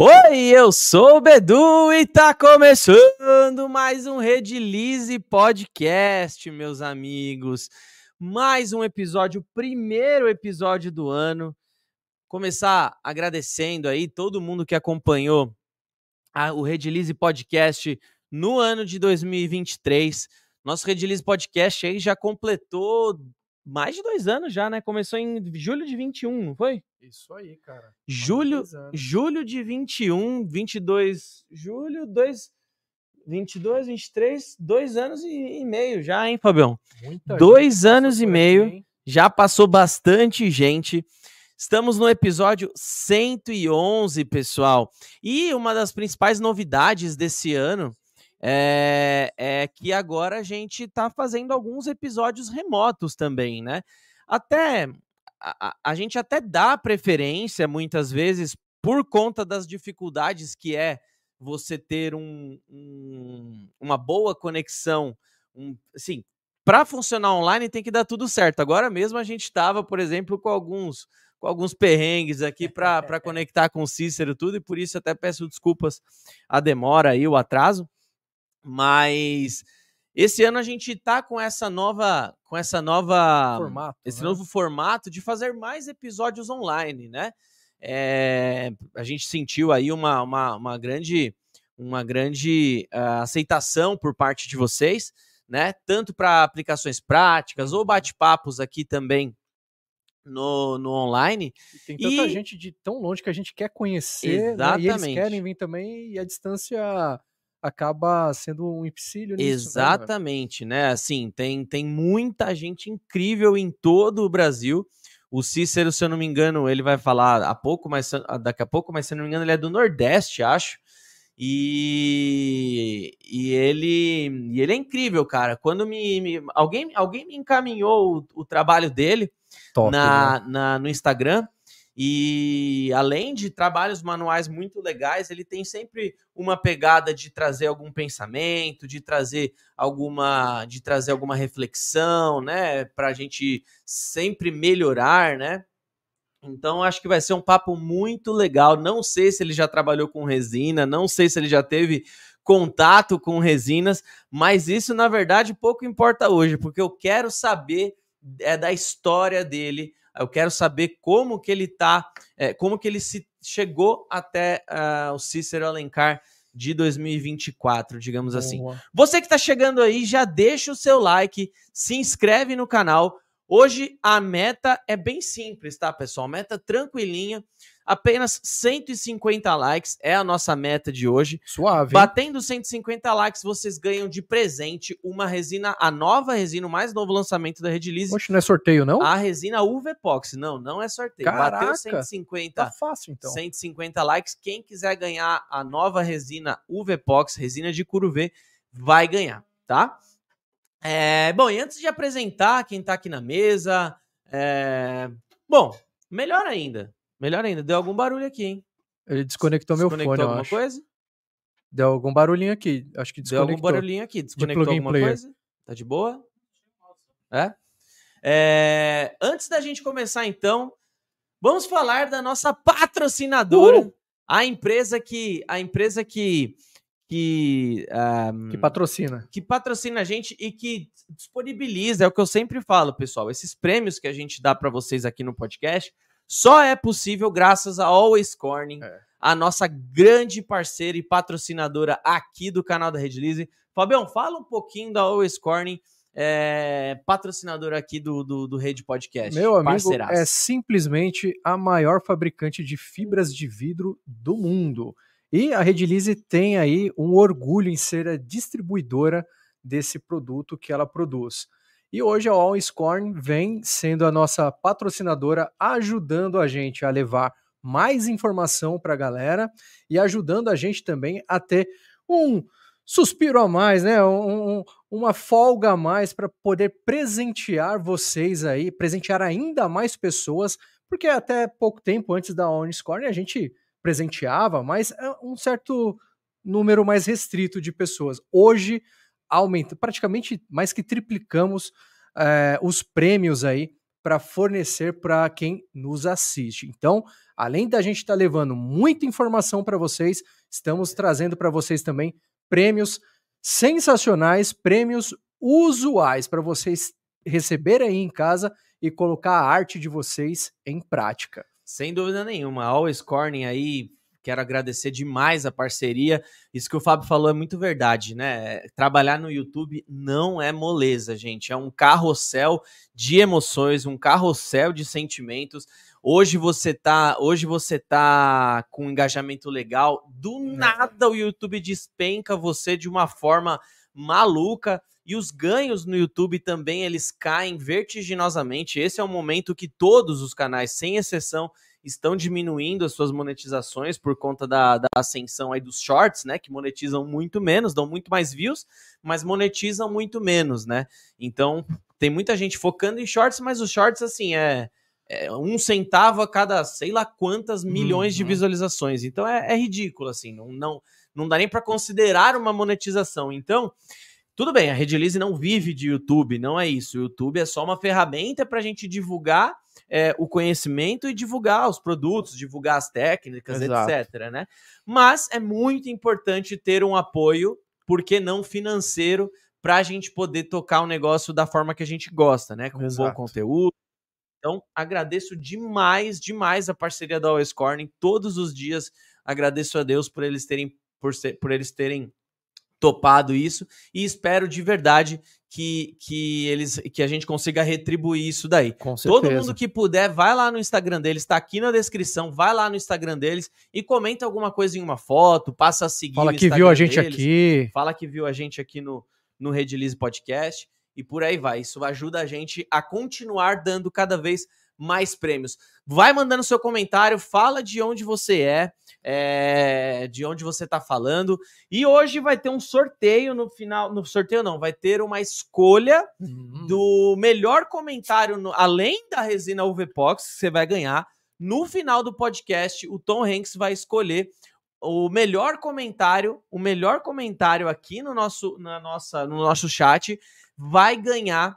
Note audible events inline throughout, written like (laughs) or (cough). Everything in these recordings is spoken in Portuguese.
Oi, eu sou o Bedu e tá começando mais um Redilize Podcast, meus amigos. Mais um episódio, primeiro episódio do ano. Começar agradecendo aí todo mundo que acompanhou a, o Redilize Podcast no ano de 2023. Nosso Redilize Podcast aí já completou mais de dois anos já, né? Começou em julho de 21, não foi? Isso aí, cara. Julho, julho de 21, 22, julho, 2, 22, 23, dois anos e, e meio já, hein, Fabião? Muita dois anos e meio, aí, já passou bastante gente. Estamos no episódio 111, pessoal. E uma das principais novidades desse ano é, é que agora a gente está fazendo alguns episódios remotos também, né? Até a, a, gente até dá preferência muitas vezes por conta das dificuldades que é você ter um, um, uma boa conexão, um, assim, para funcionar online tem que dar tudo certo. Agora mesmo a gente estava, por exemplo, com alguns com alguns perrengues aqui para (laughs) conectar com o Cícero tudo e por isso até peço desculpas a demora e o atraso. Mas esse ano a gente tá com essa nova, com essa nova, formato, esse né? novo formato de fazer mais episódios online, né? É, a gente sentiu aí uma, uma, uma grande, uma grande uh, aceitação por parte de vocês, né? Tanto para aplicações práticas ou bate-papos aqui também no, no online. E tem tanta e... gente de tão longe que a gente quer conhecer, Exatamente. Né? e eles querem vir também, e a distância acaba sendo um empecilho nisso, né, Exatamente, né, né? Assim, tem, tem muita gente incrível em todo o Brasil. O Cícero, se eu não me engano, ele vai falar a pouco, mas daqui a pouco, mas se eu não me engano, ele é do Nordeste, acho. E, e ele e ele é incrível, cara. Quando me, me alguém, alguém me encaminhou o, o trabalho dele Top, na, né? na, no Instagram, e além de trabalhos manuais muito legais, ele tem sempre uma pegada de trazer algum pensamento, de trazer alguma, de trazer alguma reflexão, né, para a gente sempre melhorar, né? Então acho que vai ser um papo muito legal. Não sei se ele já trabalhou com resina, não sei se ele já teve contato com resinas, mas isso na verdade pouco importa hoje, porque eu quero saber é da história dele eu quero saber como que ele tá, é, como que ele se chegou até uh, o Cícero Alencar de 2024, digamos assim. Boa. assim. Você que está chegando aí, já deixa o seu like, se inscreve no canal. Hoje a meta é bem simples, tá, pessoal? Meta tranquilinha. Apenas 150 likes é a nossa meta de hoje. Suave. Batendo 150 likes, vocês ganham de presente uma resina, a nova resina, o mais novo lançamento da Redilize. Oxe, não é sorteio, não? A resina UV Epoxy. Não, não é sorteio. Caraca, Bateu 150. Tá fácil, então. 150 likes. Quem quiser ganhar a nova resina UV Epoxy, resina de V, vai ganhar, tá? É, bom, e antes de apresentar quem tá aqui na mesa, é, bom, melhor ainda, Melhor ainda, deu algum barulho aqui, hein? Ele desconectou, desconectou meu fone, alguma acho. coisa? Deu algum barulhinho aqui. Acho que desconectou. Deu algum barulhinho aqui. Desconectou de alguma player. coisa? Tá de boa? É? é? Antes da gente começar, então, vamos falar da nossa patrocinadora, uh! a empresa que a empresa que que um, que patrocina, que patrocina a gente e que disponibiliza, é o que eu sempre falo, pessoal, esses prêmios que a gente dá para vocês aqui no podcast só é possível graças a Always Corning, é. a nossa grande parceira e patrocinadora aqui do canal da Redlize. Fabião, fala um pouquinho da Always Corning, é, patrocinadora aqui do, do, do Rede Podcast. Meu amigo, parceiraço. é simplesmente a maior fabricante de fibras de vidro do mundo. E a Redilize tem aí um orgulho em ser a distribuidora desse produto que ela produz. E hoje a All Scorn vem sendo a nossa patrocinadora, ajudando a gente a levar mais informação para a galera e ajudando a gente também a ter um suspiro a mais, né? Um, um, uma folga a mais para poder presentear vocês aí, presentear ainda mais pessoas, porque até pouco tempo antes da Scorn a gente presenteava, mas é um certo número mais restrito de pessoas. Hoje aumenta, praticamente mais que triplicamos é, os prêmios aí para fornecer para quem nos assiste. Então, além da gente estar tá levando muita informação para vocês, estamos trazendo para vocês também prêmios sensacionais, prêmios usuais para vocês receberem aí em casa e colocar a arte de vocês em prática. Sem dúvida nenhuma. Always Corning aí, quero agradecer demais a parceria. Isso que o Fábio falou é muito verdade, né? Trabalhar no YouTube não é moleza, gente. É um carrossel de emoções, um carrossel de sentimentos. Hoje você tá, hoje você tá com um engajamento legal, do nada o YouTube despenca você de uma forma maluca e os ganhos no YouTube também eles caem vertiginosamente. Esse é o momento que todos os canais, sem exceção, estão diminuindo as suas monetizações por conta da, da ascensão aí dos shorts, né? Que monetizam muito menos, dão muito mais views, mas monetizam muito menos, né? Então tem muita gente focando em shorts, mas os shorts, assim, é, é um centavo a cada sei lá quantas milhões uhum. de visualizações. Então é, é, ridículo, assim, não, não, não dá nem para considerar uma monetização. Então tudo bem, a Redilize não vive de YouTube, não é isso. O YouTube é só uma ferramenta para a gente divulgar é, o conhecimento e divulgar os produtos, divulgar as técnicas, Exato. etc. Né? Mas é muito importante ter um apoio, por que não financeiro, para a gente poder tocar o negócio da forma que a gente gosta, né? Com Exato. bom conteúdo. Então, agradeço demais, demais a parceria da Always Corning. Todos os dias agradeço a Deus por eles terem, por, ser, por eles terem topado isso e espero de verdade que, que eles que a gente consiga retribuir isso daí. Com Todo mundo que puder, vai lá no Instagram deles, está aqui na descrição, vai lá no Instagram deles e comenta alguma coisa em uma foto, passa a seguir Fala que viu a gente deles, aqui. Fala que viu a gente aqui no no Redilize Podcast e por aí vai. Isso ajuda a gente a continuar dando cada vez mais prêmios. Vai mandando seu comentário, fala de onde você é, é de onde você está falando. E hoje vai ter um sorteio no final. No sorteio não, vai ter uma escolha uhum. do melhor comentário, no, além da resina UVPOX, que você vai ganhar. No final do podcast, o Tom Hanks vai escolher o melhor comentário, o melhor comentário aqui no nosso, na nossa, no nosso chat vai ganhar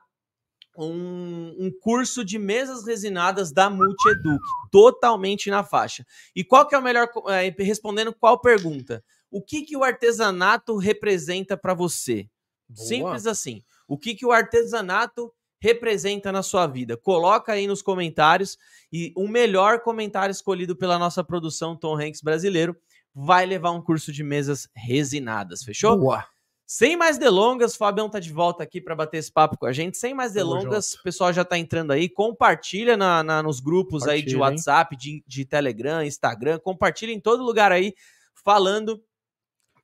um, um, curso de mesas resinadas da Multieduc, totalmente na faixa. E qual que é o melhor, é, respondendo qual pergunta? O que, que o artesanato representa para você? Boa. Simples assim. O que, que o artesanato representa na sua vida? Coloca aí nos comentários e o melhor comentário escolhido pela nossa produção Tom Hanks brasileiro vai levar um curso de mesas resinadas, fechou? Boa. Sem mais delongas, Fabião tá de volta aqui para bater esse papo com a gente. Sem mais delongas, o pessoal já tá entrando aí. Compartilha na, na nos grupos aí de WhatsApp, de, de Telegram, Instagram. Compartilha em todo lugar aí, falando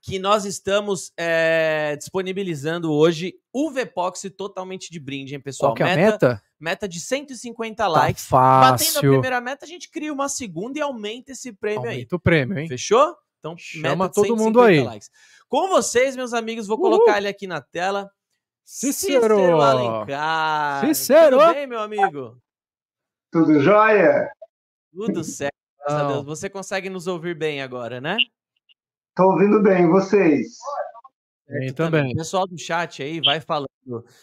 que nós estamos é, disponibilizando hoje o Vpox totalmente de brinde, hein, pessoal? Qual que é a meta? Meta de 150 tá likes. Fácil. Batendo a primeira meta, a gente cria uma segunda e aumenta esse prêmio aumenta aí. Aumenta o prêmio, hein? Fechou? Então, chama todo mundo aí. Likes. Com vocês, meus amigos, vou colocar ele aqui na tela. Cícero, Cícero Alencar. Cícero. Tudo bem, meu amigo? Tudo jóia? Tudo certo, graças a Deus. Você consegue nos ouvir bem agora, né? Tô ouvindo bem, vocês? Bem, também. O pessoal do chat aí vai falando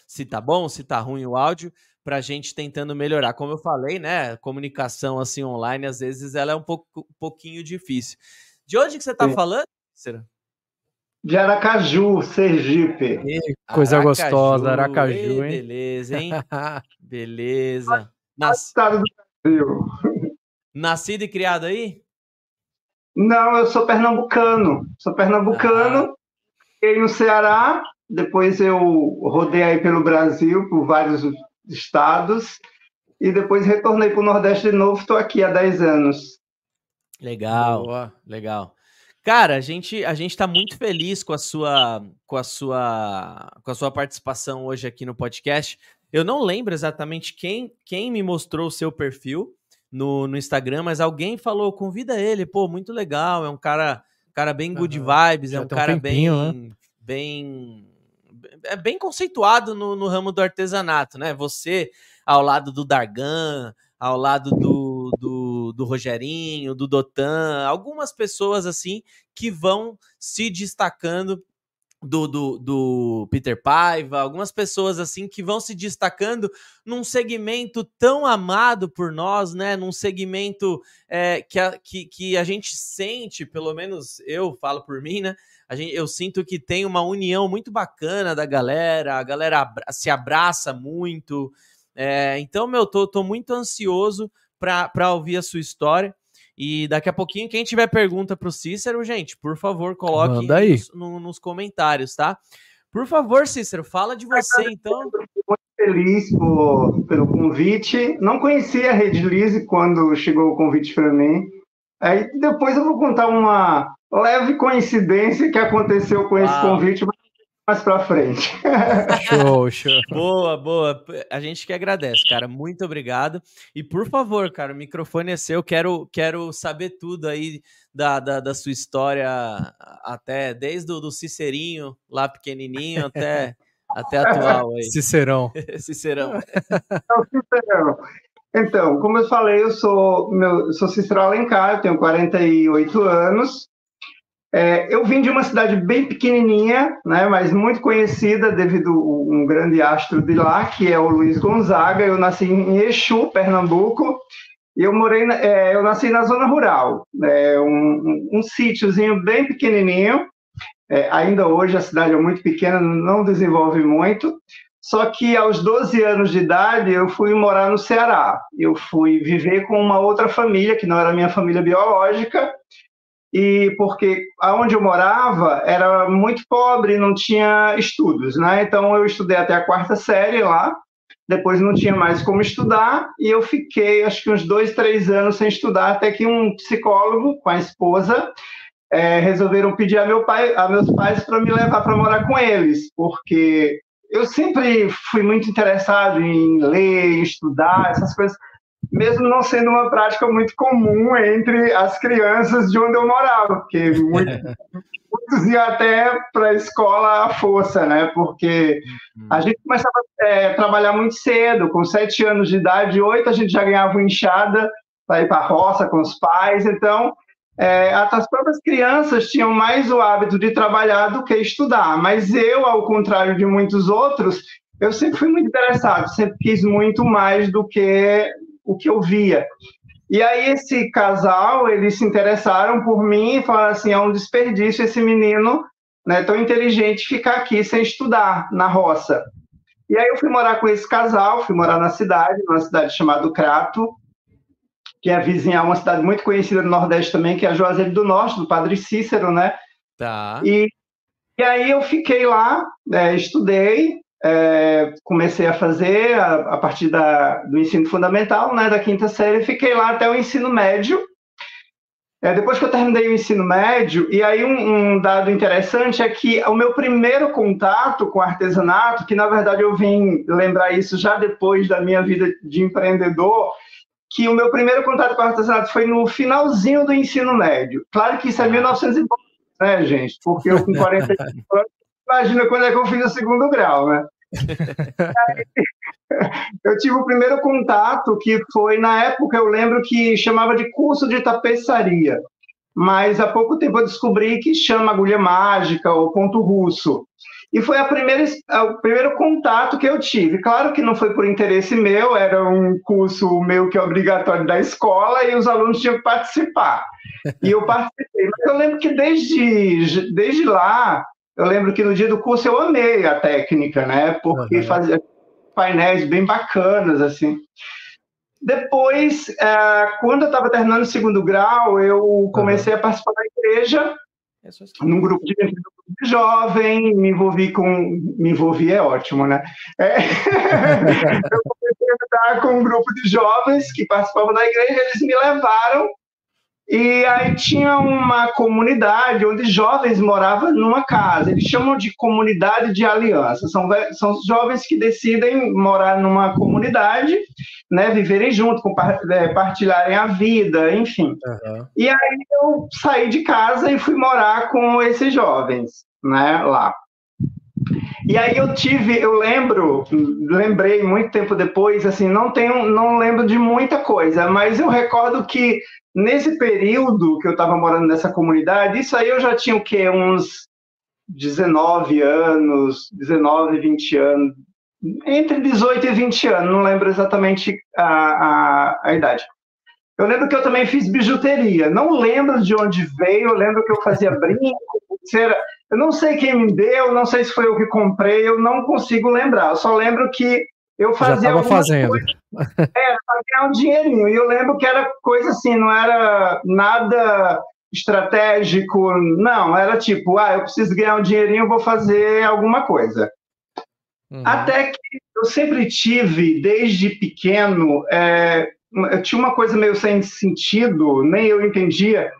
se tá bom, se tá ruim o áudio, pra gente tentando melhorar. Como eu falei, né, comunicação assim online, às vezes ela é um, pouco, um pouquinho difícil. De onde que você tá Sim. falando, Cícero? De Aracaju, Sergipe. coisa Aracaju, gostosa, Aracaju, hein? Beleza, hein? (laughs) beleza. Nas... Estado do Brasil. Nascido e criado aí? Não, eu sou pernambucano. Sou pernambucano. Ah. Fiquei no Ceará. Depois eu rodei aí pelo Brasil, por vários estados. E depois retornei para o Nordeste de novo. Estou aqui há 10 anos. Legal, Boa. legal. Cara, a gente a gente está muito feliz com a sua com a sua com a sua participação hoje aqui no podcast. Eu não lembro exatamente quem quem me mostrou o seu perfil no, no Instagram, mas alguém falou, convida ele, pô, muito legal, é um cara cara bem good vibes, é um cara um tempinho, bem né? bem é bem conceituado no, no ramo do artesanato, né? Você ao lado do Dargan, ao lado do, do, do Rogerinho, do Dotan, algumas pessoas assim que vão se destacando do, do, do, Peter Paiva, algumas pessoas assim que vão se destacando num segmento tão amado por nós, né? Num segmento é, que, a, que, que a gente sente, pelo menos eu falo por mim, né? A gente, eu sinto que tem uma união muito bacana da galera, a galera se abraça muito. É, então, meu, tô, tô muito ansioso para ouvir a sua história. E daqui a pouquinho, quem tiver pergunta para o Cícero, gente, por favor, coloque nos, no, nos, comentários, tá? Por favor, Cícero, fala de você, então. Muito feliz por, pelo convite. Não conhecia a Rede Lise quando chegou o convite para mim. Aí depois eu vou contar uma leve coincidência que aconteceu com esse convite, mas mais para frente. show, (laughs) show. Boa, boa. A gente que agradece, cara. Muito obrigado. E por favor, cara, o microfone é seu. Quero, quero saber tudo aí da, da, da sua história, até desde o do Cicerinho, lá pequenininho, até, (laughs) até atual aí. Cicerão. (laughs) Cicerão. Cicerão. Então, como eu falei, eu sou, meu, sou Cícero Alencar, tenho 48 anos. É, eu vim de uma cidade bem pequenininha, né, mas muito conhecida devido a um grande astro de lá, que é o Luiz Gonzaga. Eu nasci em Exu, Pernambuco, eu morei, é, eu nasci na zona rural, é, um, um, um sítiozinho bem pequenininho. É, ainda hoje a cidade é muito pequena, não desenvolve muito. Só que aos 12 anos de idade eu fui morar no Ceará. Eu fui viver com uma outra família que não era minha família biológica e porque aonde eu morava era muito pobre, não tinha estudos, né? Então eu estudei até a quarta série lá, depois não tinha mais como estudar e eu fiquei acho que uns dois, três anos sem estudar até que um psicólogo com a esposa é, resolveram pedir a meu pai, a meus pais para me levar para morar com eles, porque eu sempre fui muito interessado em ler, estudar, essas coisas mesmo não sendo uma prática muito comum entre as crianças de onde eu morava, porque muito, (laughs) muitos iam até para a escola à força, né? Porque uhum. a gente começava é, a trabalhar muito cedo, com sete anos de idade, oito a gente já ganhava enxada para ir para a roça com os pais, então é, as próprias crianças tinham mais o hábito de trabalhar do que estudar, mas eu, ao contrário de muitos outros, eu sempre fui muito interessado, sempre quis muito mais do que o que eu via. E aí esse casal, eles se interessaram por mim e falaram assim, é um desperdício esse menino né, tão inteligente ficar aqui sem estudar na roça. E aí eu fui morar com esse casal, fui morar na cidade, numa cidade chamada Crato, que é vizinha uma cidade muito conhecida no Nordeste também, que é a Juazeiro do Norte, do Padre Cícero, né? Tá. E, e aí eu fiquei lá, é, estudei, é, comecei a fazer a, a partir da, do ensino fundamental, né, da quinta série, fiquei lá até o ensino médio. É, depois que eu terminei o ensino médio, e aí um, um, dado interessante é que o meu primeiro contato com artesanato, que na verdade eu vim lembrar isso já depois da minha vida de empreendedor, que o meu primeiro contato com artesanato foi no finalzinho do ensino médio. Claro que isso é 1900 e né, gente? Porque eu com 45 anos, imagina quando é que eu fiz o segundo grau, né? Eu tive o primeiro contato que foi na época eu lembro que chamava de curso de tapeçaria, mas há pouco tempo eu descobri que chama agulha mágica ou ponto russo. E foi a primeira, o primeiro contato que eu tive. Claro que não foi por interesse meu, era um curso meio que obrigatório da escola e os alunos tinham que participar. E eu participei. Mas eu lembro que desde, desde lá eu lembro que no dia do curso eu amei a técnica, né? Porque uhum. fazia painéis bem bacanas, assim. Depois, é, quando eu estava terminando o segundo grau, eu comecei uhum. a participar da igreja, é num grupo de, de jovem, me envolvi com... Me envolvi é ótimo, né? É, (laughs) eu comecei a andar com um grupo de jovens que participavam da igreja, eles me levaram e aí tinha uma comunidade onde jovens moravam numa casa. Eles chamam de comunidade de aliança. São, são jovens que decidem morar numa comunidade, né, viverem junto, compartilharem é, a vida, enfim. Uhum. E aí eu saí de casa e fui morar com esses jovens, né, lá. E aí eu tive, eu lembro, lembrei muito tempo depois, assim, não tenho, não lembro de muita coisa, mas eu recordo que nesse período que eu estava morando nessa comunidade, isso aí eu já tinha o quê? Uns 19 anos, 19 e 20 anos, entre 18 e 20 anos, não lembro exatamente a, a, a idade. Eu lembro que eu também fiz bijuteria. Não lembro de onde veio, eu lembro que eu fazia brinco, pulseira. Eu não sei quem me deu, não sei se foi eu que comprei, eu não consigo lembrar. Eu só lembro que eu fazia. Já fazendo. Coisa, (laughs) é, para ganhar um dinheirinho. E eu lembro que era coisa assim, não era nada estratégico, não. Era tipo, ah, eu preciso ganhar um dinheirinho, vou fazer alguma coisa. Uhum. Até que eu sempre tive, desde pequeno, é, eu tinha uma coisa meio sem sentido, nem eu entendia,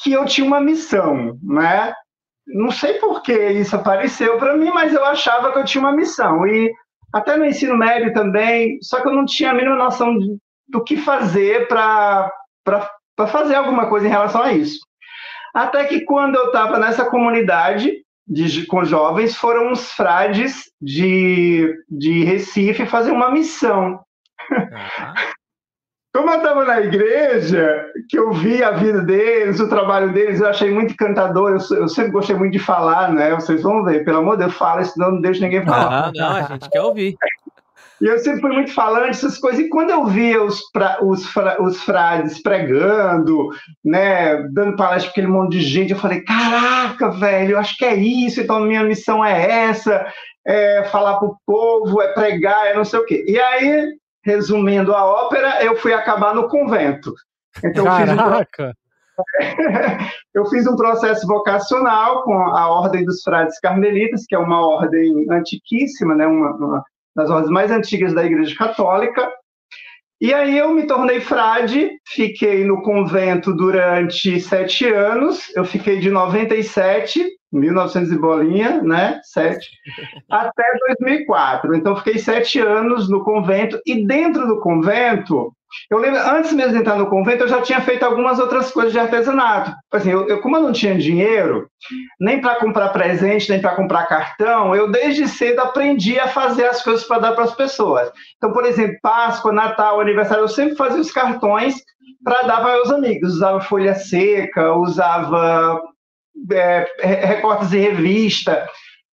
que eu tinha uma missão, né? Não sei por que isso apareceu para mim, mas eu achava que eu tinha uma missão. E até no ensino médio também, só que eu não tinha a mínima noção do que fazer para fazer alguma coisa em relação a isso. Até que quando eu estava nessa comunidade de, com jovens, foram os frades de, de Recife fazer uma missão. Uhum. Como eu estava na igreja, que eu vi a vida deles, o trabalho deles, eu achei muito encantador. Eu, eu, sempre gostei muito de falar, né? Vocês vão ver, pelo amor de Deus, fala, senão não deixo ninguém falar. Ah, não, a gente quer ouvir. E eu sempre fui muito falante essas coisas. E quando eu via os, pra, os, fra, os frades pregando, né, dando palestra para aquele monte de gente, eu falei: caraca, velho, eu acho que é isso. Então, minha missão é essa: é falar para o povo, é pregar, é não sei o quê. E aí resumindo a ópera, eu fui acabar no convento. Então, Caraca! Eu fiz, um... (laughs) eu fiz um processo vocacional com a Ordem dos Frades Carmelitas, que é uma ordem antiquíssima, né? uma, uma das ordens mais antigas da Igreja Católica. E aí eu me tornei frade, fiquei no convento durante sete anos, eu fiquei de 97 1900 e bolinha, né? Sete, (laughs) até 2004. Então, fiquei sete anos no convento. E dentro do convento, eu lembro, antes mesmo de entrar no convento, eu já tinha feito algumas outras coisas de artesanato. Assim, eu, eu como eu não tinha dinheiro, nem para comprar presente, nem para comprar cartão, eu desde cedo aprendi a fazer as coisas para dar para as pessoas. Então, por exemplo, Páscoa, Natal, aniversário, eu sempre fazia os cartões para dar para meus amigos. Usava folha seca, usava é, recortes em revista,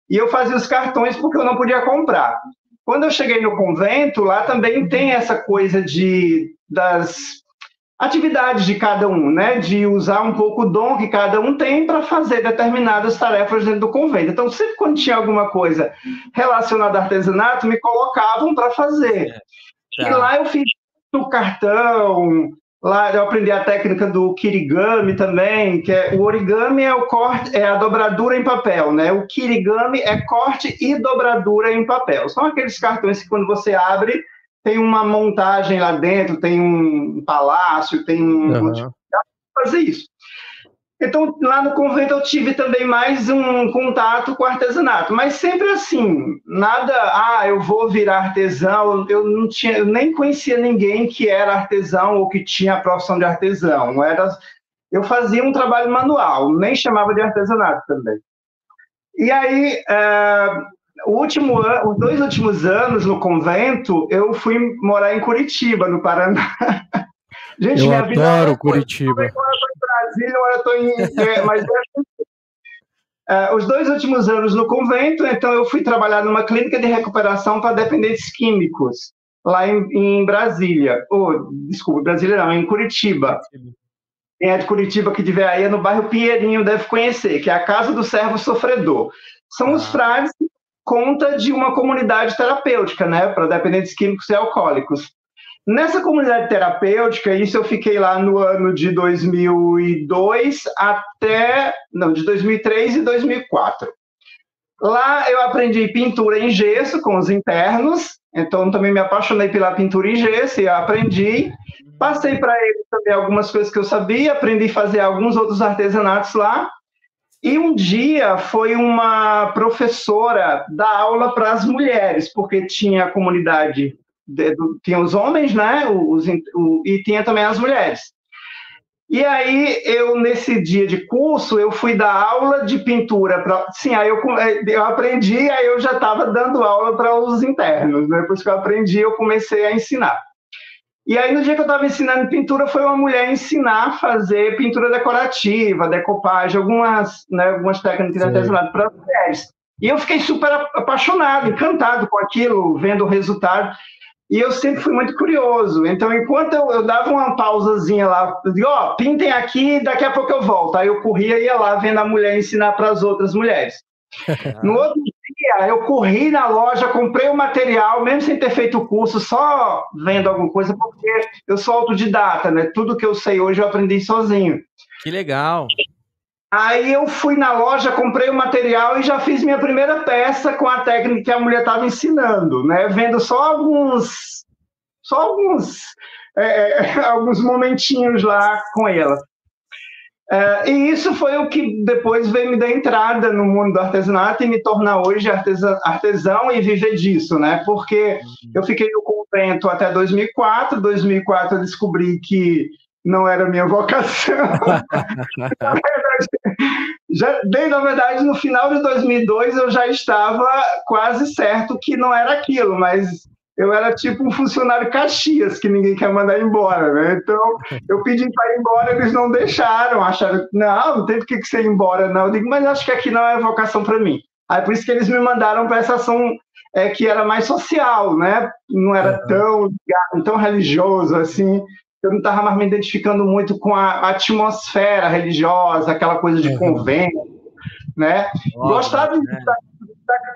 e eu fazia os cartões porque eu não podia comprar. Quando eu cheguei no convento, lá também tem essa coisa de das atividades de cada um, né? De usar um pouco o dom que cada um tem para fazer determinadas tarefas dentro do convento. Então, sempre quando tinha alguma coisa relacionada a artesanato, me colocavam para fazer. É, tá. E lá eu fiz o cartão, Lá eu aprendi a técnica do kirigami também, que é o origami é o corte, é a dobradura em papel, né? O kirigami é corte e dobradura em papel. São aqueles cartões que quando você abre tem uma montagem lá dentro, tem um palácio, tem um uhum. fazer isso. Então, lá no convento eu tive também mais um contato com artesanato, mas sempre assim, nada, ah, eu vou virar artesão, eu não tinha, eu nem conhecia ninguém que era artesão ou que tinha a profissão de artesão, era, eu fazia um trabalho manual, nem chamava de artesanato também. E aí, uh, o último ano, os dois últimos anos no convento, eu fui morar em Curitiba, no Paraná. (laughs) Gente, eu adoro Curitiba. Eu Brasília, eu estou em. É, mas é, os dois últimos anos no convento, então eu fui trabalhar numa clínica de recuperação para dependentes químicos, lá em, em Brasília. Oh, desculpa, Brasília não, em Curitiba. Quem é de Curitiba que tiver aí é no bairro Pinheirinho, deve conhecer, que é a Casa do Servo Sofredor. São ah. os frades que conta de uma comunidade terapêutica, né, para dependentes químicos e alcoólicos. Nessa comunidade terapêutica, isso eu fiquei lá no ano de 2002 até. Não, de 2003 e 2004. Lá eu aprendi pintura em gesso com os internos, então também me apaixonei pela pintura em gesso e aprendi. Passei para eles também algumas coisas que eu sabia, aprendi a fazer alguns outros artesanatos lá. E um dia foi uma professora dar aula para as mulheres, porque tinha a comunidade tinha os homens, né? Os, o, e tinha também as mulheres. E aí eu nesse dia de curso eu fui dar aula de pintura para, sim, aí eu, eu aprendi, aí eu já estava dando aula para os internos, né? Depois que eu aprendi eu comecei a ensinar. E aí, no dia que eu estava ensinando pintura, foi uma mulher ensinar a fazer pintura decorativa, decopagem, algumas, né, algumas técnicas de artesanato para mulheres. E eu fiquei super apaixonado, encantado com aquilo, vendo o resultado. E eu sempre fui muito curioso. Então, enquanto eu, eu dava uma pausazinha lá, ó, oh, pintem aqui, daqui a pouco eu volto. Aí eu corria e ia lá vendo a mulher ensinar para as outras mulheres. (laughs) no outro dia, eu corri na loja, comprei o material, mesmo sem ter feito o curso, só vendo alguma coisa, porque eu sou autodidata, né? Tudo que eu sei hoje eu aprendi sozinho. Que legal. Aí eu fui na loja, comprei o material e já fiz minha primeira peça com a técnica que a mulher estava ensinando, né? Vendo só alguns, só alguns, é, é (laughs) alguns momentinhos lá com ela. É, e isso foi o que depois veio me dar entrada no mundo do artesanato e me tornar hoje artesão, artesão e viver disso, né? Porque uhum. eu fiquei no convento até 2004. 2004 eu descobri que não era minha vocação. (laughs) (laughs) já, bem, na verdade, no final de 2002 eu já estava quase certo que não era aquilo, mas eu era tipo um funcionário Caxias que ninguém quer mandar embora, né? Então eu pedi para ir embora, eles não deixaram, acharam que não, não tem por que você ir embora, não. Eu digo, mas acho que aqui não é vocação para mim. Aí por isso que eles me mandaram para essa ação é, que era mais social, né? Não era tão, tão religioso assim eu não estava mais me identificando muito com a atmosfera religiosa, aquela coisa de uhum. convento, né? Gostava de né?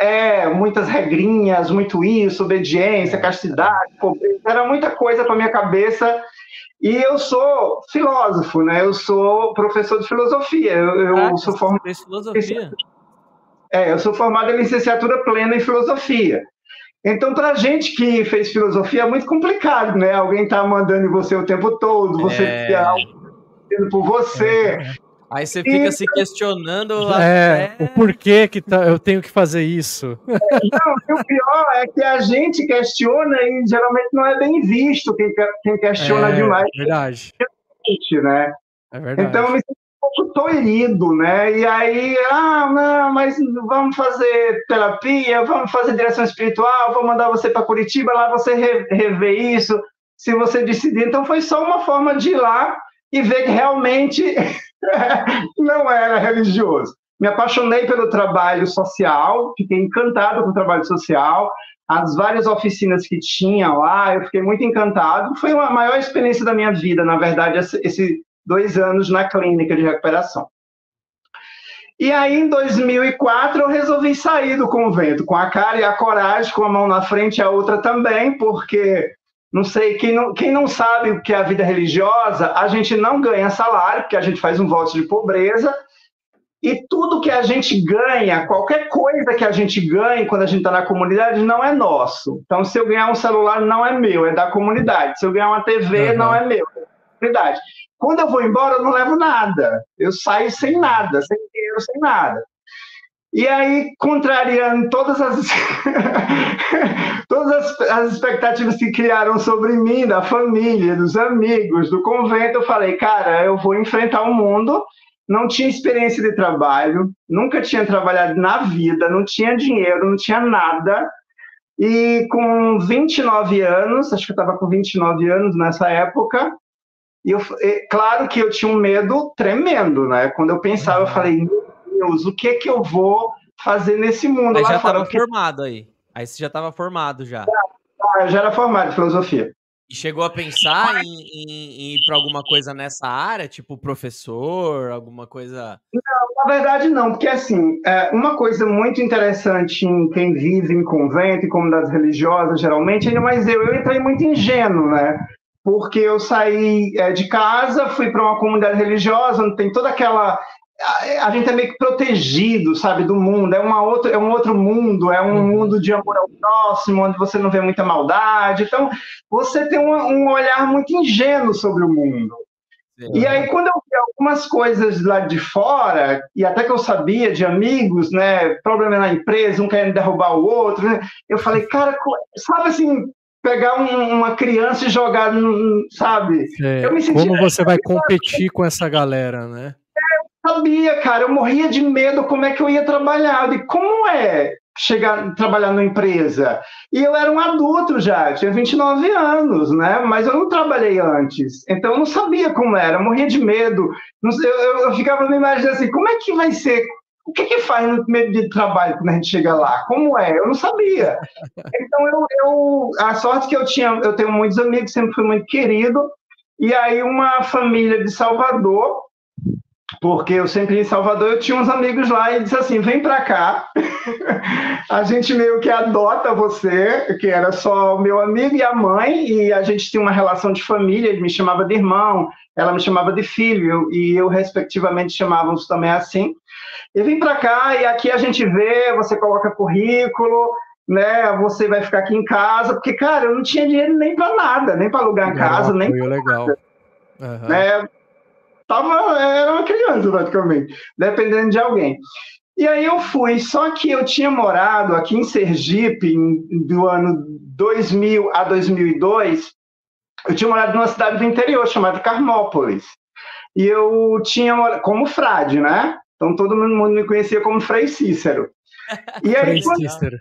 é, muitas regrinhas, muito isso, obediência, castidade, pobreza, era muita coisa para minha cabeça. E eu sou filósofo, né? Eu sou professor de filosofia. Eu, eu ah, sou formado em filosofia. É, eu sou formado em licenciatura plena em filosofia. Então, para a gente que fez filosofia, é muito complicado, né? Alguém está mandando em você o tempo todo, você é... fica por você. (laughs) Aí você fica e... se questionando é, até... o porquê que tá, eu tenho que fazer isso. (laughs) É, não, o pior é que a gente questiona e geralmente não é bem visto quem, quem questiona é, demais. Verdade. Né? É verdade. Então, eu me pouco tô herido, né? E aí, ah, não, mas vamos fazer terapia, vamos fazer direção espiritual, vou mandar você para Curitiba, lá você rever isso, se você decidir. Então foi só uma forma de ir lá e ver que realmente (laughs) não era religioso. Me apaixonei pelo trabalho social, fiquei encantado com o trabalho social, as várias oficinas que tinha lá, eu fiquei muito encantado. Foi uma maior experiência da minha vida, na verdade, esse dois anos na clínica de recuperação. E aí, em 2004, eu resolvi sair do convento, com a cara e a coragem, com a mão na frente e a outra também, porque, não sei, quem não, quem não sabe o que é a vida religiosa, a gente não ganha salário, porque a gente faz um voto de pobreza, e tudo que a gente ganha, qualquer coisa que a gente ganhe quando a gente está na comunidade, não é nosso. Então, se eu ganhar um celular, não é meu, é da comunidade. Se eu ganhar uma TV, uhum. não é meu, é da comunidade. Quando eu vou embora, eu não levo nada. Eu saio sem nada, sem dinheiro, sem nada. E aí, contrariando todas as, (laughs) todas as, as, expectativas que criaram sobre mim, da família, dos amigos, do convento, eu falei, cara, eu vou enfrentar o mundo. Não tinha experiência de trabalho, nunca tinha trabalhado na vida, não tinha dinheiro, não tinha nada. E com 29 anos, acho que eu estava com 29 anos nessa época, e eu, é, claro que eu tinha um medo tremendo, né? Quando eu pensava, eu falei, meu Deus, o que é que eu vou fazer nesse mundo aí lá já estava formado aí. Aí você já estava formado já. Já, já era formado em filosofia. E chegou a pensar em, em, em ir para alguma coisa nessa área, tipo professor, alguma coisa? Não, na verdade não, porque assim, é, uma coisa muito interessante em quem vive em convento e comunidades religiosas, geralmente, ainda mais eu, eu entrei muito ingênuo, né? Porque eu saí é, de casa, fui para uma comunidade religiosa, onde tem toda aquela a, gente é meio que protegido, sabe, do mundo. É, uma outra, é um outro mundo, é um uhum. mundo de amor ao próximo, onde você não vê muita maldade. Então, você tem um, um olhar muito ingênuo sobre o mundo. Sim. E aí, quando eu vi algumas coisas lá de fora, e até que eu sabia de amigos, né, problema na empresa, um querendo derrubar o outro, né, eu falei, cara, sabe assim, pegar um, uma criança e jogar, sabe? É, eu me senti, como você vai competir com essa galera, né? Eu sabia, cara, eu morria de medo como é que eu ia trabalhar. E como é chegar trabalhar numa empresa? E eu era um adulto já, tinha 29 anos, né? Mas eu não trabalhei antes, então eu não sabia como era, morria de medo. Eu, eu, eu ficava me imaginando assim, como é que vai ser? O que que faz no primeiro dia de trabalho quando a gente chega lá? Como é? Eu não sabia. (laughs) Então eu, eu a sorte que eu tinha, eu tenho muitos amigos, sempre fui muito querido. E aí uma família de Salvador porque eu sempre em Salvador eu tinha uns amigos lá e disse assim, vem para cá, (laughs) a gente meio que adota você, que era só o meu amigo e a mãe, e a gente tinha uma relação de família, ele me chamava de irmão, ela me chamava de filho, e eu respectivamente chamávamos também assim, e vem para cá e aqui a gente vê, você coloca currículo, né, você vai ficar aqui em casa, porque, cara, eu não tinha dinheiro nem para nada, nem para alugar a casa, nem pra legal. Uhum. né, Tava, era uma criança praticamente, dependendo de alguém. E aí eu fui, só que eu tinha morado aqui em Sergipe em, do ano 2000 a 2002, eu tinha morado numa cidade do interior chamada Carmópolis. E eu tinha como frade, né? Então todo mundo me conhecia como Frei Cícero. E aí, Frei Cícero.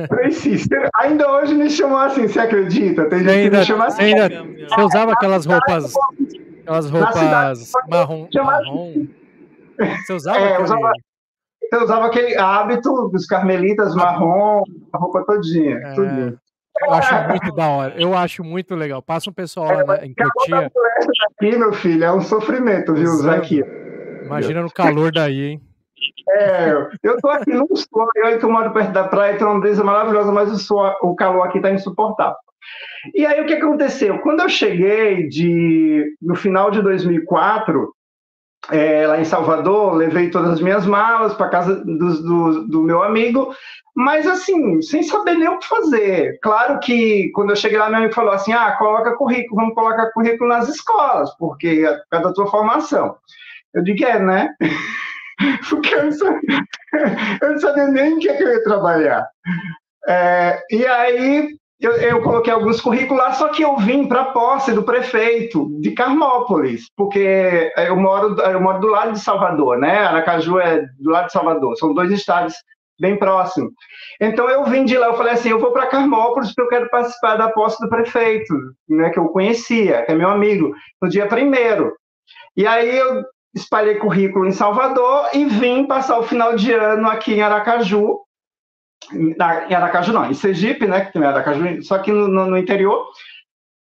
É, Frei Cícero. Ainda hoje me chamou assim, você acredita? Tem gente ainda, que me chama assim. Ainda, você usava aquelas roupas Aquelas roupas marrom, marrom. Você usava é, aquele... usava, eu usava aquele hábito dos carmelitas marrom, a roupa todinha, é, tudo. Eu acho muito da hora. Eu acho muito legal. Passa um pessoal lá na, em Cotia. Aqui, meu filho, é um sofrimento, viu, usar aqui. Imagina no calor daí, hein? É, eu tô aqui no suor, eu que moro perto da praia, tem uma brisa maravilhosa, mas o, o calor aqui tá insuportável. E aí o que aconteceu? Quando eu cheguei de, no final de 2004, é, lá em Salvador, levei todas as minhas malas para casa do, do, do, meu amigo, mas assim, sem saber nem o que fazer. Claro que quando eu cheguei lá, meu amigo falou assim: ah, coloca currículo, vamos colocar currículo nas escolas, porque é por causa da tua formação. Eu digo, é, né? (laughs) porque eu não, sabia, (laughs) eu não sabia nem o que, é que eu ia trabalhar. É, e aí eu, eu, coloquei alguns currículos lá, só que eu vim para a posse do prefeito de Carmópolis, porque eu moro, eu moro do lado de Salvador, né? Aracaju é do lado de Salvador, são dois estados bem próximos. Então eu vim de lá, eu falei assim, eu vou para Carmópolis porque eu quero participar da posse do prefeito, né? Que eu conhecia, que é meu amigo, no dia primeiro. E aí eu espalhei currículo em Salvador e vim passar o final de ano aqui em Aracaju na, em Aracaju não, em Sergipe, né, que tem Aracaju, só que no, no, interior.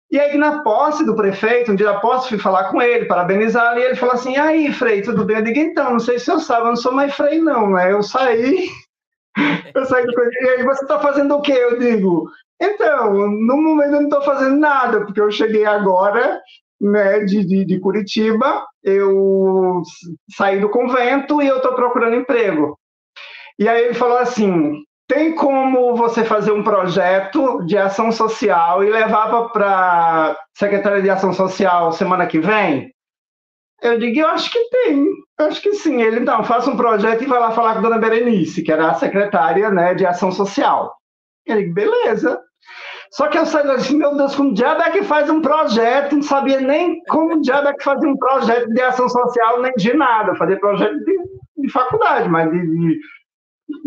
E aí, na posse do prefeito, um dia da posse, fui falar com ele, parabenizar, e ele falou assim, aí, Frei, tudo bem? Eu digo, então, não sei se eu sabe, eu não sou mais Frei, não, né? Eu saí, (laughs) eu saí do E aí, você está fazendo o quê? Eu digo, então, no momento eu não estou fazendo nada, porque eu cheguei agora, né, de, de, de Curitiba, eu saí do convento e eu estou procurando emprego. E aí ele falou assim: tem como você fazer um projeto de ação social e levar para a Secretaria de Ação Social semana que vem? Eu digo, eu acho que tem, acho que sim. Ele, então, faça um projeto e vai lá falar com a dona Berenice, que era a secretária né, de Ação Social. Digo, beleza. Só que eu saí assim, meu Deus, como diabo é que faz um projeto? Não sabia nem como diabo é que fazia um projeto de ação social, nem de nada. Fazer projeto de, de faculdade, mas de, de...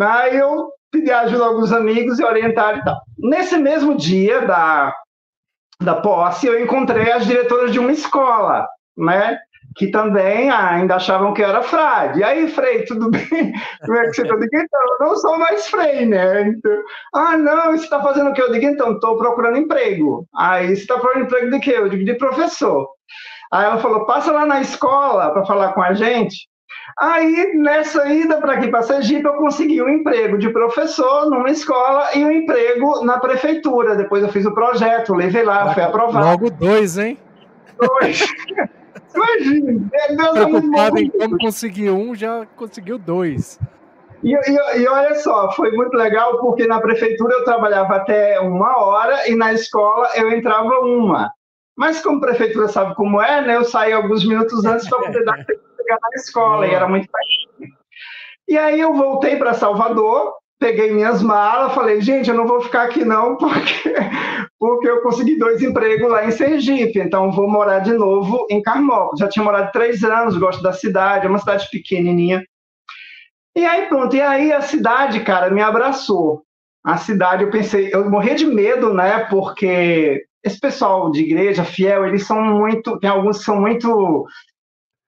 Aí eu pedir ajuda a alguns amigos e orientar e tal. Nesse mesmo dia da, da posse, eu encontrei as diretoras de uma escola, né? Que também ainda achavam que eu era frade. E aí, Frei, tudo bem? (laughs) Como é que você está? Então, eu não sou mais Frei, né? Então, ah, não, você está fazendo o quê? Eu digo, então, estou procurando emprego. Aí, você está procurando emprego de quê? Eu digo, de professor. Aí ela falou, passa lá na escola para falar com a gente. Aí, nessa ida para aqui, para Sergipe, eu consegui um emprego de professor numa escola e um emprego na prefeitura. Depois eu fiz o projeto, levei lá, foi aprovado. Logo dois, hein? Dois. (laughs) Imagina. É, Preocupado em como conseguir um, já conseguiu dois. E, e, e, olha só, foi muito legal porque na prefeitura eu trabalhava até uma hora e na escola eu entrava uma. Mas como a prefeitura sabe como é, né? Eu saí alguns minutos antes para poder dar (laughs) chegar na escola, e era muito pertinho. E aí eu voltei para Salvador, peguei minhas malas, falei, gente, eu não vou ficar aqui não, porque, porque eu consegui dois empregos lá em Sergipe, então vou morar de novo em Carmópolis. Já tinha morado três anos, gosto da cidade, é uma cidade pequenininha. E aí pronto, e aí a cidade, cara, me abraçou. A cidade, eu pensei, eu morria de medo, né? Porque esse pessoal de igreja fiel, eles são muito, tem alguns que são muito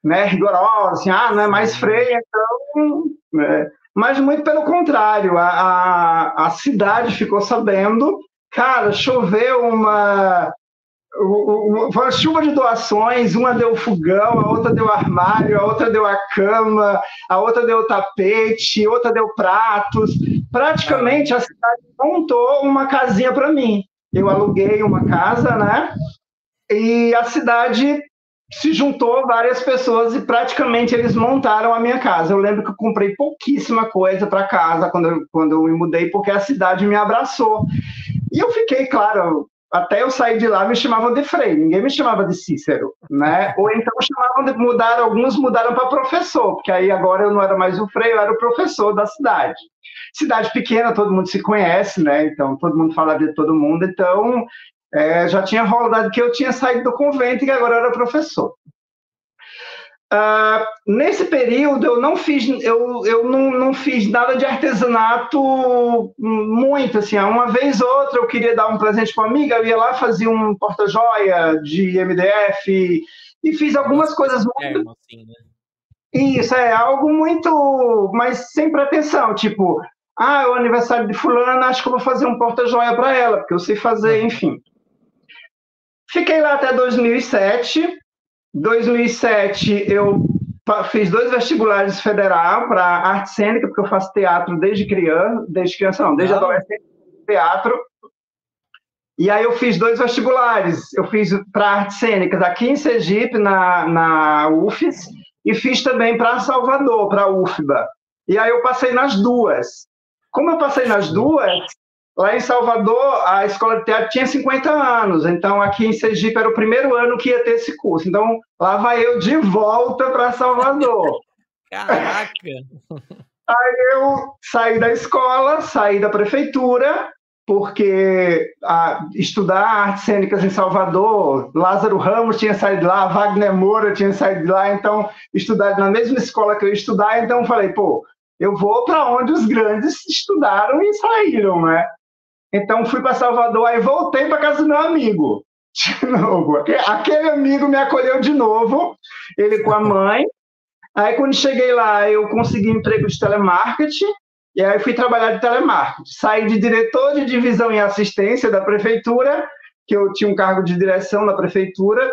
né, rigorosos, assim, ah, não é mais freia, então. Né? Mas muito pelo contrário, a, a, a cidade ficou sabendo, cara, choveu uma foi uma chuva de doações, uma deu fogão, a outra deu armário, a outra deu a cama, a outra deu tapete, outra deu pratos. Praticamente a cidade montou uma casinha para mim. Eu aluguei uma casa, né? E a cidade se juntou várias pessoas e praticamente eles montaram a minha casa. Eu lembro que eu comprei pouquíssima coisa para casa quando eu, quando eu me mudei, porque a cidade me abraçou. E eu fiquei, claro, até eu sair de lá me chamavam de Frei, ninguém me chamava de Cícero, né? Ou então chamavam de mudar, alguns mudaram para professor, porque aí agora eu não era mais o Frei, eu era o professor da cidade. Cidade pequena, todo mundo se conhece, né? Então todo mundo fala de todo mundo, então é, já tinha rolado que eu tinha saído do convento e que agora era professor. Uh, nesse período eu não fiz eu, eu não, não fiz nada de artesanato muito assim uma vez ou outra eu queria dar um presente para uma amiga eu ia lá fazia um porta joia de MDF e, e fiz algumas coisas muito assim, né? isso é algo muito mas sem pretensão tipo ah é o aniversário de fulana acho que eu vou fazer um porta joia para ela porque eu sei fazer enfim fiquei lá até 2007 2007 eu fiz dois vestibulares federal para arte cênica, porque eu faço teatro desde criança, desde criança não, desde adolescente, teatro. E aí eu fiz dois vestibulares. Eu fiz para artes cênicas aqui em Sergipe, na, na UFES, e fiz também para Salvador, para a UFBA. E aí eu passei nas duas. Como eu passei nas duas, Lá em Salvador, a escola de teatro tinha 50 anos, então aqui em Sergipe era o primeiro ano que ia ter esse curso. Então lá vai eu de volta para Salvador. (laughs) Caraca! Aí eu saí da escola, saí da prefeitura, porque a, estudar artes cênicas em Salvador, Lázaro Ramos tinha saído de lá, Wagner Moura tinha saído de lá, então estudar na mesma escola que eu ia estudar, então falei, pô, eu vou para onde os grandes estudaram e saíram, né? Então fui para Salvador, aí voltei para casa do meu amigo. (laughs) De novo. Aquele amigo me acolheu de novo, ele com a (laughs) mãe. Aí quando cheguei lá, eu consegui emprego de telemarketing, e aí fui trabalhar de telemarketing. Saí de diretor de divisão em assistência da prefeitura, que eu tinha um cargo de direção na prefeitura,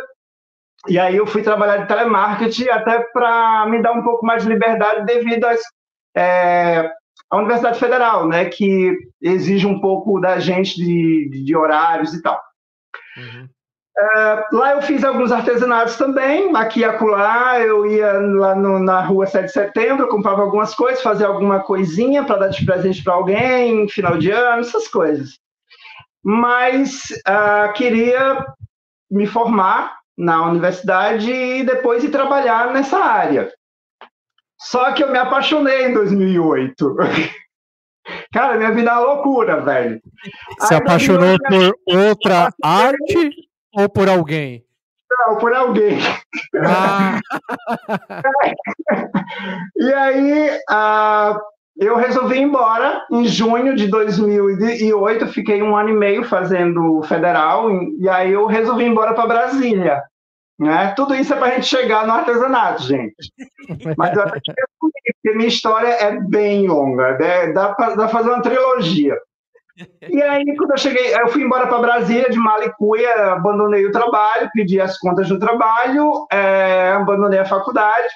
e aí eu fui trabalhar de telemarketing até para me dar um pouco mais de liberdade devido às é, a Universidade Federal, né, que exige um pouco da gente de, de horários e tal. Uhum. Uh, lá eu fiz alguns artesanatos também, aqui e acolá, eu ia lá no, na rua 7 de setembro, comprava algumas coisas, fazia alguma coisinha para dar de presente para alguém, final de ano, essas coisas. Mas uh, queria me formar na universidade e depois ir trabalhar nessa área. Só que eu me apaixonei em 2008. (laughs) Cara, minha vida é uma loucura, velho. Se Aí, apaixonou por outra arte ou por alguém? Não, por alguém. Ah. (laughs) e aí, uh, eu resolvi ir embora em junho de 2008. Fiquei um ano e meio fazendo federal. E aí, eu resolvi ir embora para Brasília. Né? Tudo isso é para a gente chegar no artesanato, gente. (laughs) Mas eu até porque minha história é bem longa, né? dá para fazer uma trilogia. E aí, quando eu cheguei, eu fui embora para Brasília de Malicuia, abandonei o trabalho, pedi as contas do trabalho, é, abandonei a faculdade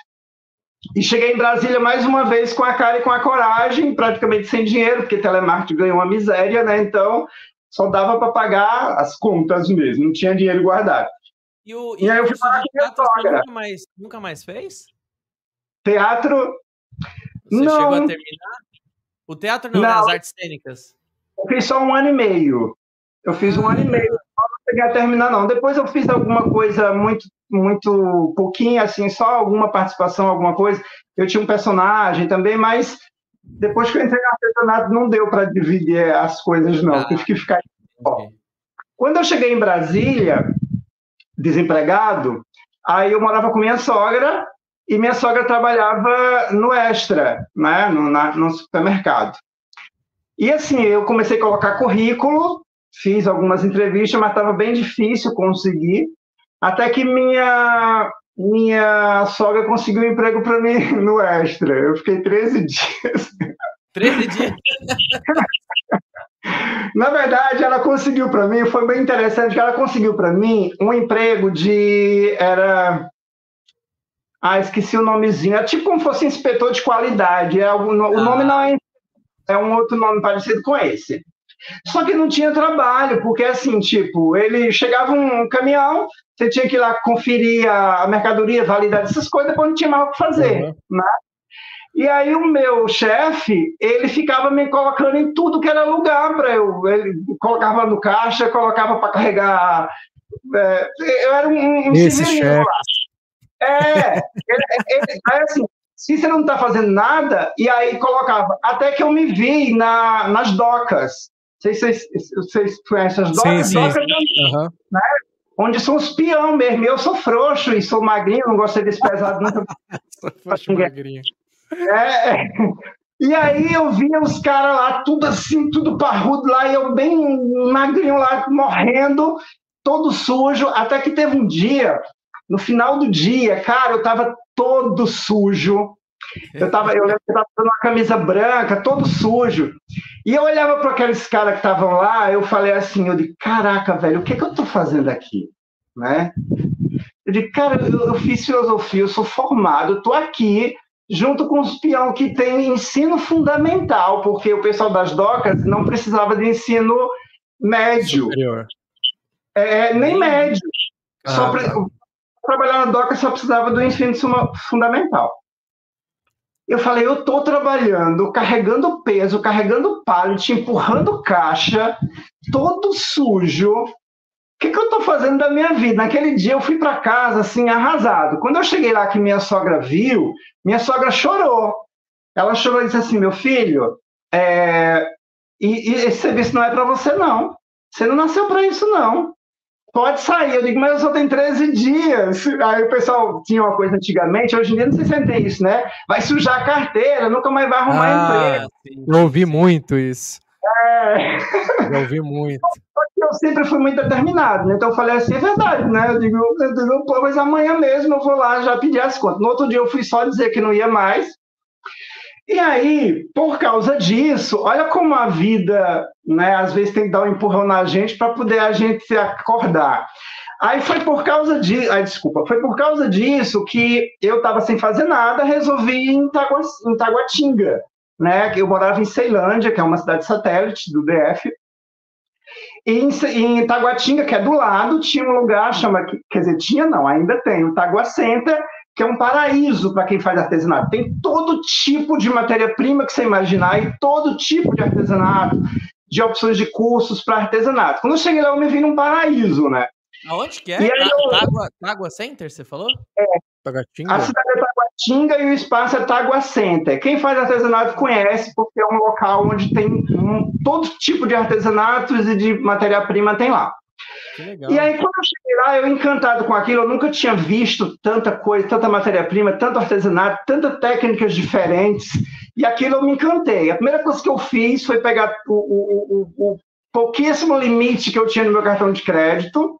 e cheguei em Brasília mais uma vez com a cara e com a coragem, praticamente sem dinheiro, porque telemarketing ganhou uma miséria, né? Então só dava para pagar as contas mesmo, não tinha dinheiro guardado. E, o, e, e aí eu fui para teatro nunca mais, nunca mais fez? Teatro. Você não. chegou a terminar? O teatro não, não. as artes cênicas. Eu fiz só um ano e meio. Eu fiz um ano e meio. Não cheguei a terminar, não. Depois eu fiz alguma coisa muito, muito pouquinho, assim, só alguma participação, alguma coisa. Eu tinha um personagem também, mas depois que eu entrei no artesanato, não deu para dividir as coisas, não. Ah, tive que ficar. Quando eu cheguei em Brasília, desempregado. Aí eu morava com minha sogra e minha sogra trabalhava no Extra, né, no, na, no supermercado. E assim, eu comecei a colocar currículo, fiz algumas entrevistas, mas estava bem difícil conseguir, até que minha minha sogra conseguiu um emprego para mim (laughs) no Extra. Eu fiquei 13 dias. 13 dias? (laughs) Na verdade, ela conseguiu para mim, foi bem interessante que ela conseguiu para mim um emprego de era ah, esqueci o nomezinho. É tipo como fosse inspetor de qualidade. É, o, o nome não é, é um outro nome parecido com esse. Só que não tinha trabalho, porque assim, tipo, ele chegava um caminhão, você tinha que ir lá conferir a mercadoria, validar essas coisas, depois não tinha mais o que fazer. Uhum. Né? E aí o meu chefe, ele ficava me colocando em tudo que era lugar para eu. Ele colocava no caixa, colocava para carregar. É, eu era um, um Esse chefe. É, ele, ele, aí assim, se você não está fazendo nada, e aí colocava, até que eu me vi na, nas docas. Não sei se vocês, vocês conhecem as docas, sim, sim, docas sim. Uhum. Né? onde são os peão mesmo. Eu sou frouxo e sou magrinho, não gosto de ser pesado. Nunca... (laughs) sou frouxo magrinho. É, é, e aí eu via os caras lá, tudo assim, tudo parrudo lá, e eu bem magrinho lá, morrendo, todo sujo, até que teve um dia no final do dia, cara, eu tava todo sujo. Eu tava, eu lembro que eu tava usando uma camisa branca, todo sujo. E eu olhava para aqueles caras que estavam lá, eu falei assim, eu disse, caraca, velho, o que, que eu tô fazendo aqui? Né? Eu disse, cara, eu, eu fiz filosofia, eu sou formado, eu tô aqui junto com os peão que tem ensino fundamental, porque o pessoal das docas não precisava de ensino médio. Superior. É, nem médio. Ah, só tá trabalhar na DOCA só precisava do ensino fundamental. Eu falei, eu estou trabalhando, carregando peso, carregando pallet, empurrando caixa, todo sujo. O que, que eu estou fazendo da minha vida? Naquele dia eu fui para casa, assim, arrasado. Quando eu cheguei lá que minha sogra viu, minha sogra chorou. Ela chorou e disse assim, meu filho, é... e, e esse serviço não é para você, não. Você não nasceu para isso, não pode sair. Eu digo, mas eu só tenho 13 dias. Aí o pessoal tinha uma coisa antigamente, hoje em dia não se sente isso, né? Vai sujar a carteira, nunca mais vai arrumar ah, emprego. Eu ouvi muito isso. É. Eu ouvi muito. Eu sempre fui muito determinado, né? Então eu falei assim, é verdade, né? Eu digo, eu digo, mas amanhã mesmo eu vou lá já pedir as contas. No outro dia eu fui só dizer que não ia mais. E aí, por causa disso, olha como a vida, né, às vezes tem que dar um empurrão na gente para poder a gente se acordar. Aí foi por causa de, ai, desculpa, foi por causa disso que eu estava sem fazer nada, resolvi ir em, Tagua, em Taguatinga, né? Eu morava em Ceilândia, que é uma cidade satélite do DF. E em, em Taguatinga, que é do lado, tinha um lugar chama, quer dizer, tinha não, ainda tem, o Tagua Center, que é um paraíso para quem faz artesanato. Tem todo tipo de matéria-prima que você imaginar e todo tipo de artesanato, de opções de cursos para artesanato. Quando eu cheguei lá, eu me vi num paraíso, né? Aonde que é? Aí eu... Tágua, Tágua Center, você falou? É. Taguatinga. A cidade é Taguatinga e o espaço é Tágua Center. Quem faz artesanato conhece, porque é um local onde tem um, todo tipo de artesanatos e de matéria-prima tem lá. E aí, quando eu cheguei lá, eu encantado com aquilo, eu nunca tinha visto tanta coisa, tanta matéria-prima, tanto artesanato, tantas técnicas diferentes, e aquilo eu me encantei. A primeira coisa que eu fiz foi pegar o, o, o, o pouquíssimo limite que eu tinha no meu cartão de crédito,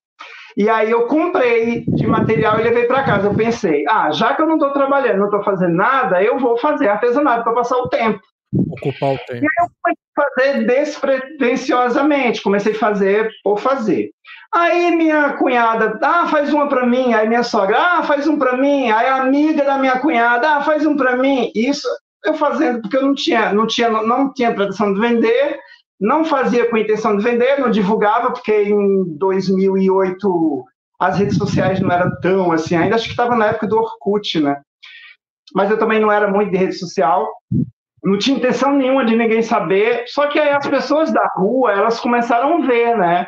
e aí eu comprei de material e levei para casa. Eu pensei, ah, já que eu não estou trabalhando, não estou fazendo nada, eu vou fazer artesanato para passar o tempo. Ocupar o tempo. E aí eu comecei a fazer despretensiosamente, comecei a fazer por fazer. Aí minha cunhada, ah, faz uma para mim. Aí minha sogra, ah, faz um para mim. Aí a amiga da minha cunhada, ah, faz um para mim. Isso eu fazendo porque eu não tinha, não tinha, não tinha pretensão de vender, não fazia com intenção de vender, não divulgava porque em 2008 as redes sociais não eram tão assim, ainda acho que estava na época do Orkut, né? Mas eu também não era muito de rede social, não tinha intenção nenhuma de ninguém saber. Só que aí as pessoas da rua, elas começaram a ver, né?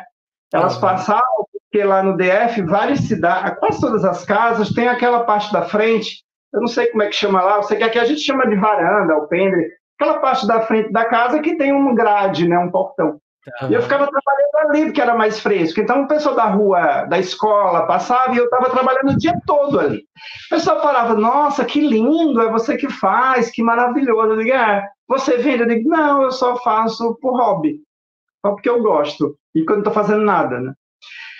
Elas passavam, porque lá no DF, várias cidades, quase todas as casas, tem aquela parte da frente, eu não sei como é que chama lá, eu sei que aqui a gente chama de varanda, alpendre, aquela parte da frente da casa que tem um grade, né, um portão. Tá. E eu ficava trabalhando ali, porque era mais fresco. Então, o pessoal da rua, da escola, passava e eu estava trabalhando o dia todo ali. O pessoal falava, nossa, que lindo, é você que faz, que maravilhoso. Eu digo, é, você vende? Eu digo, não, eu só faço por hobby, só porque eu gosto. E quando não estou fazendo nada, né?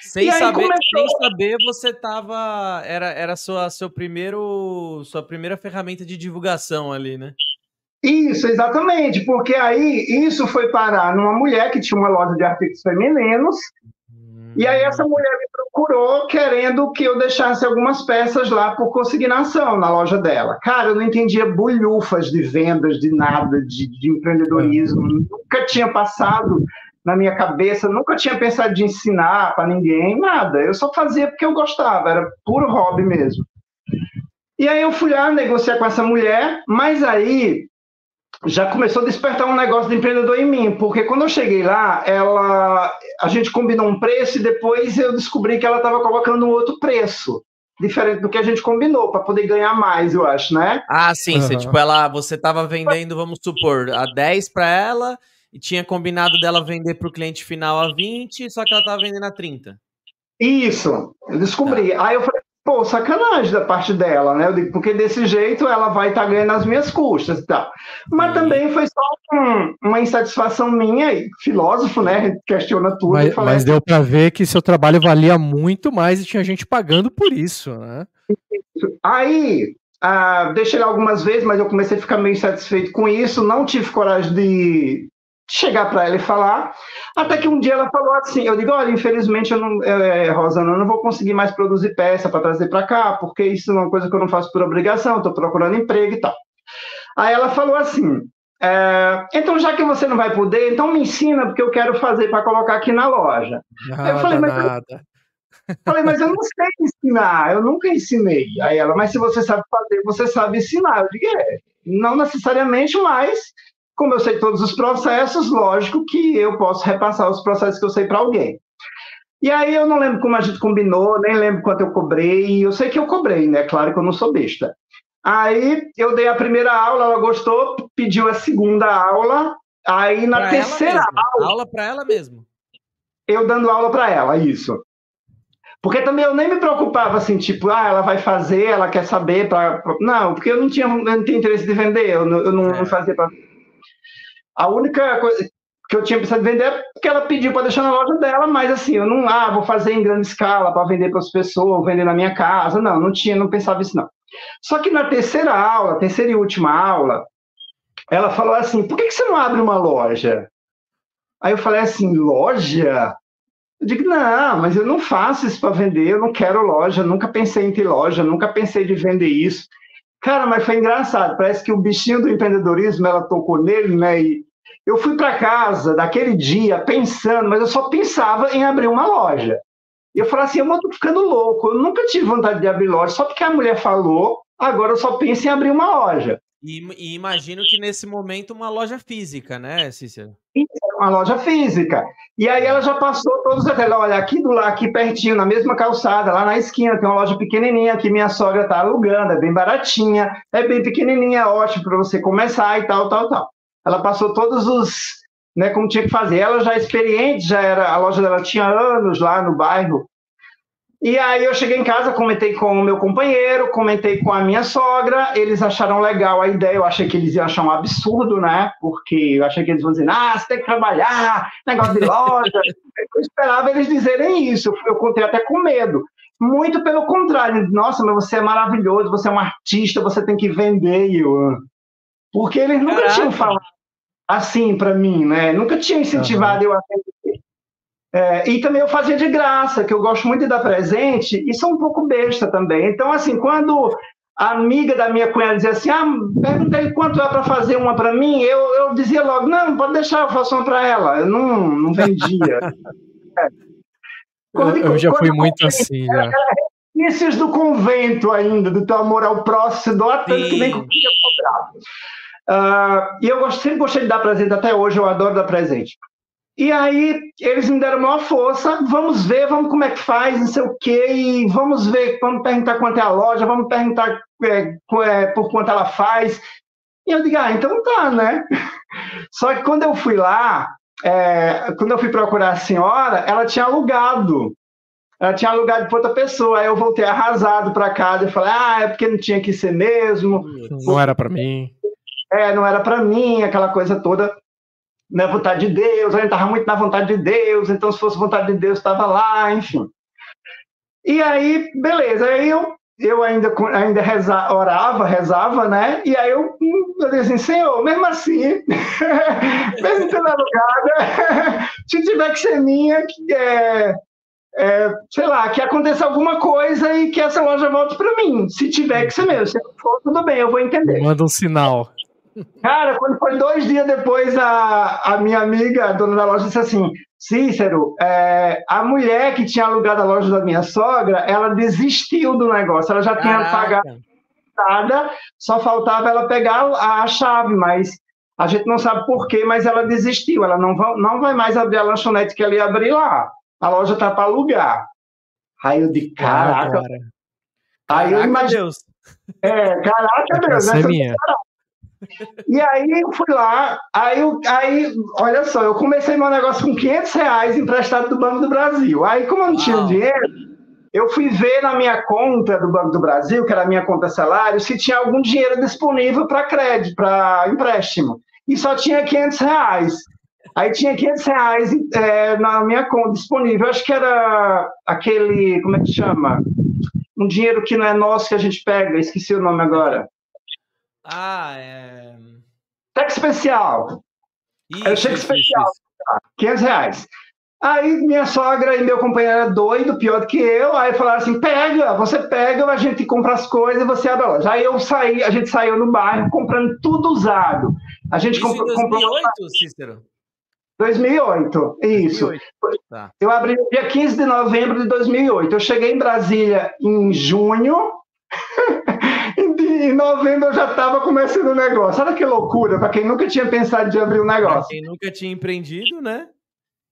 Sem saber, começou... sem saber, você tava. Era, era sua, seu primeiro, sua primeira ferramenta de divulgação ali, né? Isso, exatamente, porque aí isso foi parar numa mulher que tinha uma loja de artigos femininos, hum. e aí essa mulher me procurou querendo que eu deixasse algumas peças lá por consignação na loja dela. Cara, eu não entendia bolhufas de vendas, de nada, de, de empreendedorismo, nunca tinha passado na minha cabeça, nunca tinha pensado de ensinar para ninguém, nada. Eu só fazia porque eu gostava, era puro hobby mesmo. E aí eu fui lá negociar com essa mulher, mas aí já começou a despertar um negócio de empreendedor em mim, porque quando eu cheguei lá, ela, a gente combinou um preço e depois eu descobri que ela estava colocando um outro preço, diferente do que a gente combinou, para poder ganhar mais, eu acho, né? Ah, sim, uhum. você, tipo, ela, você estava vendendo, vamos supor, a 10 para ela e tinha combinado dela vender para o cliente final a 20, só que ela estava vendendo a 30. Isso, eu descobri. Tá. Aí eu falei, pô, sacanagem da parte dela, né? Eu digo, porque desse jeito ela vai estar tá ganhando as minhas custas e tal. Mas também foi só um, uma insatisfação minha, e filósofo, né? Questiona tudo. Mas, mas deu para ver que seu trabalho valia muito mais e tinha gente pagando por isso, né? Aí, ah, deixei ele algumas vezes, mas eu comecei a ficar meio insatisfeito com isso, não tive coragem de chegar para ela e falar. Até que um dia ela falou assim: eu digo, olha, infelizmente, eu não, é, Rosana, eu não vou conseguir mais produzir peça para trazer para cá, porque isso é uma coisa que eu não faço por obrigação, estou procurando emprego e tal. Aí ela falou assim: é, então, já que você não vai poder, então me ensina, porque eu quero fazer para colocar aqui na loja. Nada, eu falei, mas nada. Eu, falei, mas eu não sei ensinar, eu nunca ensinei. Aí ela, mas se você sabe fazer, você sabe ensinar. Eu digo, é, não necessariamente, mas como eu sei todos os processos, lógico que eu posso repassar os processos que eu sei para alguém. E aí eu não lembro como a gente combinou, nem lembro quanto eu cobrei. Eu sei que eu cobrei, né? Claro que eu não sou besta. Aí eu dei a primeira aula, ela gostou, pediu a segunda aula. Aí na pra terceira aula. Aula para ela mesmo. Eu dando aula para ela, isso. Porque também eu nem me preocupava assim, tipo, ah, ela vai fazer, ela quer saber. Pra... Não, porque eu não tinha, eu não tinha interesse de vender, eu não, eu não é. fazia para a única coisa que eu tinha pensado em vender é porque ela pediu para deixar na loja dela, mas assim, eu não, ah, vou fazer em grande escala para vender para as pessoas, vender na minha casa. Não, não tinha, não pensava isso não. Só que na terceira aula, terceira e última aula, ela falou assim: por que, que você não abre uma loja? Aí eu falei assim: loja? Eu digo, não, mas eu não faço isso para vender, eu não quero loja, nunca pensei em ter loja, nunca pensei de vender isso. Cara, mas foi engraçado, parece que o bichinho do empreendedorismo, ela tocou nele, né, e eu fui para casa daquele dia pensando, mas eu só pensava em abrir uma loja. E eu falei assim, eu estou ficando louco, eu nunca tive vontade de abrir loja, só porque a mulher falou, agora eu só penso em abrir uma loja. E, e imagino que nesse momento uma loja física, né, Cícero? Uma loja física. E aí ela já passou todos os detalhes. Olha, aqui do lado, aqui pertinho, na mesma calçada, lá na esquina, tem uma loja pequenininha que minha sogra está alugando, é bem baratinha, é bem pequenininha, é ótimo para você começar e tal, tal, tal ela passou todos os, né, como tinha que fazer. Ela já é experiente, já era, a loja dela tinha anos lá no bairro. E aí eu cheguei em casa, comentei com o meu companheiro, comentei com a minha sogra, eles acharam legal a ideia, eu achei que eles iam achar um absurdo, né? Porque eu achei que eles iam dizer, ah, você tem que trabalhar, negócio de loja. (laughs) eu esperava eles dizerem isso, eu contei até com medo. Muito pelo contrário, nossa, mas você é maravilhoso, você é um artista, você tem que vender. Eu, porque eles nunca Caraca. tinham falado assim para mim, né? Nunca tinha incentivado uhum. eu a aprender. É, e também eu fazia de graça, que eu gosto muito de dar presente, e sou um pouco besta também. Então, assim, quando a amiga da minha cunhada dizia assim, ah, perguntei quanto é para fazer uma para mim, eu, eu dizia logo, não, pode deixar, eu faço uma para ela. Eu não, não vendia. (laughs) é. quando, eu, eu já fui muito assim, já. Inícios do convento ainda, do teu amor ao próximo, doa tanto que nem conseguia cobrar. Uh, e eu sempre gostei de dar presente até hoje, eu adoro dar presente. E aí eles me deram maior força, vamos ver, vamos como é que faz, não sei o quê, e vamos ver, vamos perguntar quanto é a loja, vamos perguntar é, é, por quanto ela faz. E eu digo, ah, então tá, né? (laughs) Só que quando eu fui lá, é, quando eu fui procurar a senhora, ela tinha alugado. Ela tinha alugado para outra pessoa. Aí eu voltei arrasado para casa e falei: ah, é porque não tinha que ser mesmo. Não era para mim. É, não era para mim, aquela coisa toda. É vontade de Deus, a gente estava muito na vontade de Deus, então se fosse vontade de Deus, estava lá, enfim. E aí, beleza, aí eu, eu ainda, ainda reza, orava, rezava, né? E aí eu, eu disse assim, Senhor, mesmo assim, (laughs) mesmo tendo alugada, (laughs) se tiver que ser minha, que é, é, sei lá, que aconteça alguma coisa e que essa loja volte para mim. Se tiver que ser meu, se for, tudo bem, eu vou entender. Manda um sinal. Cara, quando foi dois dias depois, a, a minha amiga, a dona da loja, disse assim: Cícero, é, a mulher que tinha alugado a loja da minha sogra, ela desistiu do negócio, ela já Caraca. tinha pagado nada, só faltava ela pegar a, a chave, mas a gente não sabe por quê, mas ela desistiu, ela não vai, não vai mais abrir a lanchonete que ela ia abrir lá. A loja está para alugar. Aí eu de caraca. Aí eu imagino. Deus. É, caraca, Deus. Essa é minha. E aí eu fui lá, aí, aí, olha só, eu comecei meu negócio com 500 reais emprestado do Banco do Brasil. Aí, como eu não Uau. tinha dinheiro, eu fui ver na minha conta do Banco do Brasil, que era a minha conta salário, se tinha algum dinheiro disponível para crédito, para empréstimo. E só tinha 500 reais. Aí tinha 500 reais é, na minha conta disponível. Acho que era aquele, como é que chama? Um dinheiro que não é nosso que a gente pega, esqueci o nome agora. Ah, é. Cheque especial. Isso, é o cheque isso, especial. Isso, 500 reais. Aí minha sogra e meu companheiro era doido, pior do que eu. Aí falaram assim: pega, você pega, a gente compra as coisas e você abre a loja. Aí eu saí, a gente saiu no bairro comprando tudo usado. A gente isso comprou. Em 2008, comprou... Cícero? 2008, isso. 2008. Tá. Eu abri no dia 15 de novembro de 2008. Eu cheguei em Brasília em junho. (laughs) em novembro eu já estava começando o negócio. Olha que loucura, para quem nunca tinha pensado de abrir um negócio. Pra quem nunca tinha empreendido, né?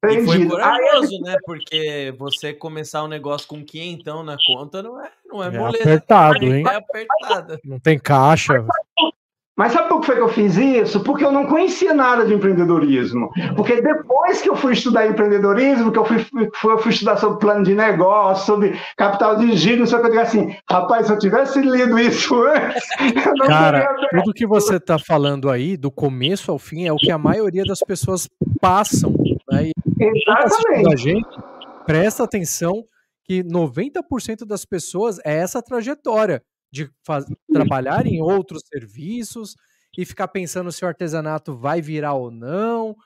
Empreendido. E foi corajoso, né? Porque você começar um negócio com então na conta não é, não é, é boleto. apertado, hein? É apertado. Não tem caixa. Mas sabe por que eu fiz isso? Porque eu não conhecia nada de empreendedorismo. Porque depois que eu fui estudar empreendedorismo, que eu fui, fui, eu fui estudar sobre plano de negócio, sobre capital de giro, não sei o que, eu digo assim, rapaz, se eu tivesse lido isso (laughs) antes, eu não Cara, tudo que você está falando aí, do começo ao fim, é o que a maioria das pessoas passam. Né? Exatamente. A gente, presta atenção que 90% das pessoas é essa trajetória de trabalhar em outros serviços e ficar pensando se o artesanato vai virar ou não.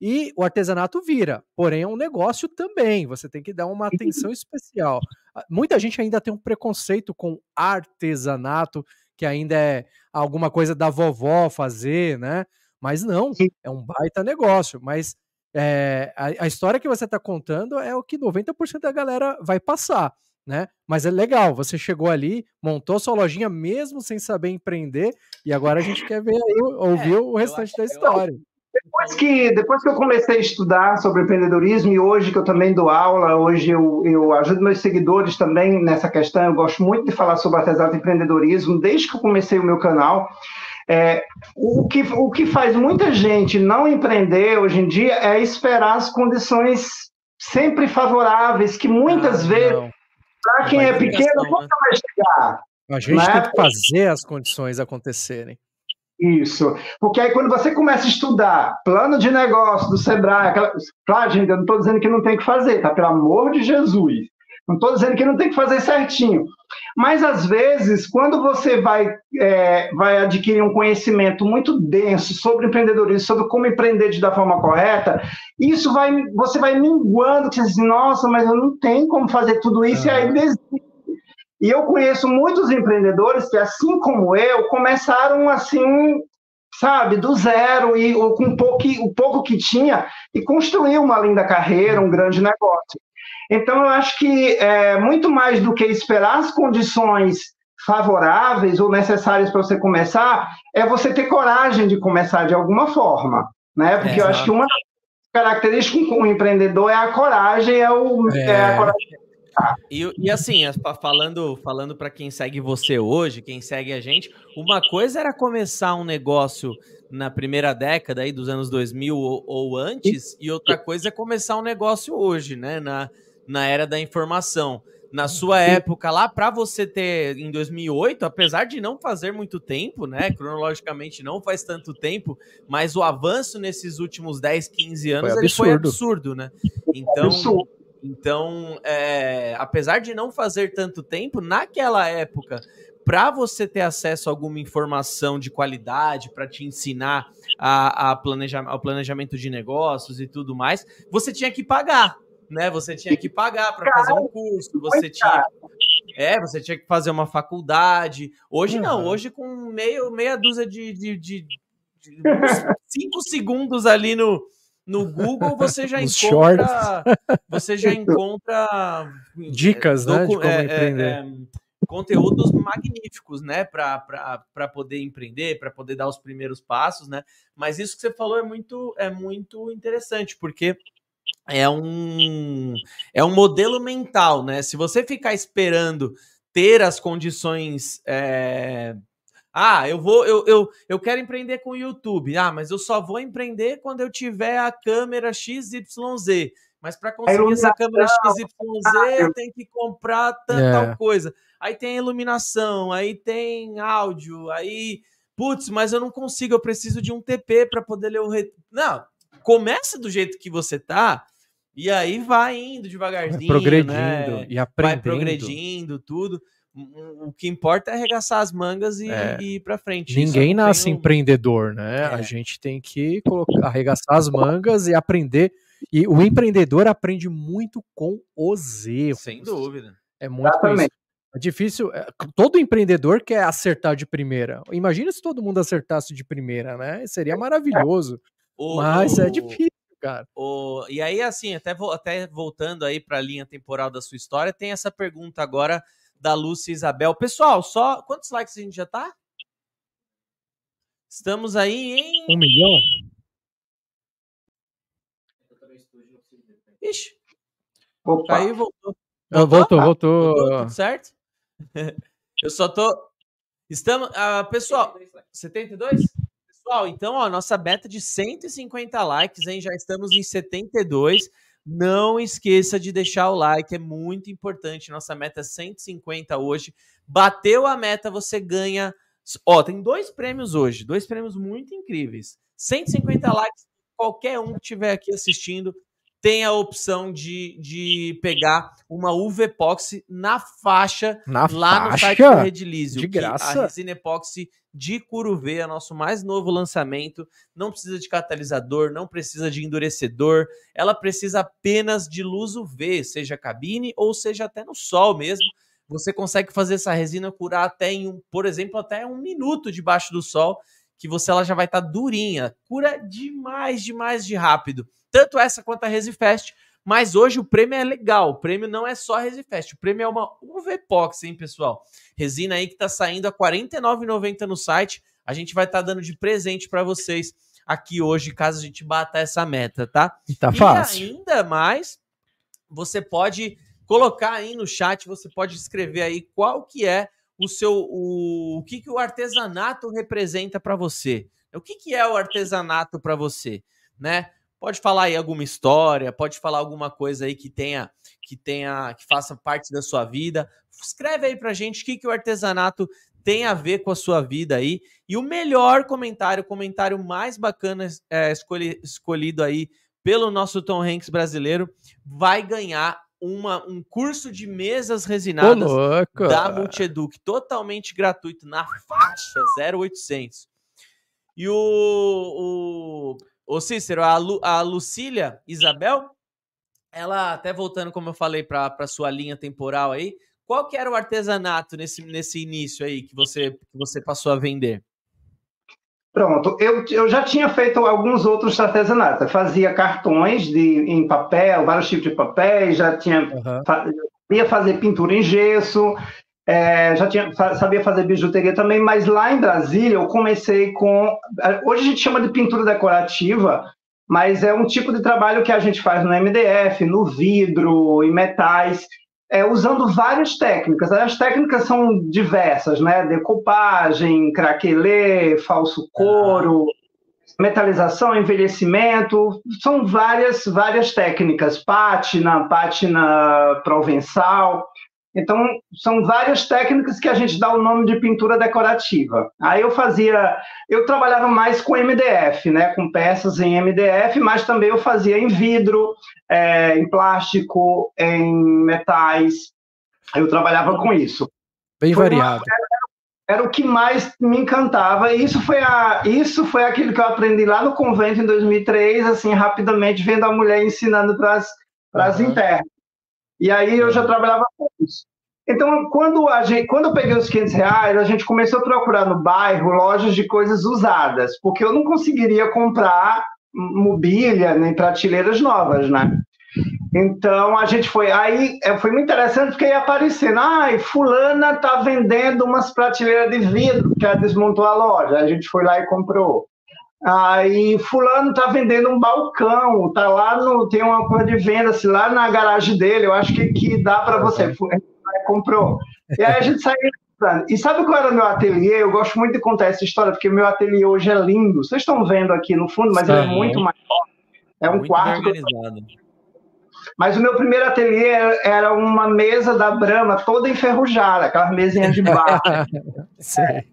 E o artesanato vira, porém é um negócio também. Você tem que dar uma atenção especial. Muita gente ainda tem um preconceito com artesanato, que ainda é alguma coisa da vovó fazer, né? Mas não, é um baita negócio. Mas é, a, a, história que você está contando é o que 90% da galera vai passar né? Mas é legal, você chegou ali, montou sua lojinha mesmo sem saber empreender, e agora a gente quer ver aí, ouvir é, o restante da história. Depois que, depois que eu comecei a estudar sobre empreendedorismo e hoje que eu também dou aula, hoje eu, eu ajudo meus seguidores também nessa questão, eu gosto muito de falar sobre artesanato e empreendedorismo desde que eu comecei o meu canal. É, o, que, o que faz muita gente não empreender hoje em dia é esperar as condições sempre favoráveis, que muitas ah, vezes não para quem é pequeno, nunca vai chegar. A gente né? tem que fazer as condições acontecerem. Isso. Porque aí quando você começa a estudar plano de negócio do Sebrae, aquela... claro, gente, eu não estou dizendo que não tem que fazer, tá? Pelo amor de Jesus. Não estou dizendo que não tem que fazer certinho. Mas, às vezes, quando você vai, é, vai adquirir um conhecimento muito denso sobre empreendedorismo, sobre como empreender da forma correta, isso vai, você vai minguando, que você diz, nossa, mas eu não tenho como fazer tudo isso, e aí desiste. E eu conheço muitos empreendedores que, assim como eu, começaram assim, sabe, do zero, e com pouco, o pouco que tinha, e construiu uma linda carreira, um grande negócio. Então, eu acho que é, muito mais do que esperar as condições favoráveis ou necessárias para você começar, é você ter coragem de começar de alguma forma, né? Porque é, eu acho que uma característica com um empreendedor é a coragem, é, o, é. é a coragem E, e assim, falando, falando para quem segue você hoje, quem segue a gente, uma coisa era começar um negócio na primeira década aí dos anos 2000 ou, ou antes, e outra coisa é começar um negócio hoje, né, na, na era da informação. Na sua época lá, para você ter em 2008, apesar de não fazer muito tempo, né, cronologicamente não faz tanto tempo, mas o avanço nesses últimos 10, 15 anos foi absurdo, foi absurdo né? Então, absurdo. então é, apesar de não fazer tanto tempo, naquela época, para você ter acesso a alguma informação de qualidade, para te ensinar a, a planeja, ao planejamento de negócios e tudo mais, você tinha que pagar, né? Você tinha que pagar para fazer um curso, você tinha é, você tinha que fazer uma faculdade. Hoje uhum. não, hoje com meio, meia dúzia de, de, de, de cinco (laughs) segundos ali no, no Google você já encontra você já (laughs) encontra dicas, né, de como é, é empreender. É, conteúdos magníficos, né, para poder empreender, para poder dar os primeiros passos, né? Mas isso que você falou é muito é muito interessante, porque é um é um modelo mental, né? Se você ficar esperando ter as condições é... Ah, eu vou, eu, eu, eu quero empreender com o YouTube. Ah, mas eu só vou empreender quando eu tiver a câmera XYZ. Mas para conseguir essa câmera XYZ, (laughs) eu tenho que comprar tanta é. coisa. Aí tem iluminação, aí tem áudio, aí. Putz, mas eu não consigo, eu preciso de um TP para poder ler o. Re... Não, começa do jeito que você tá, e aí vai indo devagarzinho. Progredindo né? e aprendendo. Vai progredindo, tudo. O que importa é arregaçar as mangas e, é. e ir para frente. Ninguém nasce um... empreendedor, né? É. A gente tem que colocar, arregaçar as mangas e aprender e o empreendedor aprende muito com os erros. Sem dúvida. É muito É difícil. É, todo empreendedor quer acertar de primeira. Imagina se todo mundo acertasse de primeira, né? Seria maravilhoso. O, mas o, é difícil, cara. O, e aí, assim, até, até voltando aí para a linha temporal da sua história, tem essa pergunta agora da Lúcia Isabel. Pessoal, só quantos likes a gente já tá? Estamos aí em. Um milhão? Ixi. Opa. Aí voltou. Voltou, voltou. voltou. voltou tudo certo? (laughs) Eu só tô. Estamos. Uh, pessoal, 72? Pessoal, então, ó, nossa beta de 150 likes, hein? Já estamos em 72. Não esqueça de deixar o like, é muito importante. Nossa meta é 150 hoje. Bateu a meta, você ganha. Ó, tem dois prêmios hoje, dois prêmios muito incríveis. 150 likes, qualquer um que estiver aqui assistindo tem a opção de, de pegar uma UV Epoxy na faixa na lá faixa? no site da Redlizio. De graça. A resina Epoxy de Curuvê é nosso mais novo lançamento. Não precisa de catalisador, não precisa de endurecedor. Ela precisa apenas de luz UV, seja cabine ou seja até no sol mesmo. Você consegue fazer essa resina curar até em, um, por exemplo, até um minuto debaixo do sol, que você ela já vai estar tá durinha. Cura demais, demais de rápido tanto essa quanto a Resifest. Mas hoje o prêmio é legal. O prêmio não é só Resifest. O prêmio é uma UVPOX, hein, pessoal? Resina aí que tá saindo a R$ 49,90 no site. A gente vai estar tá dando de presente para vocês aqui hoje, caso a gente bata essa meta, tá? Tá e fácil. E ainda mais, você pode colocar aí no chat, você pode escrever aí qual que é o seu o, o que que o artesanato representa para você. O que que é o artesanato para você, né? Pode falar aí alguma história, pode falar alguma coisa aí que tenha, que tenha, que faça parte da sua vida. Escreve aí pra gente o que, que o artesanato tem a ver com a sua vida aí. E o melhor comentário, o comentário mais bacana é, escolhi, escolhido aí pelo nosso Tom Hanks brasileiro, vai ganhar uma, um curso de mesas resinadas da Multieduc, totalmente gratuito, na faixa 0800. E o, o Ô Cícero, a, Lu, a Lucília Isabel, ela até voltando, como eu falei, para sua linha temporal aí, qual que era o artesanato nesse, nesse início aí que você, que você passou a vender? Pronto, eu, eu já tinha feito alguns outros artesanatos. Eu fazia cartões de, em papel, vários tipos de papéis, já tinha uhum. ia fazer pintura em gesso, é, já tinha, sabia fazer bijuteria também, mas lá em Brasília eu comecei com. Hoje a gente chama de pintura decorativa, mas é um tipo de trabalho que a gente faz no MDF, no vidro, em metais. É, usando várias técnicas. As técnicas são diversas, né? Decopagem, craquelê, falso couro, metalização, envelhecimento, são várias várias técnicas, pátina, pátina provençal. Então, são várias técnicas que a gente dá o nome de pintura decorativa. Aí eu fazia, eu trabalhava mais com MDF, né, com peças em MDF, mas também eu fazia em vidro, é, em plástico, em metais. Eu trabalhava com isso. Bem foi variado. Uma, era, era, o que mais me encantava. E isso foi, a, isso foi aquilo que eu aprendi lá no convento em 2003, assim, rapidamente, vendo a mulher ensinando para as uhum. internas. E aí eu já trabalhava com isso. Então, quando, a gente, quando eu peguei os 500 reais, a gente começou a procurar no bairro lojas de coisas usadas, porque eu não conseguiria comprar mobília nem prateleiras novas, né? Então a gente foi. Aí é, foi muito interessante porque ia aparecendo. Ai, Fulana tá vendendo umas prateleiras de vidro, que ela desmontou a loja. A gente foi lá e comprou. Aí fulano tá vendendo um balcão, tá lá no tem uma coisa de venda assim, lá na garagem dele, eu acho que, que dá para você. Comprou. E aí a gente saiu e sabe qual era o meu ateliê? Eu gosto muito de contar essa história, porque meu ateliê hoje é lindo. Vocês estão vendo aqui no fundo, mas ele é muito maior. É um muito quarto. Mas o meu primeiro ateliê era uma mesa da Brama toda enferrujada, aquelas mesinhas de bar. (laughs) é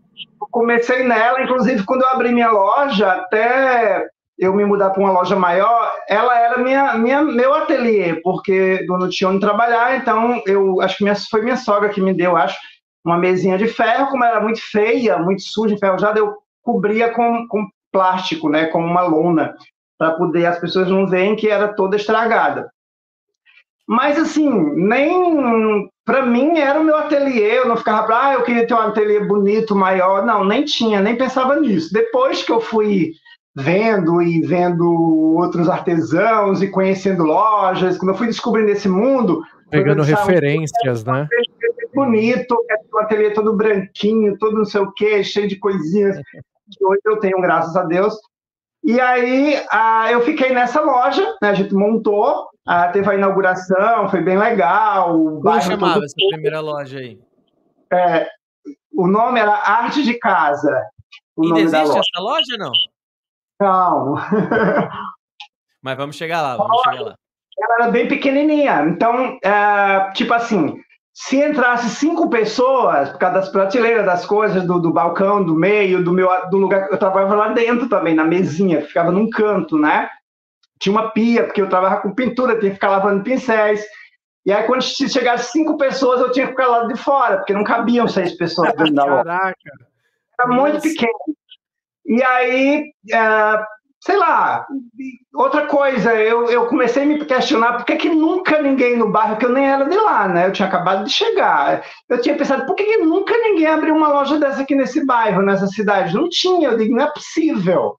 comecei nela, inclusive quando eu abri minha loja, até eu me mudar para uma loja maior, ela era minha, minha, meu ateliê, porque eu não tinha onde trabalhar, então eu acho que minha, foi minha sogra que me deu, acho, uma mesinha de ferro, como era muito feia, muito suja, enferrujada, eu cobria com, com plástico, né, com uma lona, para poder as pessoas não verem que era toda estragada. Mas, assim, nem. Para mim era o meu ateliê, eu não ficava para, ah, eu queria ter um ateliê bonito, maior. Não, nem tinha, nem pensava nisso. Depois que eu fui vendo e vendo outros artesãos e conhecendo lojas, quando eu fui descobrindo esse mundo. Pegando referências, um... né? Bonito, um ateliê todo branquinho, todo não sei o quê, cheio de coisinhas (laughs) que hoje eu tenho, graças a Deus. E aí ah, eu fiquei nessa loja, né, a gente montou, ah, teve a inauguração, foi bem legal. Como chamava essa primeira loja aí? É, o nome era Arte de Casa. Ainda existe loja. essa loja não? Não. (laughs) Mas vamos chegar lá, vamos chegar lá. Ela era bem pequenininha, então, é, tipo assim, se entrasse cinco pessoas, por causa das prateleiras, das coisas, do, do balcão, do meio, do meu do lugar, eu trabalhava lá dentro também, na mesinha, ficava num canto, né? Tinha uma pia, porque eu trabalhava com pintura, tinha que ficar lavando pincéis. E aí, quando chegasse cinco pessoas, eu tinha que ficar lá de fora, porque não cabiam seis pessoas dentro da loja. Caraca! Era muito pequeno. E aí, uh, sei lá, outra coisa, eu, eu comecei a me questionar por que, que nunca ninguém no bairro, que eu nem era de lá, né? Eu tinha acabado de chegar. Eu tinha pensado, por que, que nunca ninguém abriu uma loja dessa aqui nesse bairro, nessa cidade? Não tinha, eu digo, não é possível.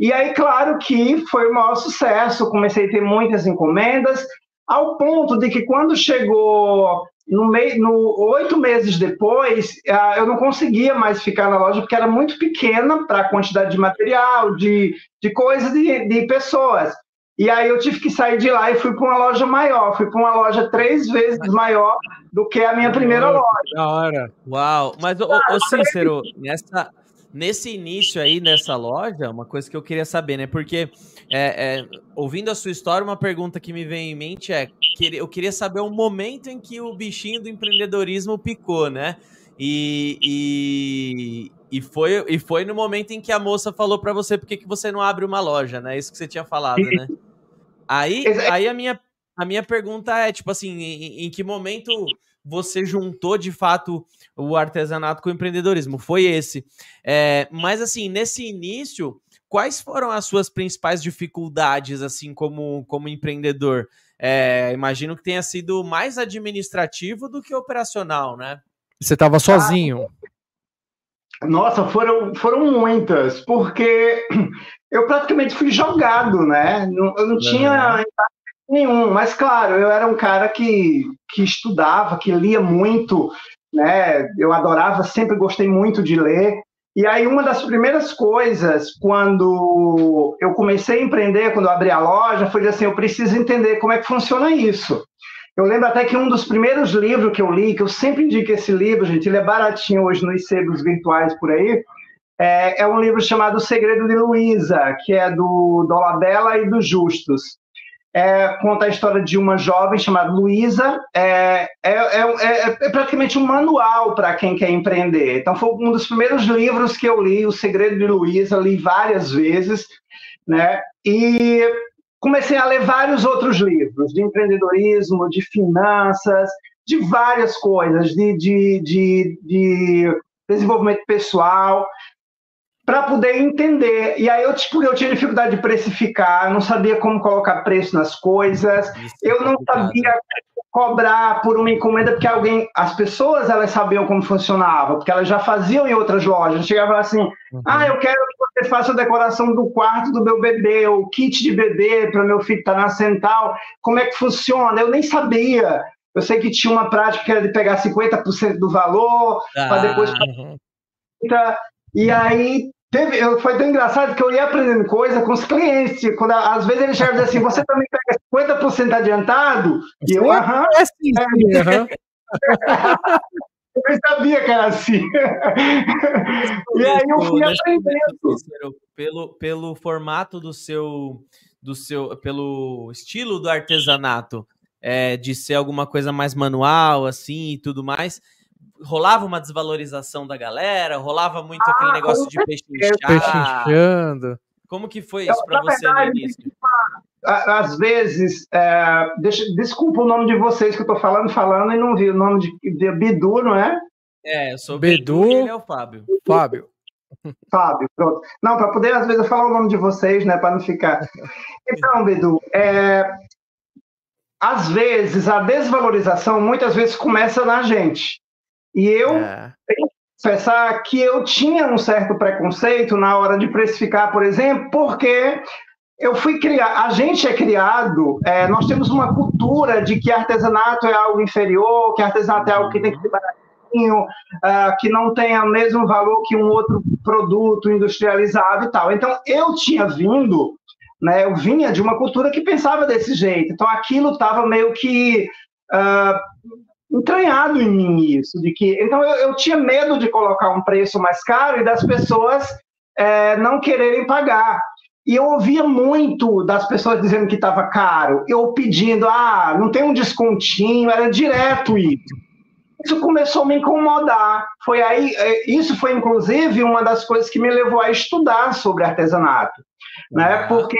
E aí, claro que foi o maior sucesso, comecei a ter muitas encomendas, ao ponto de que quando chegou no, meio, no oito meses depois, ah, eu não conseguia mais ficar na loja porque era muito pequena para a quantidade de material, de, de coisas, de, de pessoas. E aí eu tive que sair de lá e fui para uma loja maior. Fui para uma loja três vezes maior do que a minha primeira loja. Da hora. Uau! Mas, ô, ô Cícero, nessa, Nesse início aí, nessa loja, uma coisa que eu queria saber, né? Porque, é, é, ouvindo a sua história, uma pergunta que me vem em mente é: eu queria saber o momento em que o bichinho do empreendedorismo picou, né? E, e, e, foi, e foi no momento em que a moça falou para você por que você não abre uma loja, né? Isso que você tinha falado, né? (laughs) Aí, aí a, minha, a minha pergunta é, tipo assim, em, em que momento você juntou de fato o artesanato com o empreendedorismo. Foi esse. É, mas assim, nesse início, quais foram as suas principais dificuldades, assim, como, como empreendedor? É, imagino que tenha sido mais administrativo do que operacional, né? Você estava sozinho? Nossa, foram, foram muitas, porque (clears throat) eu praticamente fui jogado, né? Eu não tinha nenhum, mas claro, eu era um cara que, que estudava, que lia muito, né? Eu adorava, sempre gostei muito de ler. E aí uma das primeiras coisas quando eu comecei a empreender, quando eu abri a loja, foi assim, eu preciso entender como é que funciona isso. Eu lembro até que um dos primeiros livros que eu li, que eu sempre indico esse livro, gente, ele é baratinho hoje nos sebos virtuais por aí, é, é um livro chamado O Segredo de Luísa, que é do Dolabella e do Justus. É, conta a história de uma jovem chamada Luísa. É, é, é, é, praticamente um manual para quem quer empreender. Então, foi um dos primeiros livros que eu li, O Segredo de Luísa, li várias vezes, né? E comecei a ler vários outros livros de empreendedorismo, de finanças, de várias coisas, de, de, de, de desenvolvimento pessoal para poder entender. E aí eu, tipo, eu tinha dificuldade de precificar, não sabia como colocar preço nas coisas, Isso eu é não sabia cobrar por uma encomenda porque alguém, as pessoas elas sabiam como funcionava, porque elas já faziam em outras lojas. Chegava assim, uhum. ah, eu quero que você faça a decoração do quarto do meu bebê, o kit de bebê para meu filho estar tá nascendo tal. Como é que funciona? Eu nem sabia. Eu sei que tinha uma prática que era de pegar 50% do valor, ah, para depois. Uhum. E aí Teve, foi tão engraçado que eu ia aprendendo coisa com os clientes. Quando, às vezes eles chegavam assim, você também pega 50% adiantado? E eu, aham. É assim, é, (laughs) eu nem sabia que era assim. e aí eu fui aprendendo. Pelo, pelo formato do seu, do seu, pelo estilo do artesanato, é, de ser alguma coisa mais manual, assim, e tudo mais, rolava uma desvalorização da galera, rolava muito ah, aquele negócio de pechinchar. Como que foi isso para você verdade, no início? Às vezes, é, deixa, desculpa o nome de vocês que eu tô falando, falando e não vi o nome de, de Bidu, não é? É, eu sou Bidu, Bidu ele é o Fábio. Fábio. (laughs) Fábio, pronto. Não, para poder, às vezes, eu falar o nome de vocês, né, para não ficar. (laughs) Então, Bidu, é, às vezes a desvalorização muitas vezes começa na gente. E eu é. tenho que confessar que eu tinha um certo preconceito na hora de precificar, por exemplo, porque eu fui criar, a gente é criado, é, nós temos uma cultura de que artesanato é algo inferior, que artesanato é algo que tem que ser baratinho, uh, que não tem o mesmo valor que um outro produto industrializado e tal. Então, eu tinha vindo, né, eu vinha de uma cultura que pensava desse jeito. Então, aquilo estava meio que uh, entranhado em mim isso, de que então eu, eu tinha medo de colocar um preço mais caro e das pessoas é, não quererem pagar. E eu ouvia muito das pessoas dizendo que estava caro, eu pedindo, ah, não tem um descontinho, era direto isso. Isso começou a me incomodar. Foi aí, é, isso foi inclusive uma das coisas que me levou a estudar sobre artesanato, né? Porque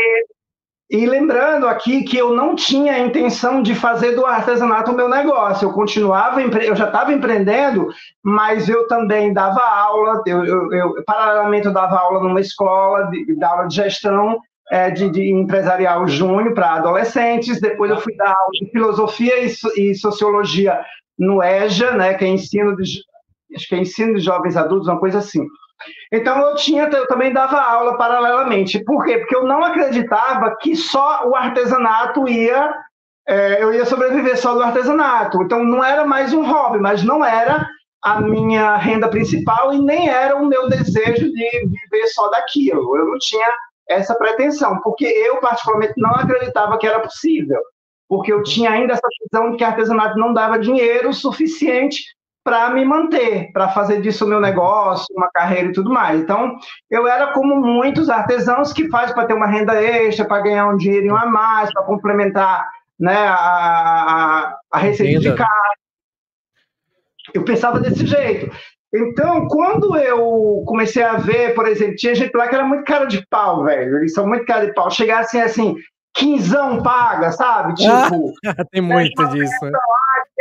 e lembrando aqui que eu não tinha a intenção de fazer do artesanato o meu negócio. Eu continuava, eu já estava empreendendo, mas eu também dava aula, eu, eu, eu, paralelamente eu dava aula numa escola, de, de aula de gestão é, de, de, empresarial júnior para adolescentes. Depois eu fui dar aula de filosofia e, e sociologia no EJA, né, que é ensino de, acho que é ensino de jovens adultos, uma coisa assim. Então eu tinha, eu também dava aula paralelamente. Por quê? Porque eu não acreditava que só o artesanato ia, é, eu ia sobreviver só do artesanato. Então não era mais um hobby, mas não era a minha renda principal e nem era o meu desejo de viver só daquilo. Eu não tinha essa pretensão, porque eu particularmente não acreditava que era possível, porque eu tinha ainda essa visão de que artesanato não dava dinheiro suficiente para me manter, para fazer disso o meu negócio, uma carreira e tudo mais. Então, eu era como muitos artesãos que faz para ter uma renda extra, para ganhar um dinheirinho a mais, para complementar né, a, a, a receita de casa. Eu pensava desse jeito. Então, quando eu comecei a ver, por exemplo, tinha gente lá que era muito cara de pau, velho. Eles são muito cara de pau. Chegassem assim, quinzão paga, sabe? Tipo. (laughs) tem muito disso. Né?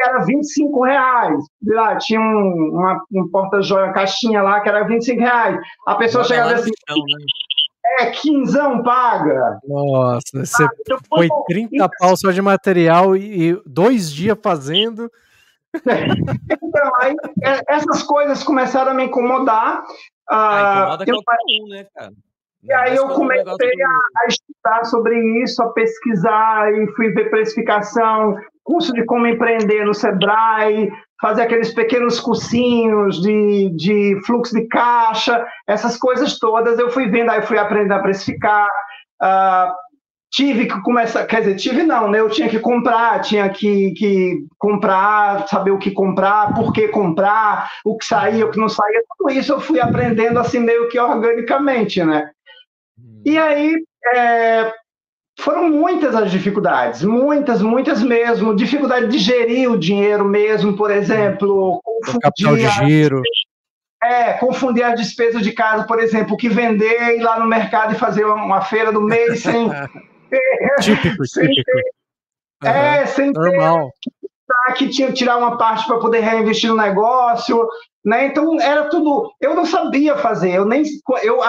era 25 reais. Lá tinha um, uma, um porta-joia, caixinha lá que era 25 reais. A pessoa chegava assim. Chão, né? É, quinzão paga. Nossa, você ah, então, foi 30 pau só de material e, e dois dias fazendo. então, aí é, essas coisas começaram a me incomodar. Ah, incomoda eu, qualquer um, né, cara? E aí eu comecei a, a, estudar sobre isso, a pesquisar e fui ver precificação, curso de como empreender no Sebrae, fazer aqueles pequenos cursinhos de, de fluxo de caixa, essas coisas todas eu fui vendo, aí fui aprendendo a precificar. Uh, tive que começar, quer dizer, tive não, né? Eu tinha que comprar, tinha que, que comprar, saber o que comprar, por que comprar, o que saía, o que não saía, tudo isso eu fui aprendendo assim meio que organicamente, né? E aí é, foram muitas as dificuldades, muitas, muitas mesmo, dificuldade de gerir o dinheiro mesmo, por exemplo, confundir capital de giro. É, confundir as despesas de casa, por exemplo, que vender, ir lá no mercado e fazer uma feira do mês sem, (laughs) típico, sem típico. Ter, uhum. É, sem Normal. ter que tinha que tirar uma parte para poder reinvestir no negócio, né? Então era tudo. Eu não sabia fazer, eu nem. Eu,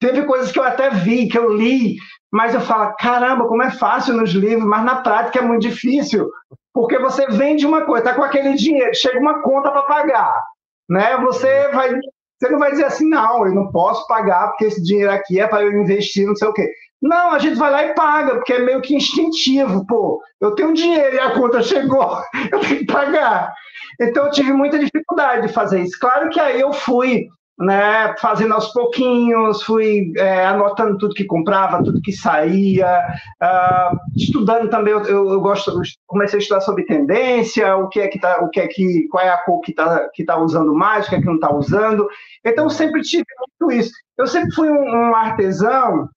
teve coisas que eu até vi, que eu li, mas eu falo, caramba, como é fácil nos livros, mas na prática é muito difícil, porque você vende uma coisa, tá com aquele dinheiro, chega uma conta para pagar, né? Você vai, você não vai dizer assim, não, eu não posso pagar porque esse dinheiro aqui é para eu investir, não sei o quê. Não, a gente vai lá e paga, porque é meio que instintivo. Pô, eu tenho dinheiro e a conta chegou, (laughs) eu tenho que pagar. Então eu tive muita dificuldade de fazer isso. Claro que aí eu fui né, fazendo aos pouquinhos, fui é, anotando tudo que comprava, tudo que saía, uh, estudando também. Eu, eu, gosto, comecei a estudar sobre tendência, o que é que tá, o que é que, qual é a cor que está que tá usando mais, o que é que não está usando. Então sempre tive muito isso. Eu sempre fui um, um artesão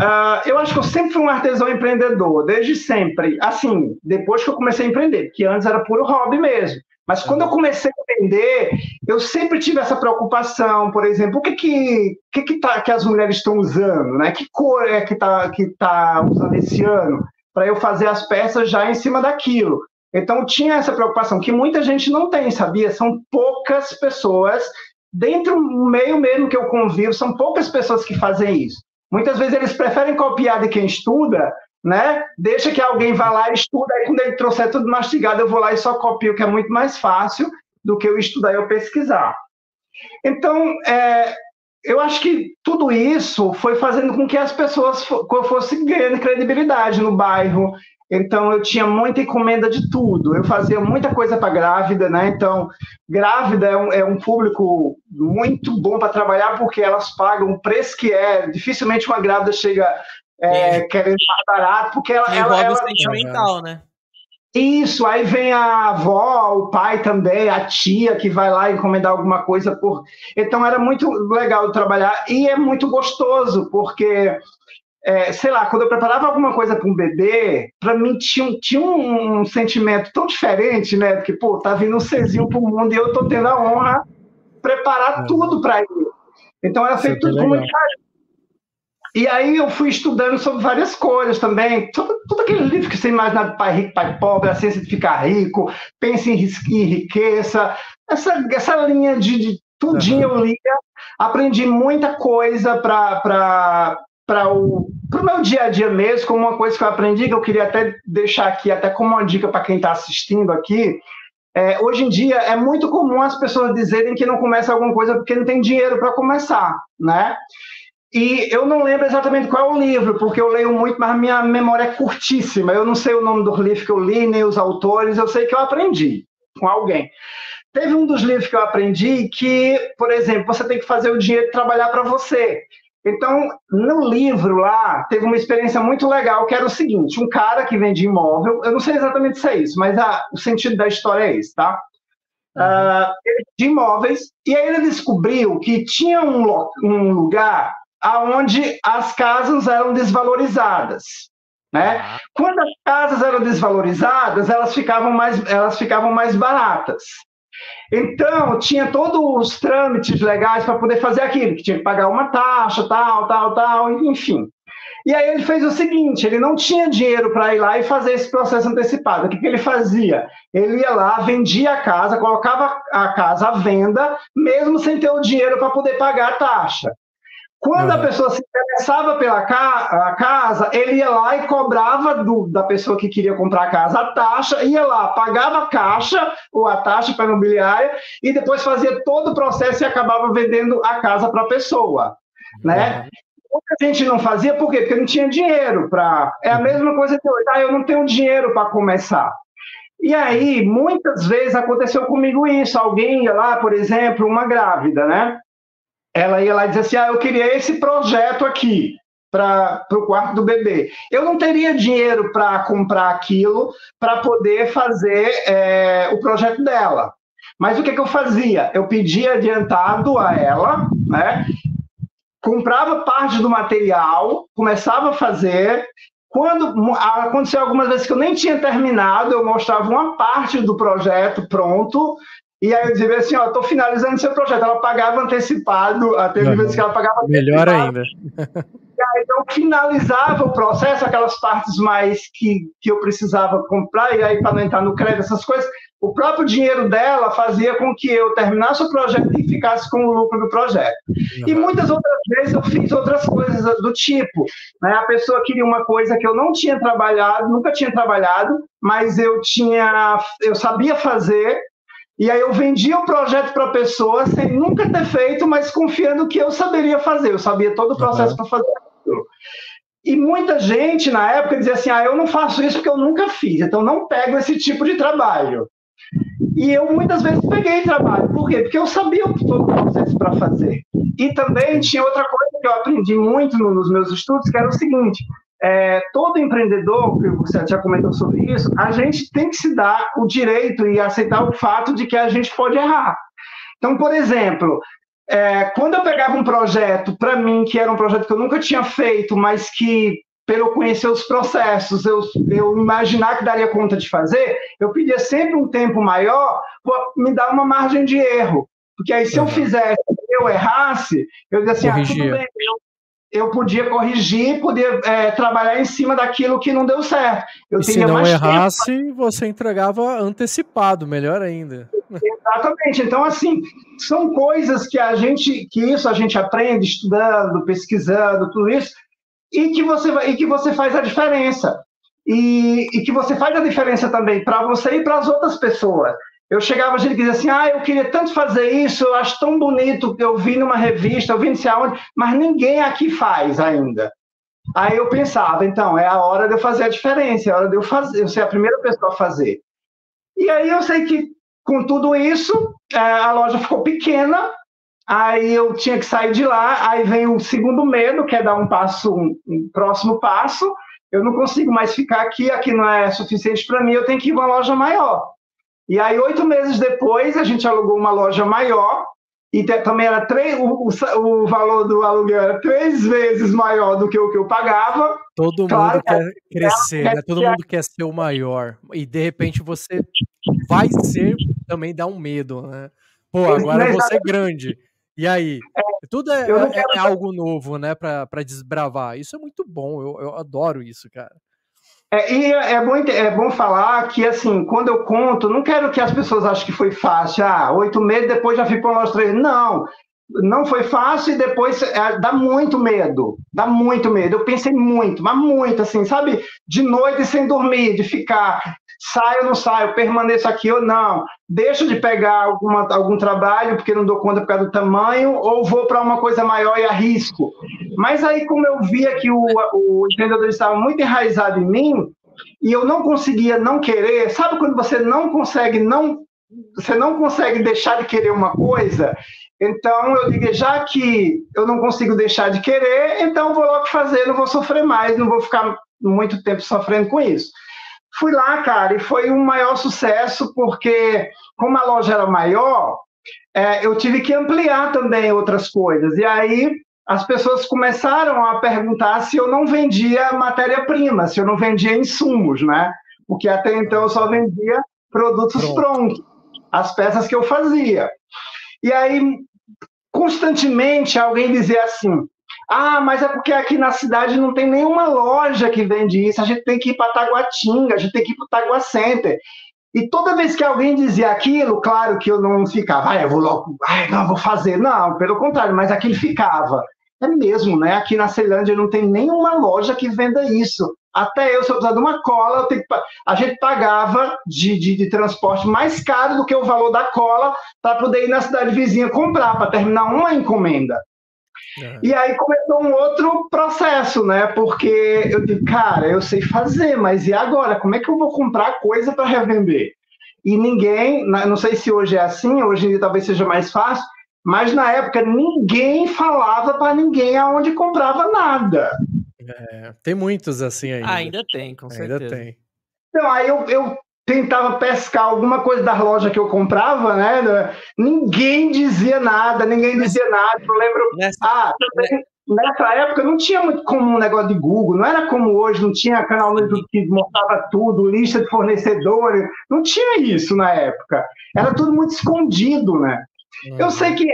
Uh, eu acho que eu sempre fui um artesão empreendedor, desde sempre. Assim, depois que eu comecei a empreender, porque antes era puro hobby mesmo. Mas quando eu comecei a vender, eu sempre tive essa preocupação, por exemplo, o que que, que, que, tá, que as mulheres estão usando, né? Que cor é que está que tá usando esse ano? Para eu fazer as peças já em cima daquilo. Então tinha essa preocupação, que muita gente não tem, sabia? São poucas pessoas, dentro do meio mesmo que eu convivo, são poucas pessoas que fazem isso. Muitas vezes eles preferem copiar de quem estuda, né? Deixa que alguém vá lá e estuda, aí quando ele trouxer tudo mastigado, eu vou lá e só copio, que é muito mais fácil do que eu estudar e eu pesquisar. Então, é, eu acho que tudo isso foi fazendo com que as pessoas fossem ganhando credibilidade no bairro, então eu tinha muita encomenda de tudo. Eu fazia muita coisa para grávida, né? Então, grávida é um, é um público muito bom para trabalhar porque elas pagam o preço que é. Dificilmente uma grávida chega é, querendo mais barato, porque ela. Envolve ela, o sentimental, né? Isso, aí vem a avó, o pai também, a tia que vai lá encomendar alguma coisa por. Então era muito legal trabalhar e é muito gostoso, porque é, sei lá, quando eu preparava alguma coisa para um bebê, para mim tinha, tinha um, um, sentimento tão diferente, né? Porque, pô, tá vindo um Cezinho para o mundo e eu tô tendo a honra de preparar é. tudo para ele. Então era feito tudo com muito carinho. E aí eu fui estudando sobre várias coisas também, sobre tudo aquele livro que você imagina de pai rico, pai pobre, a ciência de ficar rico, pense em, em riqueza, essa, essa linha de, de tudinho uhum. eu lia, aprendi muita coisa para para o pro meu dia a dia mesmo, como uma coisa que eu aprendi, que eu queria até deixar aqui, até como uma dica para quem está assistindo aqui. É, hoje em dia é muito comum as pessoas dizerem que não começa alguma coisa porque não tem dinheiro para começar, né? E eu não lembro exatamente qual é o livro, porque eu leio muito, mas minha memória é curtíssima. Eu não sei o nome do livro que eu li, nem os autores, eu sei que eu aprendi com alguém. Teve um dos livros que eu aprendi que, por exemplo, você tem que fazer o dinheiro trabalhar para você. Então, no livro lá, teve uma experiência muito legal, que era o seguinte: um cara que vende imóvel, eu não sei exatamente se é isso, mas a, o sentido da história é esse, tá? Uhum. Uh, de imóveis, e aí ele descobriu que tinha um, um lugar onde as casas eram desvalorizadas. Né? Uhum. Quando as casas eram desvalorizadas, elas ficavam mais, elas ficavam mais baratas. Então, tinha todos os trâmites legais para poder fazer aquilo, que tinha que pagar uma taxa, tal, tal, tal, enfim. E aí ele fez o seguinte: ele não tinha dinheiro para ir lá e fazer esse processo antecipado. O que, que ele fazia? Ele ia lá, vendia a casa, colocava a casa à venda, mesmo sem ter o dinheiro para poder pagar a taxa. Quando uhum. a pessoa se interessava pela ca casa, ele ia lá e cobrava do, da pessoa que queria comprar a casa a taxa, ia lá, pagava a caixa ou a taxa para a imobiliária e depois fazia todo o processo e acabava vendendo a casa para a pessoa. Né? Muita gente não fazia, por quê? Porque não tinha dinheiro para. É a uhum. mesma coisa que hoje, ah, eu não tenho dinheiro para começar. E aí, muitas vezes aconteceu comigo isso. Alguém ia lá, por exemplo, uma grávida, né? Ela ia lá e dizia assim: ah, eu queria esse projeto aqui. para o quarto do bebê. Eu não teria dinheiro para comprar aquilo para poder fazer é, o projeto dela. Mas o que, que eu fazia? Eu pedia adiantado a ela, né? comprava parte do material, começava a fazer. Quando aconteceu algumas vezes que eu nem tinha terminado, eu mostrava uma parte do projeto pronto e aí eu dizia assim, ó, estou finalizando seu projeto. Ela pagava antecipado, até uhum. vezes que ela pagava Melhor ainda. (laughs) E aí eu finalizava o processo, aquelas partes mais que, que eu precisava comprar, e aí para não entrar no crédito, essas coisas, o próprio dinheiro dela fazia com que eu terminasse o projeto e ficasse com o lucro do projeto. Uhum. E muitas outras vezes eu fiz outras coisas do tipo. Né? A pessoa queria uma coisa que eu não tinha trabalhado, nunca tinha trabalhado, mas eu tinha, eu sabia fazer, e aí eu vendia o projeto para a pessoa sem nunca ter feito, mas confiando que eu saberia fazer. Eu sabia todo o processo uhum. para fazer aquilo. E muita gente na época dizia assim: ah, eu não faço isso porque eu nunca fiz, então não pego esse tipo de trabalho. E eu muitas vezes peguei trabalho. Por quê? Porque eu sabia todo o processo para fazer. E também tinha outra coisa que eu aprendi muito nos meus estudos, que era o seguinte: é, todo empreendedor, que você já comentou sobre isso, a gente tem que se dar o direito e aceitar o fato de que a gente pode errar. Então, por exemplo, é, quando eu pegava um projeto para mim, que era um projeto que eu nunca tinha feito, mas que, pelo conhecer os processos, eu, eu imaginar que daria conta de fazer, eu pedia sempre um tempo maior, me dar uma margem de erro. Porque aí, se eu fizesse, eu errasse, eu dizia assim, ah, tudo bem, eu podia corrigir, podia é, trabalhar em cima daquilo que não deu certo. Eu e se não errasse, tempo. você entregava antecipado, melhor ainda. (laughs) Exatamente. Então, assim, são coisas que a gente, que isso a gente aprende estudando, pesquisando, tudo isso, e que você, e que você faz a diferença. E, e que você faz a diferença também para você e para as outras pessoas eu chegava, gente dizia assim, ah, eu queria tanto fazer isso, eu acho tão bonito, eu vi numa revista, eu vi não sei aonde, mas ninguém aqui faz ainda. Aí eu pensava, então, é a hora de eu fazer a diferença, é a hora de eu fazer, eu ser a primeira pessoa a fazer. E aí eu sei que com tudo isso, é, a loja ficou pequena, aí eu tinha que sair de lá, aí vem o segundo medo, que é dar um passo, um próximo passo, eu não consigo mais ficar aqui, aqui não é suficiente para mim, eu tenho que ir para uma loja maior. E aí, oito meses depois, a gente alugou uma loja maior, e também era três, o, o, valor do aluguel era três vezes maior do que o que eu pagava. Todo claro, mundo quer crescer, né? Todo mundo quer ser o maior. E de repente você vai ser, também dá um medo, né? Pô, agora vou ser grande. E aí? É, Tudo é, é, é, algo novo, né, para desbravar. Isso é muito bom, eu, eu adoro isso, cara. É, e é bom, é bom falar que, assim, quando eu conto, não quero que as pessoas achem que foi fácil. Ah, oito meses depois já para nós três. Não, não foi fácil e depois é, dá muito medo. Dá muito medo. Eu pensei muito, mas muito, assim, sabe? De noite sem dormir, de ficar saio ou não saio, permaneço aqui ou não, deixo de pegar alguma, algum trabalho porque não dou conta por causa do tamanho, ou vou para uma coisa maior e arrisco. Mas aí, como eu via que o, o empreendedor estava muito enraizado em mim, e eu não conseguia não querer, sabe quando você não consegue não você não consegue deixar de querer uma coisa? Então eu digo, já que eu não consigo deixar de querer, então vou logo fazer, não vou sofrer mais, não vou ficar muito tempo sofrendo com isso. Fui lá, cara, e foi um maior sucesso, porque como a loja era maior, é, eu tive que ampliar também outras coisas. E aí as pessoas começaram a perguntar se eu não vendia matéria-prima, se eu não vendia insumos, né? Porque até então eu só vendia produtos Pronto. prontos, as peças que eu fazia. E aí, constantemente, alguém dizia assim: ah, mas é porque aqui na cidade não tem nenhuma loja que vende isso. A gente tem que ir para Taguatinga, a gente tem que ir para o Tagua Center. E toda vez que alguém dizia aquilo, claro que eu não ficava, ah, eu vou logo, ah, não, vou fazer. Não, pelo contrário, mas aquilo ficava. É mesmo, né? Aqui na Ceilândia não tem nenhuma loja que venda isso. Até eu, se eu precisar de uma cola, que... a gente pagava de, de, de, transporte mais caro do que o valor da cola para poder ir na cidade vizinha comprar, para terminar uma encomenda. É. E aí começou um outro processo, né? Porque eu digo, cara, eu sei fazer, mas e agora? Como é que eu vou comprar coisa para revender? E ninguém, não sei se hoje é assim, hoje em dia talvez seja mais fácil, mas na época ninguém falava para ninguém aonde comprava nada. É, tem muitos assim ainda. Ah, ainda tem, com certeza. Ainda tem. Então, aí eu, eu tentava pescar alguma coisa da loja que eu comprava, né? Ninguém dizia nada, ninguém dizia nada. Eu lembro. Nessa, ah, também, nessa época não tinha muito como um negócio de Google, não era como hoje, não tinha canal no YouTube que mostrava tudo, lista de fornecedores, não tinha isso na época. Era tudo muito escondido, né? Eu sei que,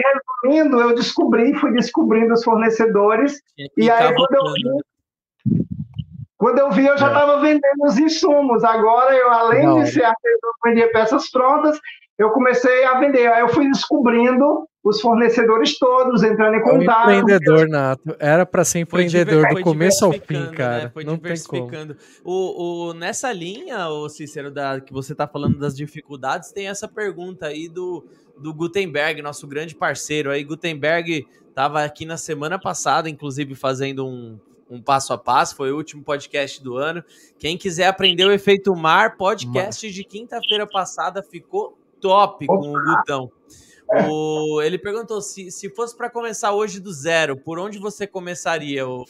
resumindo, eu descobri, fui descobrindo os fornecedores, e aí quando eu vi, quando eu vi, eu já estava é. vendendo os insumos. Agora, eu, além Não. de ser artesão, vender peças prontas, eu comecei a vender. Aí eu fui descobrindo os fornecedores todos, entrando em contato. Um empreendedor, Nato. Era para ser empreendedor do começo ao fim, né? cara. Né? Foi Não diversificando. O, o, nessa linha, o Cícero, da, que você está falando das dificuldades, tem essa pergunta aí do, do Gutenberg, nosso grande parceiro aí. Gutenberg estava aqui na semana passada, inclusive, fazendo um, um passo a passo, foi o último podcast do ano. Quem quiser aprender o efeito mar, podcast de quinta-feira passada ficou top com o Gutão. O, ele perguntou se, se fosse para começar hoje do zero, por onde você começaria? O...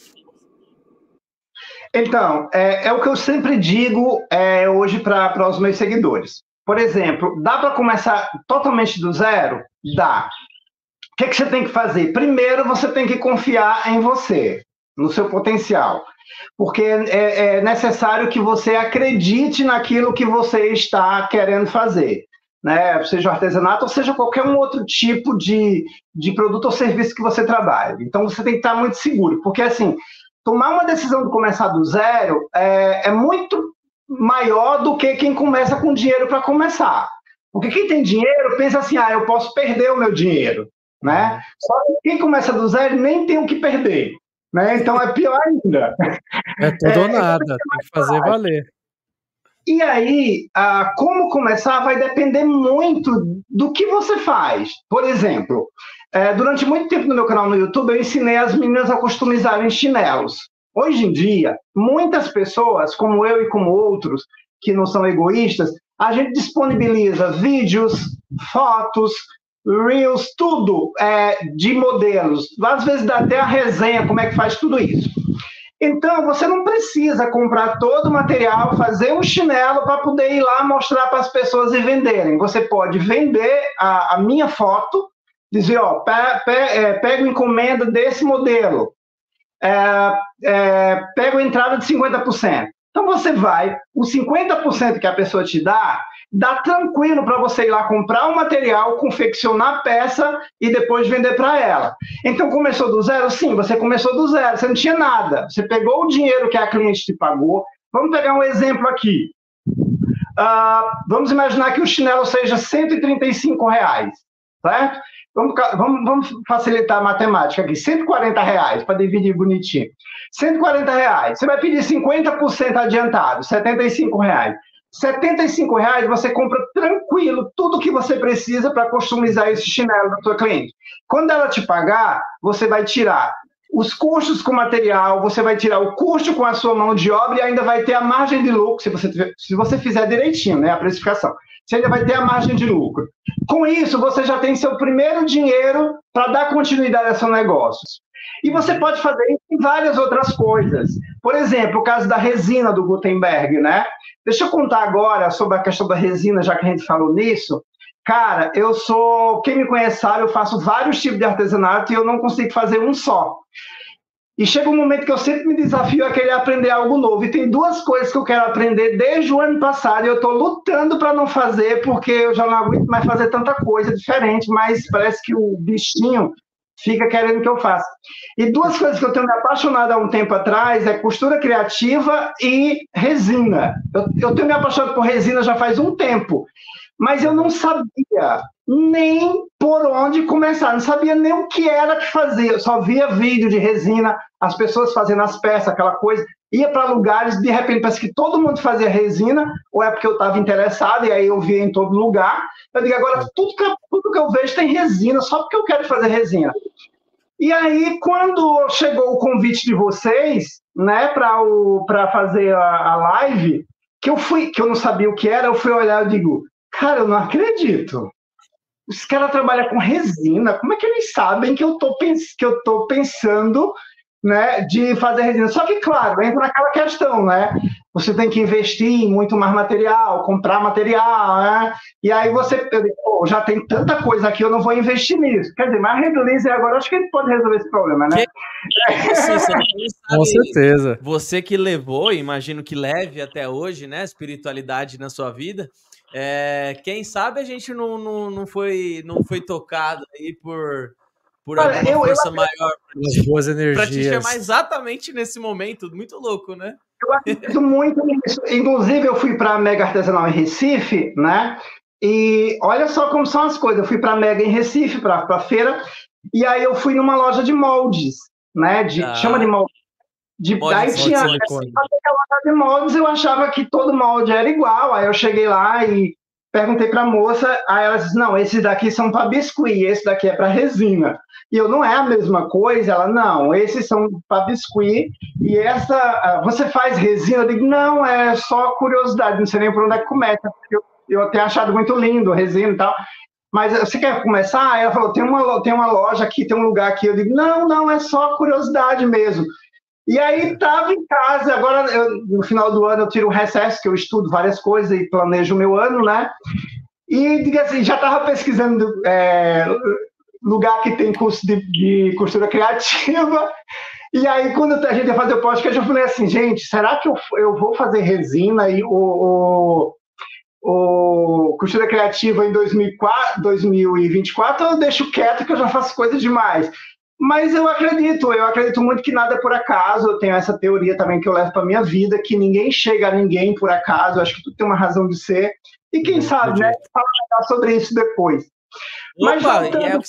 Então, é, é, o que eu sempre digo é, hoje para os meus seguidores. Por exemplo, dá para começar totalmente do zero? Dá. O que, que você tem que fazer? Primeiro, você tem que confiar em você no seu potencial. Porque é, é necessário que você acredite naquilo que você está querendo fazer. Né, seja artesanato ou seja qualquer um outro tipo de, de produto ou serviço que você trabalhe. Então você tem que estar muito seguro, porque assim, tomar uma decisão de começar do zero é, é muito maior do que quem começa com dinheiro para começar. Porque quem tem dinheiro pensa assim, ah, eu posso perder o meu dinheiro, né? Só que quem começa do zero nem tem o que perder. Né? Então é pior ainda. É tudo ou é, nada, tem que fazer valer. E aí, ah, como começar vai depender muito do que você faz. Por exemplo, é, durante muito tempo no meu canal no YouTube, eu ensinei as meninas a customizarem chinelos. Hoje em dia, muitas pessoas, como eu e como outros, que não são egoístas, a gente disponibiliza vídeos, fotos, Reels, tudo é, de modelos. Às vezes dá até a resenha, como é que faz tudo isso. Então, você não precisa comprar todo o material, fazer um chinelo para poder ir lá mostrar para as pessoas e venderem. Você pode vender a, a minha foto, dizer, ó, pe, pe, é, pega encomenda desse modelo, é, é, pega entrada de 50%. Então, você vai, os 50% que a pessoa te dá, dá tranquilo para você ir lá comprar o material, confeccionar a peça e depois vender para ela. Então começou do zero? Sim, você começou do zero, você não tinha nada. Você pegou o dinheiro que a cliente te pagou. Vamos pegar um exemplo aqui. Uh, vamos imaginar que o chinelo seja 135 reais, certo? Vamos, vamos, vamos facilitar a matemática aqui. 140 reais para dividir bonitinho. 140 reais. Você vai pedir 50% adiantado, 75 reais. 75 reais você compra tranquilo tudo que você precisa para customizar esse chinelo da sua cliente. Quando ela te pagar, você vai tirar os custos com material, você vai tirar o custo com a sua mão de obra e ainda vai ter a margem de lucro, se você, se você fizer direitinho, né, a precificação. Você ainda vai ter a margem de lucro. Com isso, você já tem seu primeiro dinheiro para dar continuidade ao seu negócio. E você pode fazer isso em várias outras coisas. Por exemplo, o caso da resina do Gutenberg, né? Deixa eu contar agora sobre a questão da resina, já que a gente falou nisso. Cara, eu sou. Quem me conhece sabe, eu faço vários tipos de artesanato e eu não consigo fazer um só. E chega um momento que eu sempre me desafio a querer aprender algo novo. E tem duas coisas que eu quero aprender desde o ano passado e eu estou lutando para não fazer, porque eu já não aguento mais fazer tanta coisa diferente, mas parece que o bichinho fica querendo que eu faça. E duas coisas que eu tenho me apaixonado há um tempo atrás é costura criativa e resina. Eu, eu tenho me apaixonado por resina já faz um tempo, mas eu não sabia nem por onde começar, não sabia nem o que era que fazer. Eu só via vídeo de resina, as pessoas fazendo as peças, aquela coisa. Ia para lugares, de repente parece que todo mundo fazia resina, ou é porque eu estava interessado e aí eu via em todo lugar. Eu digo, agora tudo que, tudo que eu vejo tem resina, só porque eu quero fazer resina. E aí, quando chegou o convite de vocês, né, para fazer a, a, live, que eu fui, que eu não sabia o que era, eu fui olhar e digo, cara, eu não acredito. Os caras trabalham com resina, como é que eles sabem que eu tô, que eu pensando né, de fazer resina. Só que, claro, entra naquela questão, né? Você tem que investir em muito mais material, comprar material, né? E aí você, pô, já tem tanta coisa aqui, eu não vou investir nisso. Quer dizer, mas a Redlize agora, acho que ele pode resolver esse problema, né? Que... Você, você Com certeza. Você que levou, imagino que leve até hoje, né, espiritualidade na sua vida, é, quem sabe a gente não, não, não, foi, não foi tocado aí por por Olha, alguma eu, força eu, maior as boas energias. Para te chamar exatamente nesse momento, muito louco, né? Eu acredito muito nisso. Inclusive, eu fui para a Mega Artesanal em Recife, né? E olha só como são as coisas. Eu fui para a Mega em Recife, para a feira, e aí eu fui numa loja de moldes, né? De, ah. Chama de molde. De, molde, daí tinha molde, loja de moldes, eu achava que todo molde era igual. Aí eu cheguei lá e perguntei para a moça, aí ela disse: não, esses daqui são para biscuit, esse daqui é para resina. E eu não é a mesma coisa. Ela, não, esses são para biscuit e essa, ah, você faz resina? Eu digo, não, é só curiosidade, não sei nem por onde é que começa. Eu, eu tenho achado muito lindo resina e tal. Mas você quer começar? Aí ela falou, tem uma, tem uma loja aqui, tem um lugar aqui. Eu digo, não, não, é só curiosidade mesmo. E aí estava em casa, agora eu, no final do ano eu tiro o recesso, que eu estudo várias coisas e planejo o meu ano, né? E diga assim, já estava pesquisando é, lugar que tem curso de, de, costura criativa. E aí, quando a gente ia fazer o podcast, eu falei assim, gente, será que eu, eu vou fazer resina e o, o, o costura criativa em 2004, 2024 ou eu deixo quieto que eu já faço coisa demais? Mas eu acredito, eu acredito muito que nada é por acaso. Eu tenho essa teoria também que eu levo para minha vida, que ninguém chega a ninguém por acaso. Acho que tudo tem uma razão de ser. E quem sabe, né? Falar sobre isso depois. Opa, Mas voltando, é, o que,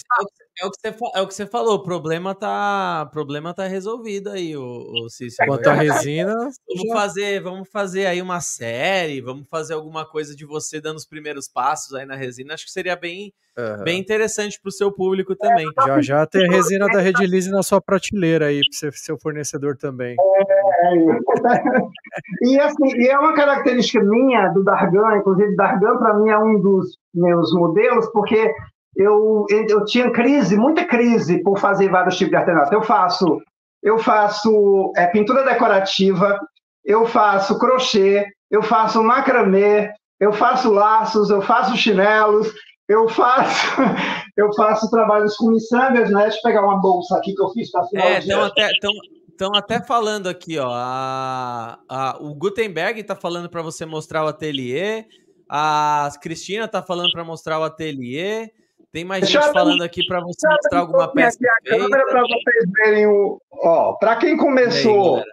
é, o que você, é o que você falou, o problema tá, problema tá resolvido aí, o, o Cícero. Quanto à resina. Vamos já... fazer, vamos fazer aí uma série, vamos fazer alguma coisa de você dando os primeiros passos aí na resina. Acho que seria bem, uhum. bem interessante para o seu público também. É, já já tem a resina da Redilize na sua prateleira aí, para ser seu fornecedor também. É, (laughs) e assim, e é uma característica minha do Dargan, inclusive Dargan para mim é um dos meus modelos, porque eu, eu tinha crise, muita crise por fazer vários tipos de artesanato. Eu faço, eu faço é, pintura decorativa, eu faço crochê, eu faço macramê, eu faço laços, eu faço chinelos, eu faço, (laughs) eu faço trabalhos com miçangas, né? Deixa eu pegar uma bolsa aqui que eu fiz para final. É, estão até, tão, tão até falando aqui, ó. A, a, o Gutenberg está falando para você mostrar o ateliê. A Cristina está falando para mostrar o ateliê. Tem mais Deixa gente falando aqui para você mostrar alguma peça. Aqui a câmera para vocês verem o. Ó, para quem começou. Aí,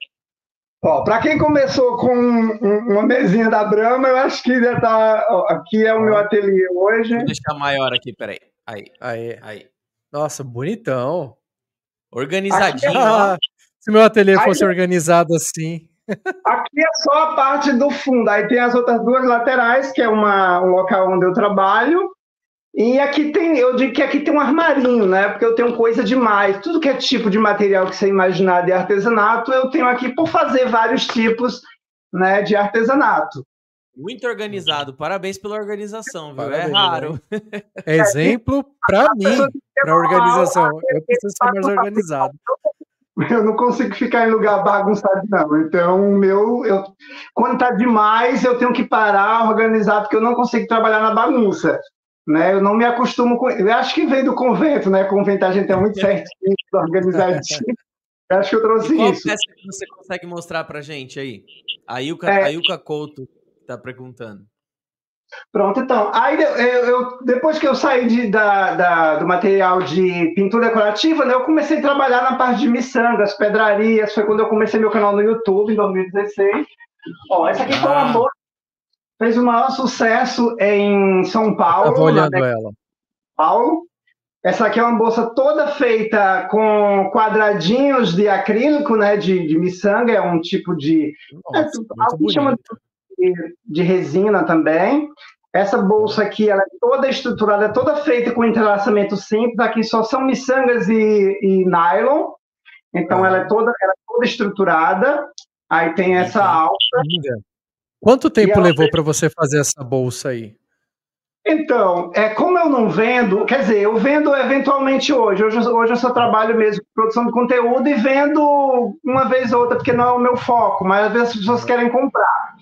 ó, para quem começou com uma mesinha da Brahma, eu acho que já tá. Ó, aqui é o meu ateliê hoje. Vou deixar maior aqui, peraí. Aí, aí, aí. Nossa, bonitão. Organizadinho. Aqui, se meu ateliê fosse organizado assim. Aqui é só a parte do fundo. Aí tem as outras duas laterais, que é uma, um local onde eu trabalho. E aqui tem, eu digo que aqui tem um armarinho, né? Porque eu tenho coisa demais. Tudo que é tipo de material que você imaginar de artesanato, eu tenho aqui por fazer vários tipos né, de artesanato. Muito organizado. Parabéns pela organização, viu? É Parabéns, é raro. Né? (laughs) Exemplo para mim, para organização. Eu preciso ser mais organizado. Eu não consigo ficar em lugar bagunçado, não. Então, meu, eu, quando está demais, eu tenho que parar, organizar, porque eu não consigo trabalhar na bagunça né? Eu não me acostumo com. Eu acho que vem do convento, né? Convento a gente é muito certinho, (laughs) organizadinho. Eu acho que eu trouxe e qual isso. peça que você consegue mostrar para gente aí? A Ilka, é... a Ilka Couto está perguntando. Pronto, então. Aí eu, eu, depois que eu saí de, da, da, do material de pintura decorativa, né, eu comecei a trabalhar na parte de miçangas, pedrarias. Foi quando eu comecei meu canal no YouTube, em 2016. Ó, essa aqui ah. foi uma boa fez o maior sucesso em São Paulo. Estava olhando ela. Paulo. Essa aqui é uma bolsa toda feita com quadradinhos de acrílico, né, de, de miçanga, é um tipo de. Nossa, é, chama de, de resina também. Essa bolsa aqui ela é toda estruturada, é toda feita com entrelaçamento simples. Aqui só são miçangas e, e nylon. Então ela é toda, ela é toda estruturada. Aí tem essa alça. Quanto tempo levou para você fazer essa bolsa aí? Então, é, como eu não vendo, quer dizer, eu vendo eventualmente hoje. Hoje, hoje eu só trabalho mesmo com produção de conteúdo e vendo uma vez ou outra, porque não é o meu foco, mas às vezes as pessoas querem comprar.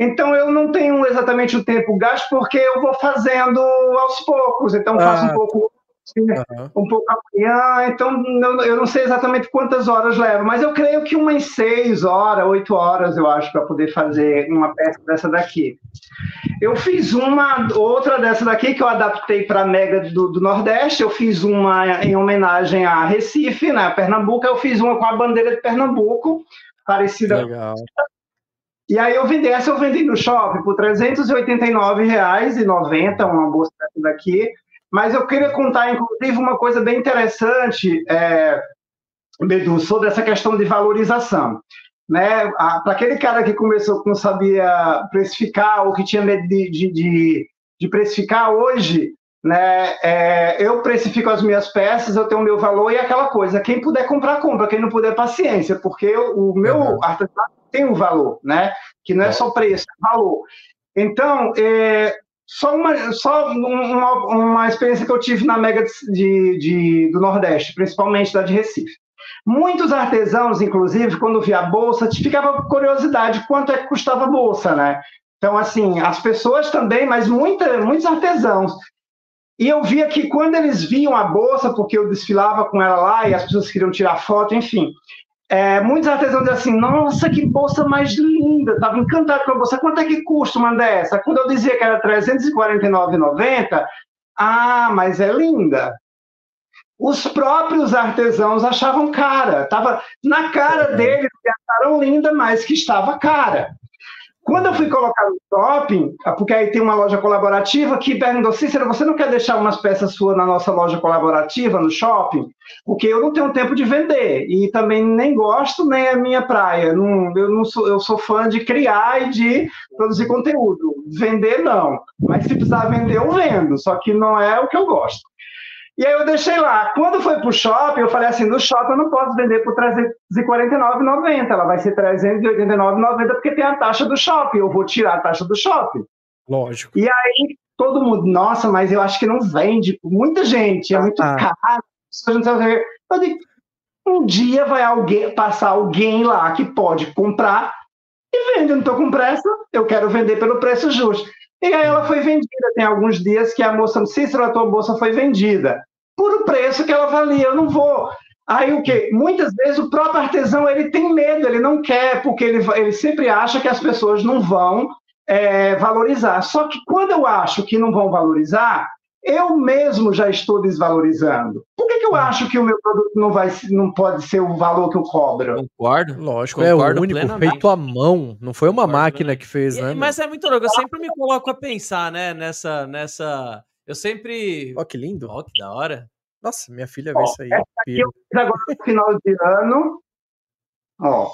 Então eu não tenho exatamente o tempo gasto, porque eu vou fazendo aos poucos. Então faço ah. um pouco uhum. um pouco amanhã, então eu não sei exatamente quantas horas leva, mas eu creio que umas seis horas, oito horas, eu acho, para poder fazer uma peça dessa daqui. Eu fiz uma outra dessa daqui que eu adaptei para a Mega do, do, Nordeste, eu fiz uma em homenagem a Recife, né, Pernambuco, eu fiz uma com a bandeira de Pernambuco, parecida. Legal. E aí eu vendi essa, eu vendi no shopping por R$ 389,90, uma bolsa dessa daqui. Mas eu queria contar, inclusive, uma coisa bem interessante, é, Bedu, sobre essa questão de valorização. Né? Para aquele cara que começou que não sabia precificar ou que tinha medo de, de, de, de precificar hoje, né? É, eu precifico as minhas peças, eu tenho o meu valor e é aquela coisa. Quem puder comprar, compra. Quem não puder, paciência, porque eu, o meu uhum. artesanato tem um valor, né? Que não é só preço, é valor. Então, é, só uma, só uma, uma experiência que eu tive na Mega de, de, do Nordeste, principalmente da de Recife. Muitos artesãos, inclusive, quando via a bolsa, ficava com curiosidade quanto é que custava a bolsa, né? Então, assim, as pessoas também, mas muita, muitos artesãos. E eu via que quando eles viam a bolsa, porque eu desfilava com ela lá e as pessoas queriam tirar foto, enfim, é, muitos artesãos dizem assim, nossa, que bolsa mais linda, estava encantado com a bolsa, quanto é que custa uma dessa? Quando eu dizia que era R$ 349,90, ah, mas é linda. Os próprios artesãos achavam cara, estava na cara deles que acharam linda, mas que estava cara. Quando eu fui colocar no shopping, porque aí tem uma loja colaborativa que perguntou, Cícero, você não quer deixar umas peças suas na nossa loja colaborativa, no shopping? Porque eu não tenho tempo de vender e também nem gosto, nem é minha praia. Não, eu, não sou, eu sou fã de criar e de produzir conteúdo. Vender, não. Mas se precisar vender, eu vendo, só que não é o que eu gosto. E aí eu deixei lá. Quando foi para o shopping, eu falei assim, no shopping eu não posso vender por R$ 349,90. Ela vai ser R$ 389,90 porque tem a taxa do shopping. Eu vou tirar a taxa do shopping. Lógico. E aí todo mundo, nossa, mas eu acho que não vende. Muita gente, é muito ah. caro. Eu digo, um dia vai alguém passar alguém lá que pode comprar e vende. Eu não estou com pressa, eu quero vender pelo preço justo. E aí ela foi vendida. Tem alguns dias que a moça, Cícero, a tua bolsa foi vendida por o preço que ela valia. Eu não vou. Aí o que? Muitas vezes o próprio artesão ele tem medo, ele não quer, porque ele, ele sempre acha que as pessoas não vão é, valorizar. Só que quando eu acho que não vão valorizar, eu mesmo já estou desvalorizando. Por que, que eu acho que o meu produto não, vai, não pode ser o valor que eu cobro? Concordo. Lógico, concordo é o único plenamente. feito à mão. Não foi uma concordo máquina que fez, né? Mas é muito louco. Eu sempre me coloco a pensar, né, nessa. nessa... Eu sempre. Ó, oh, que lindo. Ó, oh, que da hora. Nossa, minha filha vê isso aí. Essa aqui eu fiz agora no final de ano. Ó.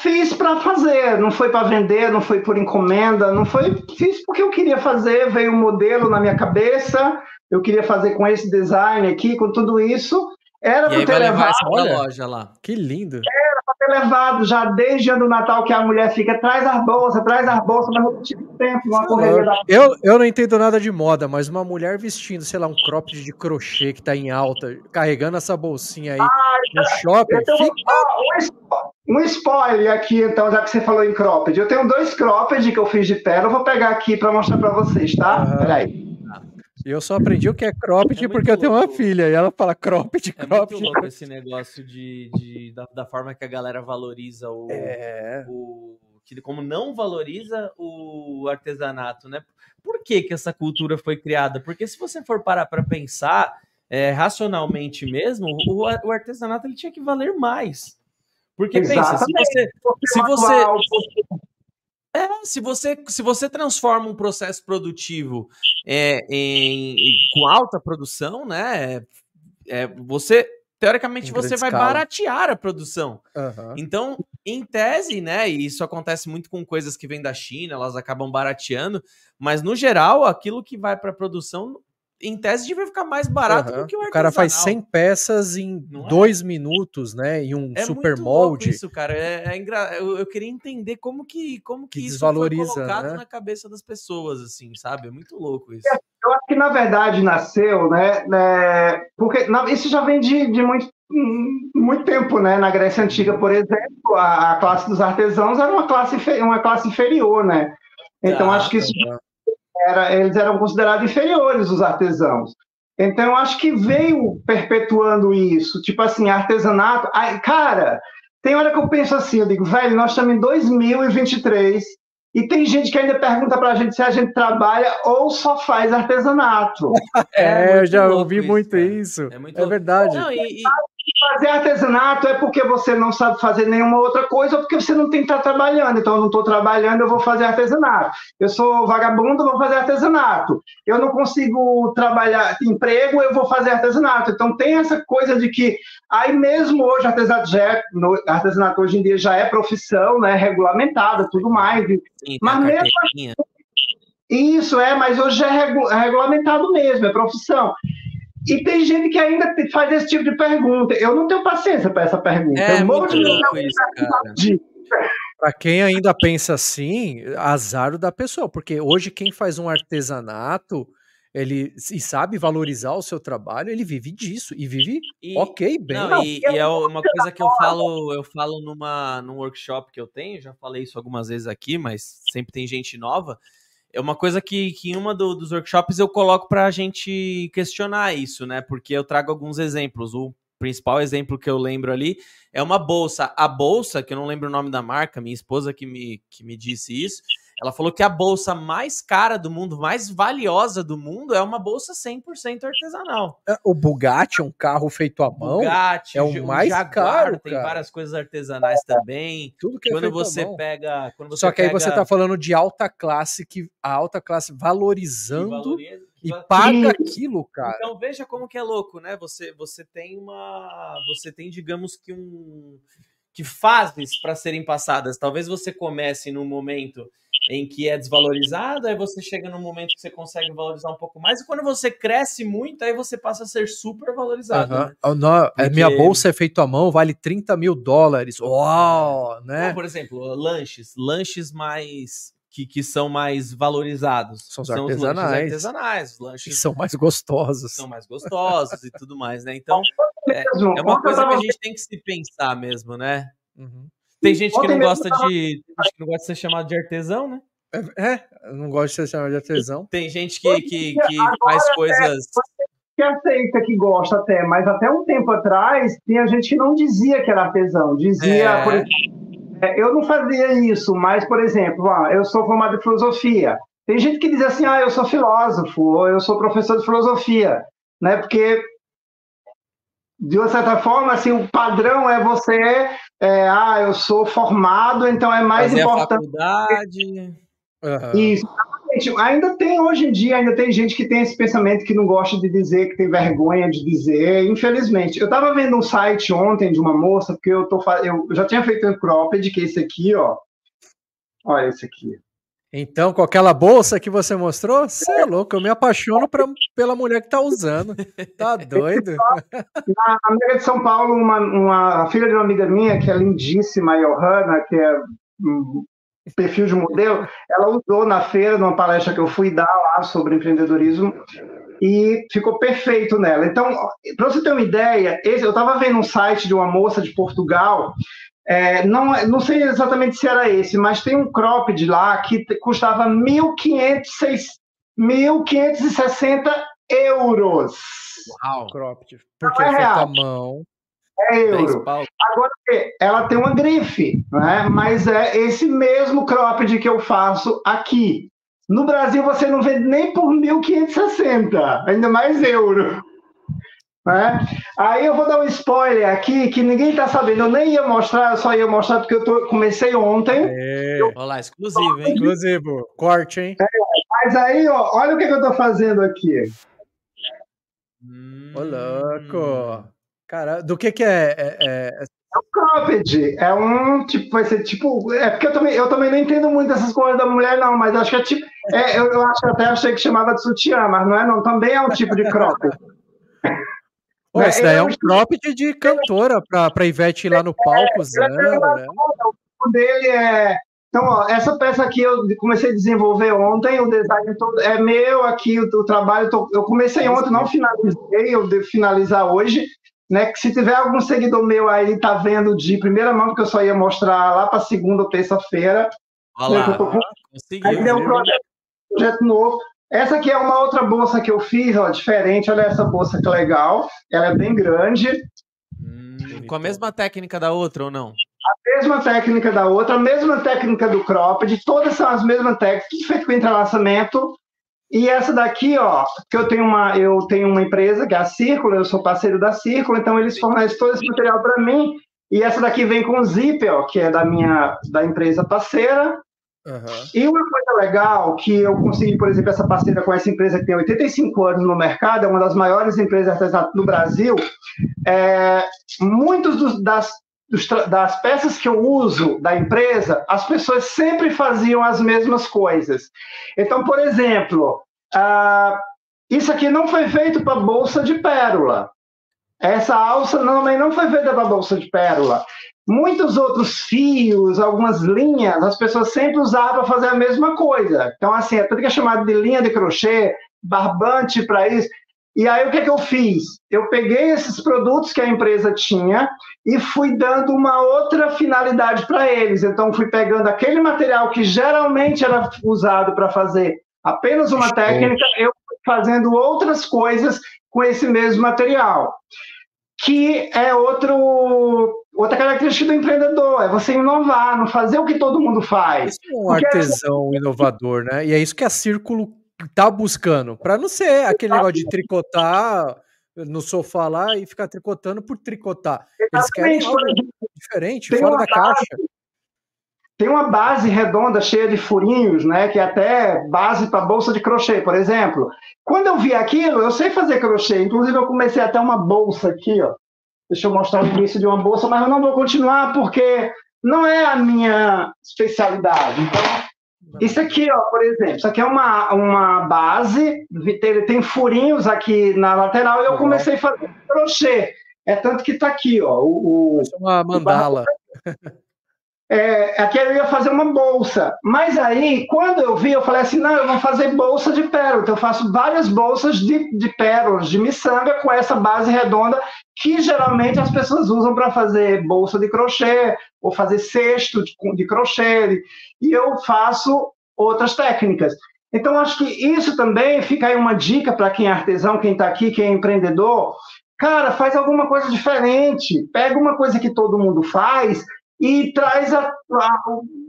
Fiz para fazer, não foi para vender, não foi por encomenda, não foi. Fiz porque eu queria fazer, veio um modelo na minha cabeça, eu queria fazer com esse design aqui, com tudo isso. Era para ter levado. Olha, loja lá. Que lindo. Era para ter levado já desde ano do Natal que a mulher fica, traz as bolsas, traz as bolsas, mas não tive tempo, uma correria da... eu, eu não entendo nada de moda, mas uma mulher vestindo, sei lá, um cropped de crochê que tá em alta, carregando essa bolsinha aí Ai, no shopping. Então, fica... um, spoiler aqui, então, já que você falou em cropped. Eu tenho dois cropped que eu fiz de pérola, eu vou pegar aqui para mostrar para vocês, tá? Uhum. Peraí. E eu só aprendi o que é cropped é porque eu tenho uma filha. E ela fala cropped, cropped. É muito louco esse negócio de, de da, da, forma que a galera valoriza o, é. o. que como não valoriza o artesanato, né? Por que, que essa cultura foi criada? Porque se você for parar para pensar é, racionalmente mesmo, o, o artesanato ele tinha que valer mais. Porque Exatamente. pensa, se você, se você, é, se você, se você transforma um processo produtivo é, em, em, com alta produção, né? É, você teoricamente você vai escala. baratear a produção. Uhum. Então, em tese, né? E isso acontece muito com coisas que vêm da China, elas acabam barateando, mas no geral, aquilo que vai para a produção em tese devia ficar mais barato do que o artesanal. O cara faz 100 peças em Não dois é? minutos, né? Em um é super molde. isso, cara. É, é engra... eu, eu, queria entender como que, como que, que isso desvaloriza, foi colocado né? na cabeça das pessoas, assim, sabe? É muito louco isso. Eu acho que, na verdade, nasceu, né? né porque isso já vem de, de muito, muito tempo, né? Na Grécia Antiga, por exemplo, a, a classe dos artesãos era uma classe, uma classe inferior, né? Então, ah, acho que isso tá era, eles eram considerados inferiores, os artesãos. Então, eu acho que veio perpetuando isso. Tipo assim, artesanato. Ai, cara, tem hora que eu penso assim, eu digo, velho, nós estamos em 2023 e tem gente que ainda pergunta pra gente se a gente trabalha ou só faz artesanato. (laughs) É, é eu já ouvi isso, muito cara. isso. É, muito é verdade. Não, e, e fazer artesanato é porque você não sabe fazer nenhuma outra coisa ou porque você não tem que estar trabalhando. Então, eu não estou trabalhando, eu vou fazer artesanato. Eu sou vagabundo, vou fazer artesanato. Eu não consigo trabalhar emprego, eu vou fazer artesanato. Então, tem essa coisa de que, aí mesmo hoje, artesanato, já é, artesanato hoje em dia já é profissão, né, regulamentada, tudo mais. Sim, mas mesmo assim, isso é, mas hoje é, é regulamentado mesmo, é profissão. E tem gente que ainda faz esse tipo de pergunta. Eu não tenho paciência para essa pergunta. É, eu morro de Para quem ainda pensa assim, azar da pessoa, porque hoje quem faz um artesanato, ele e sabe valorizar o seu trabalho, ele vive disso e vive e, ok, bem. Não, e, e, é uma coisa que eu falo, eu falo numa num workshop que eu tenho, já falei isso algumas vezes aqui, mas sempre tem gente nova é uma coisa que, que em uma do, dos workshops eu coloco para a gente questionar isso, né? Porque eu trago alguns exemplos. O principal exemplo que eu lembro ali é uma bolsa. A bolsa, que eu não lembro o nome da marca, minha esposa que me, que me disse isso, ela falou que a bolsa mais cara do mundo, mais valiosa do mundo, é uma bolsa 100% artesanal. É, o Bugatti é um carro feito à mão. Bugatti, é o mais Jaguar, caro. Tem cara. várias coisas artesanais também. Tudo que é quando você pega, quando você Só que aí você está falando de alta classe que a alta classe valorizando e paga aquilo, cara. Então veja como que é louco, né? Você você tem uma você tem digamos que um que fases para serem passadas. Talvez você comece num momento em que é desvalorizado, aí você chega num momento que você consegue valorizar um pouco mais, e quando você cresce muito, aí você passa a ser super valorizado. Uhum. Né? Oh, não, Porque... Minha bolsa é feita à mão, vale 30 mil dólares. Uau! Né? por exemplo, lanches, lanches mais que, que são mais valorizados. São os são artesanais. Os lanches artesanais. Os lanches que são mais gostosos. São mais gostosos e tudo mais, né? (laughs) Então, é, é uma coisa que a gente tem que se pensar mesmo, né? Uhum. Tem gente que não gosta de. Que não gosta de ser chamado de artesão, né? É, é não gosta de ser chamado de artesão. Tem gente que, que, que faz coisas. Que aceita, que gosta até, mas até um tempo atrás tinha gente que não dizia que era artesão. Dizia, é... por exemplo, é, eu não fazia isso, mas, por exemplo, eu sou formado em filosofia. Tem gente que diz assim, ah, eu sou filósofo, ou eu sou professor de filosofia, né? Porque de uma certa forma, assim, o padrão é você, é, ah, eu sou formado, então é mais Fazer importante. A faculdade. Uhum. Isso. Ainda tem, hoje em dia, ainda tem gente que tem esse pensamento que não gosta de dizer, que tem vergonha de dizer, infelizmente. Eu estava vendo um site ontem de uma moça, porque eu, tô, eu já tinha feito um cropped, que é esse aqui, ó. Olha esse aqui. Então, com aquela bolsa que você mostrou, você é louco, eu me apaixono pra, pela mulher que tá usando. Tá doido? (laughs) Na amiga de São Paulo, uma, uma filha de uma amiga minha, que é lindíssima, a Johanna, que é um perfil de modelo, ela usou na feira, numa palestra que eu fui dar lá sobre empreendedorismo, e ficou perfeito nela. Então, para você ter uma ideia, esse, eu estava vendo um site de uma moça de Portugal é, não, não sei exatamente se era esse, mas tem um cropped lá que custava 1.560 euros. Uau, cropped. Porque é, é feito à mão. É euro. Agora, ela tem uma grife, né? mas é esse mesmo cropped que eu faço aqui. No Brasil, você não vende nem por 1.560, ainda mais euro. Né? Aí eu vou dar um spoiler aqui que ninguém está sabendo. Eu nem ia mostrar, eu só ia mostrar porque eu tô, comecei ontem. É. Eu... Olha lá, exclusivo, hein? Exclusivo. Corte, hein? É, mas aí, ó, olha o que, que eu estou fazendo aqui. Hum... Ô, louco. Cara, do que que é, é, é... É um cropped, é um tipo, vai ser tipo, é porque eu também, eu também não entendo muito essas coisas da mulher não, mas acho que é tipo, É, eu, eu acho, até achei que chamava de sutiã, mas não é não. Também é um tipo de cropped. (laughs) Pô, né, esse daí é um cropped de cantora pra, pra Ivete ir lá no palco usando, né? O dele é... Então, ó, essa peça aqui eu comecei a desenvolver ontem, o design todo é meu aqui, o, o trabalho, tô, eu comecei ontem, não finalizei, eu devo finalizar hoje, né? Que se tiver algum seguidor meu aí, tá vendo de primeira mão, porque eu só ia mostrar lá para segunda ou terça-feira. Olha lá, né, conseguiu. Aí deu um projeto, projeto novo. Essa aqui é uma outra bolsa que eu fiz, ó, diferente. Olha essa bolsa que legal. Ela é bem grande. Hum, com a mesma técnica da outra ou não? A mesma técnica da outra, a mesma técnica do cropped, todas são as mesmas técnicas, tudo feito com entrelaçamento. E essa daqui, ó, que eu tenho uma, eu tenho uma empresa que é a Círculo, eu sou parceiro da Círculo, então eles fornecem todo esse material para mim. E essa daqui vem com o zip, ó, que é da minha da empresa parceira. Uhum. E uma coisa legal que eu consegui, por exemplo, essa parceira com essa empresa que tem 85 anos no mercado, é uma das maiores empresas artesanais do Brasil. É, muitos dos, das, dos, das peças que eu uso da empresa, as pessoas sempre faziam as mesmas coisas. Então, por exemplo, isso aqui não foi feito para bolsa de pérola. Essa alça também não foi feita para bolsa de pérola. Muitos outros fios, algumas linhas, as pessoas sempre usavam para fazer a mesma coisa. Então, assim, é tudo que é chamado de linha de crochê, barbante para isso. E aí, o que, é que eu fiz? Eu peguei esses produtos que a empresa tinha e fui dando uma outra finalidade para eles. Então, fui pegando aquele material que geralmente era usado para fazer apenas uma técnica, eu fui fazendo outras coisas com esse mesmo material que é outro, outra característica do empreendedor, é você inovar, não fazer o que todo mundo faz. Isso é um artesão é... inovador, né? E é isso que a Círculo tá buscando, para não ser aquele negócio de tricotar no sofá lá e ficar tricotando por tricotar. Eles querem diferente, Tem fora da caixa tem uma base redonda cheia de furinhos, né, que é até base para bolsa de crochê, por exemplo. Quando eu vi aquilo, eu sei fazer crochê, inclusive eu comecei até uma bolsa aqui, ó. Deixa eu mostrar o início de uma bolsa, mas eu não vou continuar porque não é a minha especialidade. Então, isso aqui, ó, por exemplo, isso aqui é uma, uma base, ele tem furinhos aqui na lateral e eu comecei a fazer crochê. É tanto que está aqui, ó. O, o, uma mandala. O é, aqui eu ia fazer uma bolsa. Mas aí, quando eu vi, eu falei assim: não, eu vou fazer bolsa de pérola. Então, eu faço várias bolsas de, de pérolas, de miçanga, com essa base redonda, que geralmente as pessoas usam para fazer bolsa de crochê, ou fazer cesto de, de crochê. E eu faço outras técnicas. Então, acho que isso também fica aí uma dica para quem é artesão, quem está aqui, quem é empreendedor. Cara, faz alguma coisa diferente. Pega uma coisa que todo mundo faz e traz a, a,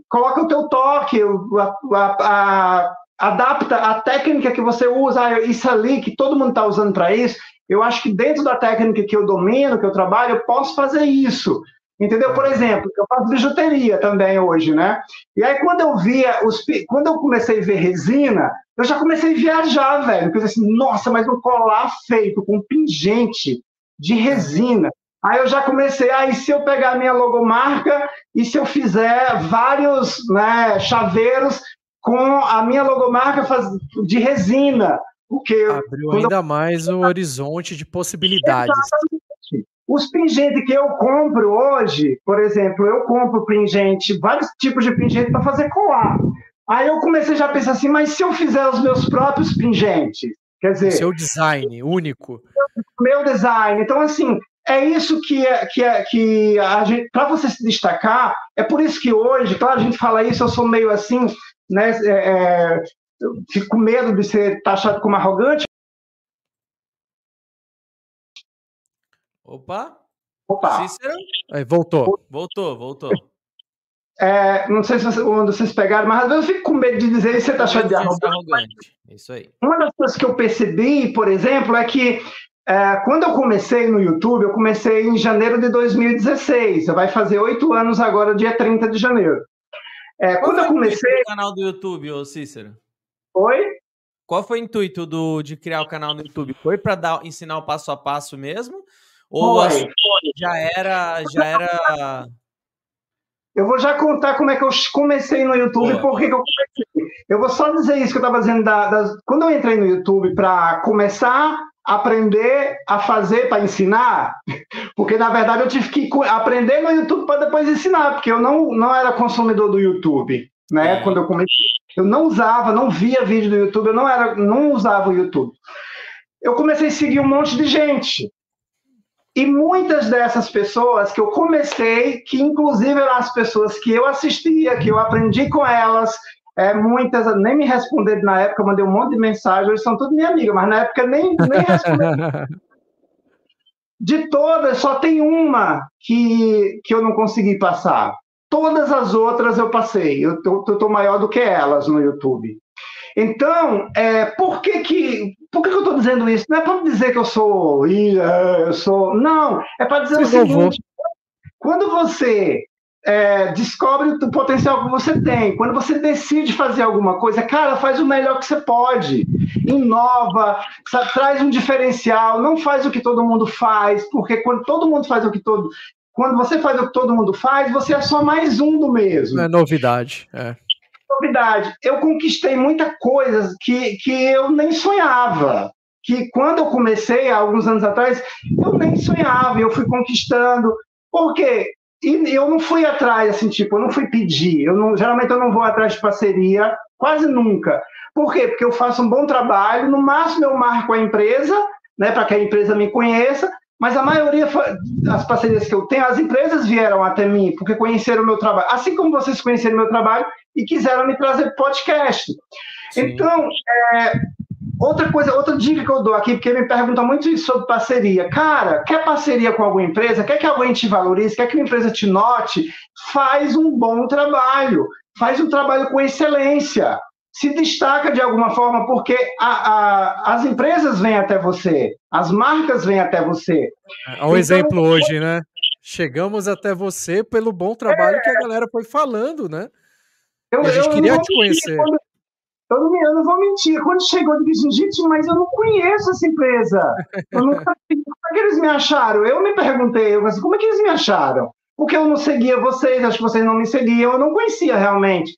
coloca o teu toque, a, a, adapta a técnica que você usa, ah, isso ali que todo mundo está usando para isso. Eu acho que dentro da técnica que eu domino, que eu trabalho, eu posso fazer isso. Entendeu? Por exemplo, eu faço bijuteria também hoje, né? E aí quando eu via os quando eu comecei a ver resina, eu já comecei a viajar, velho. Eu pensei assim, nossa, mas um colar feito com pingente de resina. Aí eu já comecei, aí ah, se eu pegar a minha logomarca e se eu fizer vários né, chaveiros com a minha logomarca de resina, porque abriu ainda eu... mais o horizonte de possibilidades. Exatamente. Os pingentes que eu compro hoje, por exemplo, eu compro pingente, vários tipos de pingente para fazer colar. Aí eu comecei já a pensar assim, mas se eu fizer os meus próprios pingentes, quer dizer, seu design único, meu design. Então assim, é isso que é, que, é, que a gente, para você se destacar, é por isso que hoje, claro, a gente fala isso, eu sou meio assim, né, é, é fico com medo de ser taxado como arrogante. Opa! Opa! Cícero? Aí, voltou. Voltou, voltou. É, não sei se você, onde vocês pegaram, mas às vezes eu fico com medo de dizer isso você está achando de arrogante. arrogante. Isso aí. Uma das coisas que eu percebi, por exemplo, é que é, quando eu comecei no YouTube, eu comecei em janeiro de 2016. Vai fazer oito anos agora, dia 30 de janeiro. É, quando eu comecei. O canal do YouTube, ô Cícero? Oi? Qual foi o intuito do, de criar o canal no YouTube? Foi para ensinar o passo a passo mesmo? Ou foi, já era já era Eu vou já contar como é que eu comecei no YouTube e por que, eu comecei. Eu vou só dizer isso que eu estava dizendo. Da, das... Quando eu entrei no YouTube para começar aprender a fazer para ensinar, porque na verdade eu tive que aprender no YouTube para depois ensinar, porque eu não, não era consumidor do YouTube, né? É. Quando eu comecei, eu não usava, não via vídeo do YouTube, eu não era, não usava o YouTube. Eu comecei a seguir um monte de gente. E muitas dessas pessoas que eu comecei, que inclusive eram as pessoas que eu assistia, que eu aprendi com elas, é, muitas nem me responderam na época, eu mandei um monte de mensagem, hoje são tudo minha amiga, mas na época nem, nem responderam. (laughs) de todas, só tem uma que, que eu não consegui passar. Todas as outras eu passei. Eu estou maior do que elas no YouTube. Então, é, por que que, por que, que eu estou dizendo isso? Não é para dizer que eu sou, eu sou, não, é para dizer Você o seguinte: quando você é, descobre o potencial que você tem, quando você decide fazer alguma coisa, cara, faz o melhor que você pode, inova, sabe, traz um diferencial, não faz o que todo mundo faz, porque quando todo mundo faz o que todo quando você faz o que todo mundo faz, você é só mais um do mesmo. É novidade. É novidade. Eu conquistei muita coisa que, que eu nem sonhava. Que quando eu comecei, há alguns anos atrás, eu nem sonhava, eu fui conquistando. Por quê? E eu não fui atrás, assim, tipo, eu não fui pedir. Eu não, geralmente eu não vou atrás de parceria, quase nunca. Por quê? Porque eu faço um bom trabalho, no máximo eu marco a empresa, né, para que a empresa me conheça, mas a maioria das parcerias que eu tenho, as empresas vieram até mim porque conheceram o meu trabalho. Assim como vocês conheceram o meu trabalho, e quiseram me trazer podcast. Sim. Então, é, outra coisa, outra dica que eu dou aqui, porque me perguntam muito isso sobre parceria. Cara, quer parceria com alguma empresa? Quer que alguém te valorize? Quer que uma empresa te note? Faz um bom trabalho. Faz um trabalho com excelência. Se destaca de alguma forma, porque a, a, as empresas vêm até você, as marcas vêm até você. É um então, exemplo hoje, né? Chegamos até você pelo bom trabalho é... que a galera foi falando, né? Eu, a gente queria te conhecer. Quando, eu, não, eu não vou mentir. Quando chegou, eu disse, gente, mas eu não conheço essa empresa. Eu nunca, (laughs) como é que eles me acharam? Eu me perguntei, eu como é que eles me acharam? Porque eu não seguia vocês, acho que vocês não me seguiam, eu não conhecia realmente.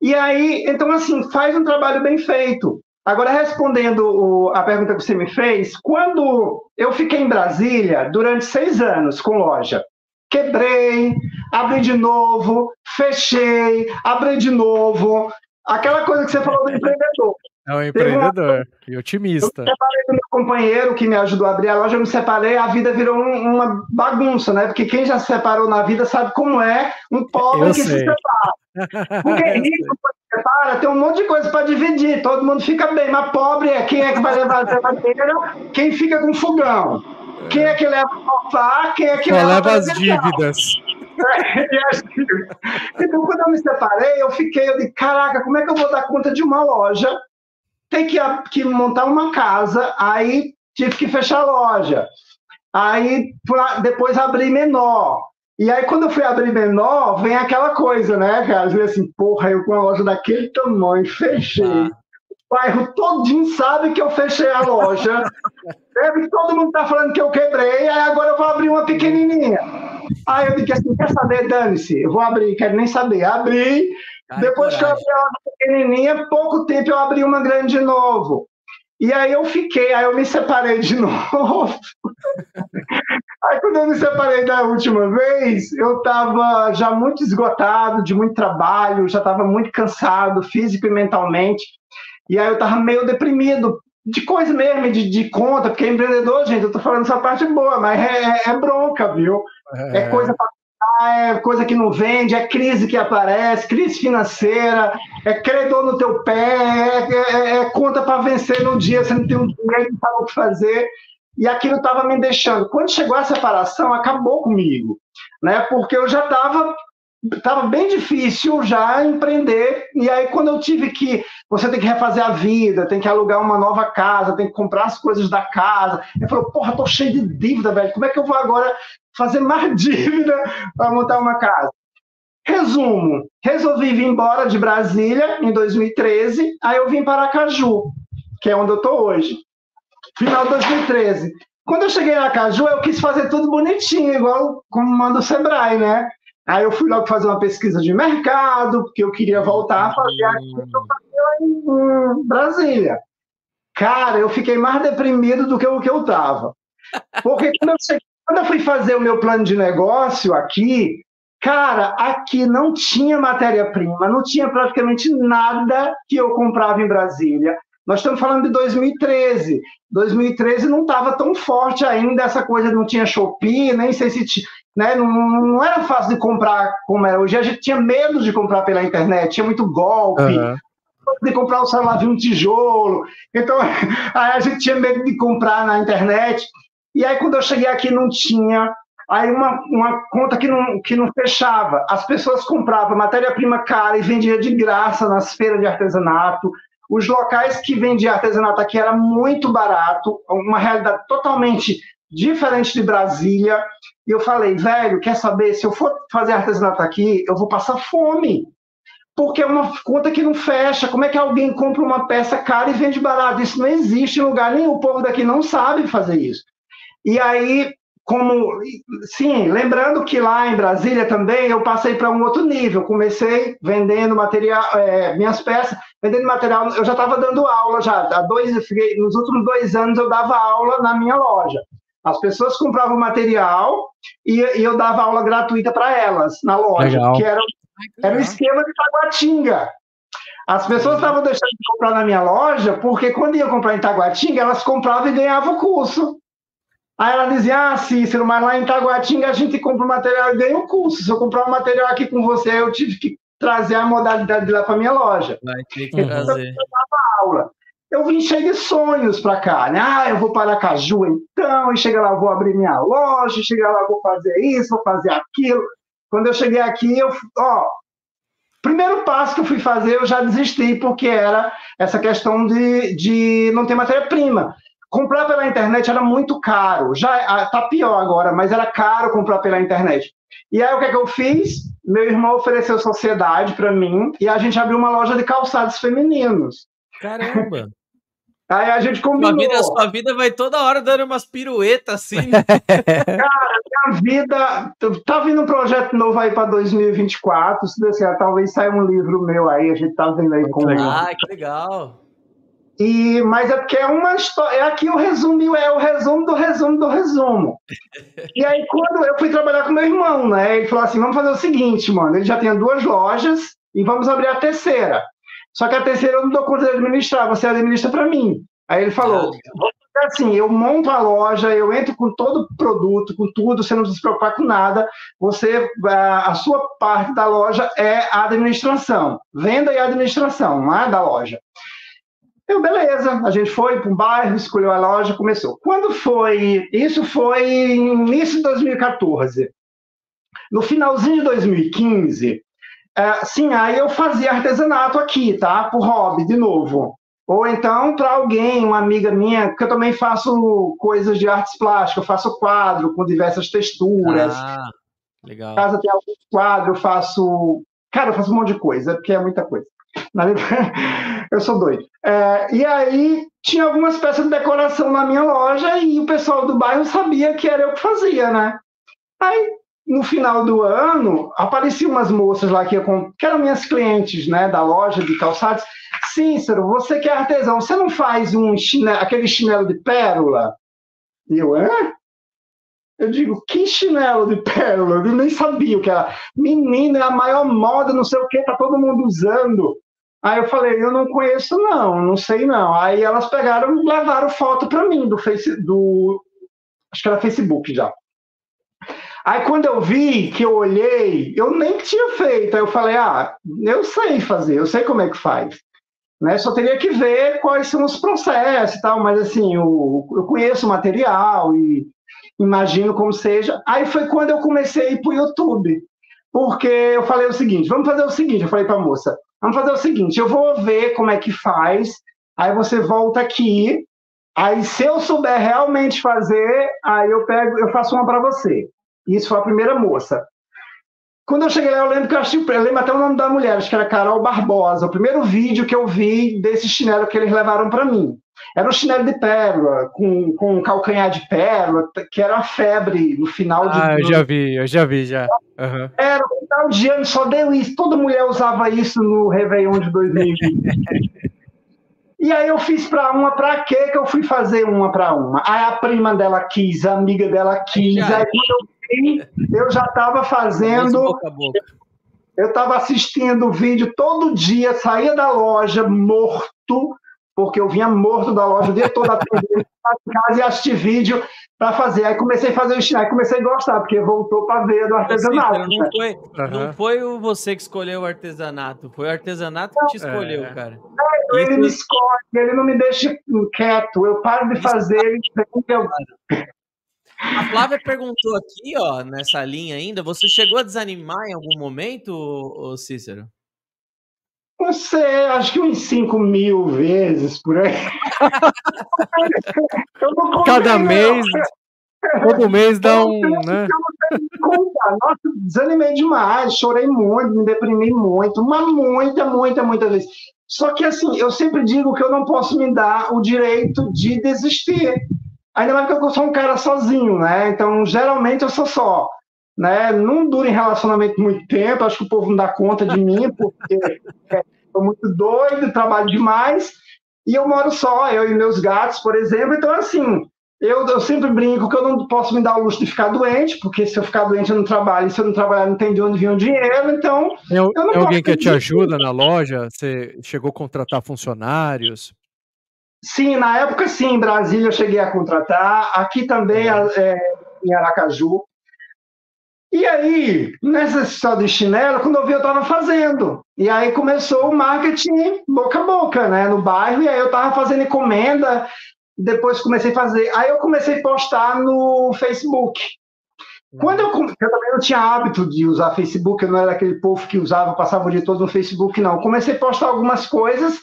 E aí, então, assim, faz um trabalho bem feito. Agora, respondendo a pergunta que você me fez, quando eu fiquei em Brasília durante seis anos com loja, quebrei, abri de novo, fechei, abri de novo. Aquela coisa que você falou do empreendedor. É um empreendedor uma... e otimista. Eu separei do meu companheiro que me ajudou a abrir a loja, eu me separei, a vida virou um, uma bagunça, né? Porque quem já se separou na vida sabe como é um pobre eu que sei. se separa. (laughs) Porque rico, quando se separa, tem um monte de coisa para dividir, todo mundo fica bem, mas pobre é quem é que vai levar a geladeira, quem fica com fogão. Quem é que leva o sofá, quem é que Só leva, as dívidas. (laughs) então, quando eu me separei, eu fiquei, eu disse, caraca, como é que eu vou dar conta de uma loja? Tem que, que montar uma casa, aí tive que fechar a loja. Aí depois abrir menor. E aí, quando eu fui abrir menor, vem aquela coisa, né, cara? Eu assim, porra, eu com uma loja daquele tamanho, fechei. Ah. O bairro todinho sabe que eu fechei a loja. Deve que todo mundo tá falando que eu quebrei, aí agora eu vou abrir uma pequenininha. Aí eu disse assim, quer saber, dane-se, eu vou abrir, quero nem saber. Abri, Ai, depois coragem. que eu abri uma pequenininha, pouco tempo eu abri uma grande de novo. E aí eu fiquei, aí eu me separei de (laughs) novo. aí quando eu me separei da última vez, eu estava já muito esgotado de muito trabalho, já estava muito cansado, físico e mentalmente. E aí eu estava meio deprimido, de coisa mesmo, de, de conta, porque empreendedor, gente, eu tô falando essa parte boa, mas é, é, é bronca, viu? É, é coisa para é coisa que não vende, é crise que aparece, crise financeira, é credor no teu pé, é, é, é conta para vencer no dia, você não tem um dinheiro, não sabe o que fazer. E aquilo estava me deixando. Quando chegou a separação, acabou comigo, né? Porque eu já estava estava bem difícil já empreender. E aí, quando eu tive que. Você tem que refazer a vida, tem que alugar uma nova casa, tem que comprar as coisas da casa. Eu falei, porra, tô cheio de dívida, velho. Como é que eu vou agora fazer mais (laughs) dívida para montar uma casa? Resumo: resolvi vir embora de Brasília em 2013. Aí eu vim para Aracaju, que é onde eu tô hoje. Final de 2013. Quando eu cheguei em Aracaju, eu quis fazer tudo bonitinho, igual como manda o Sebrae, né? Aí eu fui logo fazer uma pesquisa de mercado, porque eu queria voltar a fazer aquilo que eu fazia em Brasília. Cara, eu fiquei mais deprimido do que o que eu estava. Porque quando eu, cheguei, quando eu fui fazer o meu plano de negócio aqui, cara, aqui não tinha matéria-prima, não tinha praticamente nada que eu comprava em Brasília. Nós estamos falando de 2013. 2013 não estava tão forte ainda essa coisa, não tinha Shopee, nem sei se tinha, né, não, não, era fácil de comprar como é hoje. A gente tinha medo de comprar pela internet, tinha muito golpe. Uhum. De comprar um celular de um tijolo. Então, (laughs) aí a gente tinha medo de comprar na internet. E aí, quando eu cheguei aqui, não tinha. Aí, uma, uma conta que não, que não fechava. As pessoas compravam matéria-prima cara e vendia de graça nas feiras de artesanato. Os locais que vendiam artesanato aqui era muito barato, uma realidade totalmente diferente de Brasília. E eu falei, velho, quer saber? Se eu for fazer artesanato aqui, eu vou passar fome. Porque é uma conta que não fecha. Como é que alguém compra uma peça cara e vende barato? Isso não existe em lugar nenhum. O povo daqui não sabe fazer isso. E aí como sim, lembrando que lá em Brasília também eu passei para um outro nível. Comecei vendendo material, é, minhas peças, vendendo material. Eu já estava dando aula já. Há dois, nos últimos dois anos eu dava aula na minha loja. As pessoas compravam material e, e eu dava aula gratuita para elas na loja, Legal. que era, era um esquema de Taguatinga. As pessoas estavam deixando de comprar na minha loja porque quando ia comprar em Taguatinga, elas compravam e ganhavam o curso. Aí ela dizia, ah, Cícero, mas lá em Taguatinga a gente compra o material e ganha um curso. Se eu comprar um material aqui com você, eu tive que trazer a modalidade de lá para minha loja. Vai ter que então, trazer. Eu aula. Eu vim cheio de sonhos para cá, né? Ah, eu vou para Caju então, e chega lá, vou abrir minha loja, chega lá, vou fazer isso, vou fazer aquilo. Quando eu cheguei aqui, eu, ó, primeiro passo que eu fui fazer, eu já desisti, porque era essa questão de, de não ter matéria-prima. Comprar pela internet era muito caro. Já ah, pior agora, mas era caro comprar pela internet. E aí o que, é que eu fiz? Meu irmão ofereceu sociedade para mim e a gente abriu uma loja de calçados femininos. Caramba! Aí a gente combinou. Sua vida, sua vida vai toda hora dando umas piruetas assim. (laughs) Cara, minha vida. Tá vindo um projeto novo aí para 2024. Se der talvez saia um livro meu aí. A gente tá vendo aí com. Ah, que legal. E, mas é porque é uma história. É aqui o resumo, é o resumo do resumo do resumo. E aí, quando eu fui trabalhar com meu irmão, né? Ele falou assim: vamos fazer o seguinte, mano. Ele já tem duas lojas e vamos abrir a terceira. Só que a terceira eu não dou conta de administrar, você administra para mim. Aí ele falou: ah, assim, eu monto a loja, eu entro com todo o produto, com tudo, você não precisa se preocupar com nada. Você, a, a sua parte da loja é a administração, venda e administração, não é da loja. Eu, beleza, a gente foi para um bairro, escolheu a loja, começou. Quando foi? Isso foi início de 2014. No finalzinho de 2015, é, sim, aí eu fazia artesanato aqui, tá? Por hobby, de novo. Ou então para alguém, uma amiga minha, que eu também faço coisas de artes plásticas, eu faço quadro com diversas texturas. Ah, legal. Em casa tem algum quadro, eu faço. Cara, eu faço um monte de coisa, porque é muita coisa. (laughs) eu sou doido. É, e aí tinha algumas peças de decoração na minha loja e o pessoal do bairro sabia que era eu que fazia, né? Aí, no final do ano, apareciam umas moças lá que, que eram minhas clientes, né, da loja de calçados. Cícero, você que é artesão, você não faz um chinelo, aquele chinelo de pérola? E eu, hã? Eu digo, que chinelo de pérola? Eu nem sabia o que era. Menina, é a maior moda, não sei o que, tá todo mundo usando. Aí eu falei, eu não conheço não, não sei não. Aí elas pegaram e levaram foto para mim do do acho que era Facebook já. Aí quando eu vi, que eu olhei, eu nem tinha feito. Aí eu falei, ah, eu sei fazer, eu sei como é que faz. Né? Só teria que ver quais são os processos e tal, mas assim, eu, eu conheço o material e imagino como seja. Aí foi quando eu comecei a ir para o YouTube, porque eu falei o seguinte, vamos fazer o seguinte, eu falei para a moça, Vamos fazer o seguinte: eu vou ver como é que faz, aí você volta aqui, aí se eu souber realmente fazer, aí eu pego, eu faço uma para você. Isso foi a primeira moça. Quando eu cheguei lá, eu lembro que eu achei, eu lembro até o nome da mulher, acho que era Carol Barbosa, o primeiro vídeo que eu vi desse chinelo que eles levaram para mim. Era um chinelo de pérola, com, com um calcanhar de pérola, que era uma febre no final de. Ah, eu já vi, eu já vi, já. Uhum. Era no final de ano, só deu isso. Toda mulher usava isso no Réveillon de 2020. (laughs) E aí eu fiz para uma, para quê que eu fui fazer uma para uma? Aí a prima dela quis, a amiga dela quis, aí quando eu eu já estava fazendo. Boca a boca. Eu estava assistindo o vídeo todo dia, saía da loja morto, porque eu vinha morto da loja o dia todo (laughs) atendendo casa e assistir vídeo para fazer. Aí comecei a fazer o chinelo, comecei a gostar, porque voltou para ver do artesanato. Não, né? foi, uhum. não foi o você que escolheu o artesanato, foi o artesanato que te escolheu, é. cara. É, ele me escolhe, ele não me deixa quieto. Eu paro de fazer, ele eu... A Flávia perguntou aqui, ó, nessa linha ainda, você chegou a desanimar em algum momento, Cícero? Não sei, acho que uns 5 mil vezes por aí. (laughs) Cada mês, todo mês dá um. Né? Nossa, desanimei demais, chorei muito, me deprimi muito, uma muita, muita, muita vez. Só que assim, eu sempre digo que eu não posso me dar o direito de desistir. Ainda mais porque eu sou um cara sozinho, né? Então, geralmente eu sou só. Né? Não dura em relacionamento muito tempo, acho que o povo não dá conta de mim, (laughs) porque estou muito doido, trabalho demais, e eu moro só, eu e meus gatos, por exemplo. Então, assim, eu, eu sempre brinco que eu não posso me dar o luxo de ficar doente, porque se eu ficar doente eu não trabalho, e se eu não trabalhar não tem de onde vir o dinheiro, então. É, eu não é alguém que te ajuda na loja? Você chegou a contratar funcionários? Sim, na época sim, em Brasília eu cheguei a contratar, aqui também é. É, em Aracaju. E aí, nessa história de chinelo, quando eu vi, eu estava fazendo. E aí começou o marketing boca a boca, né, no bairro, e aí eu estava fazendo encomenda, depois comecei a fazer. Aí eu comecei a postar no Facebook. Quando eu, eu também não tinha hábito de usar Facebook, eu não era aquele povo que usava, passava o dia todo no Facebook, não. Comecei a postar algumas coisas.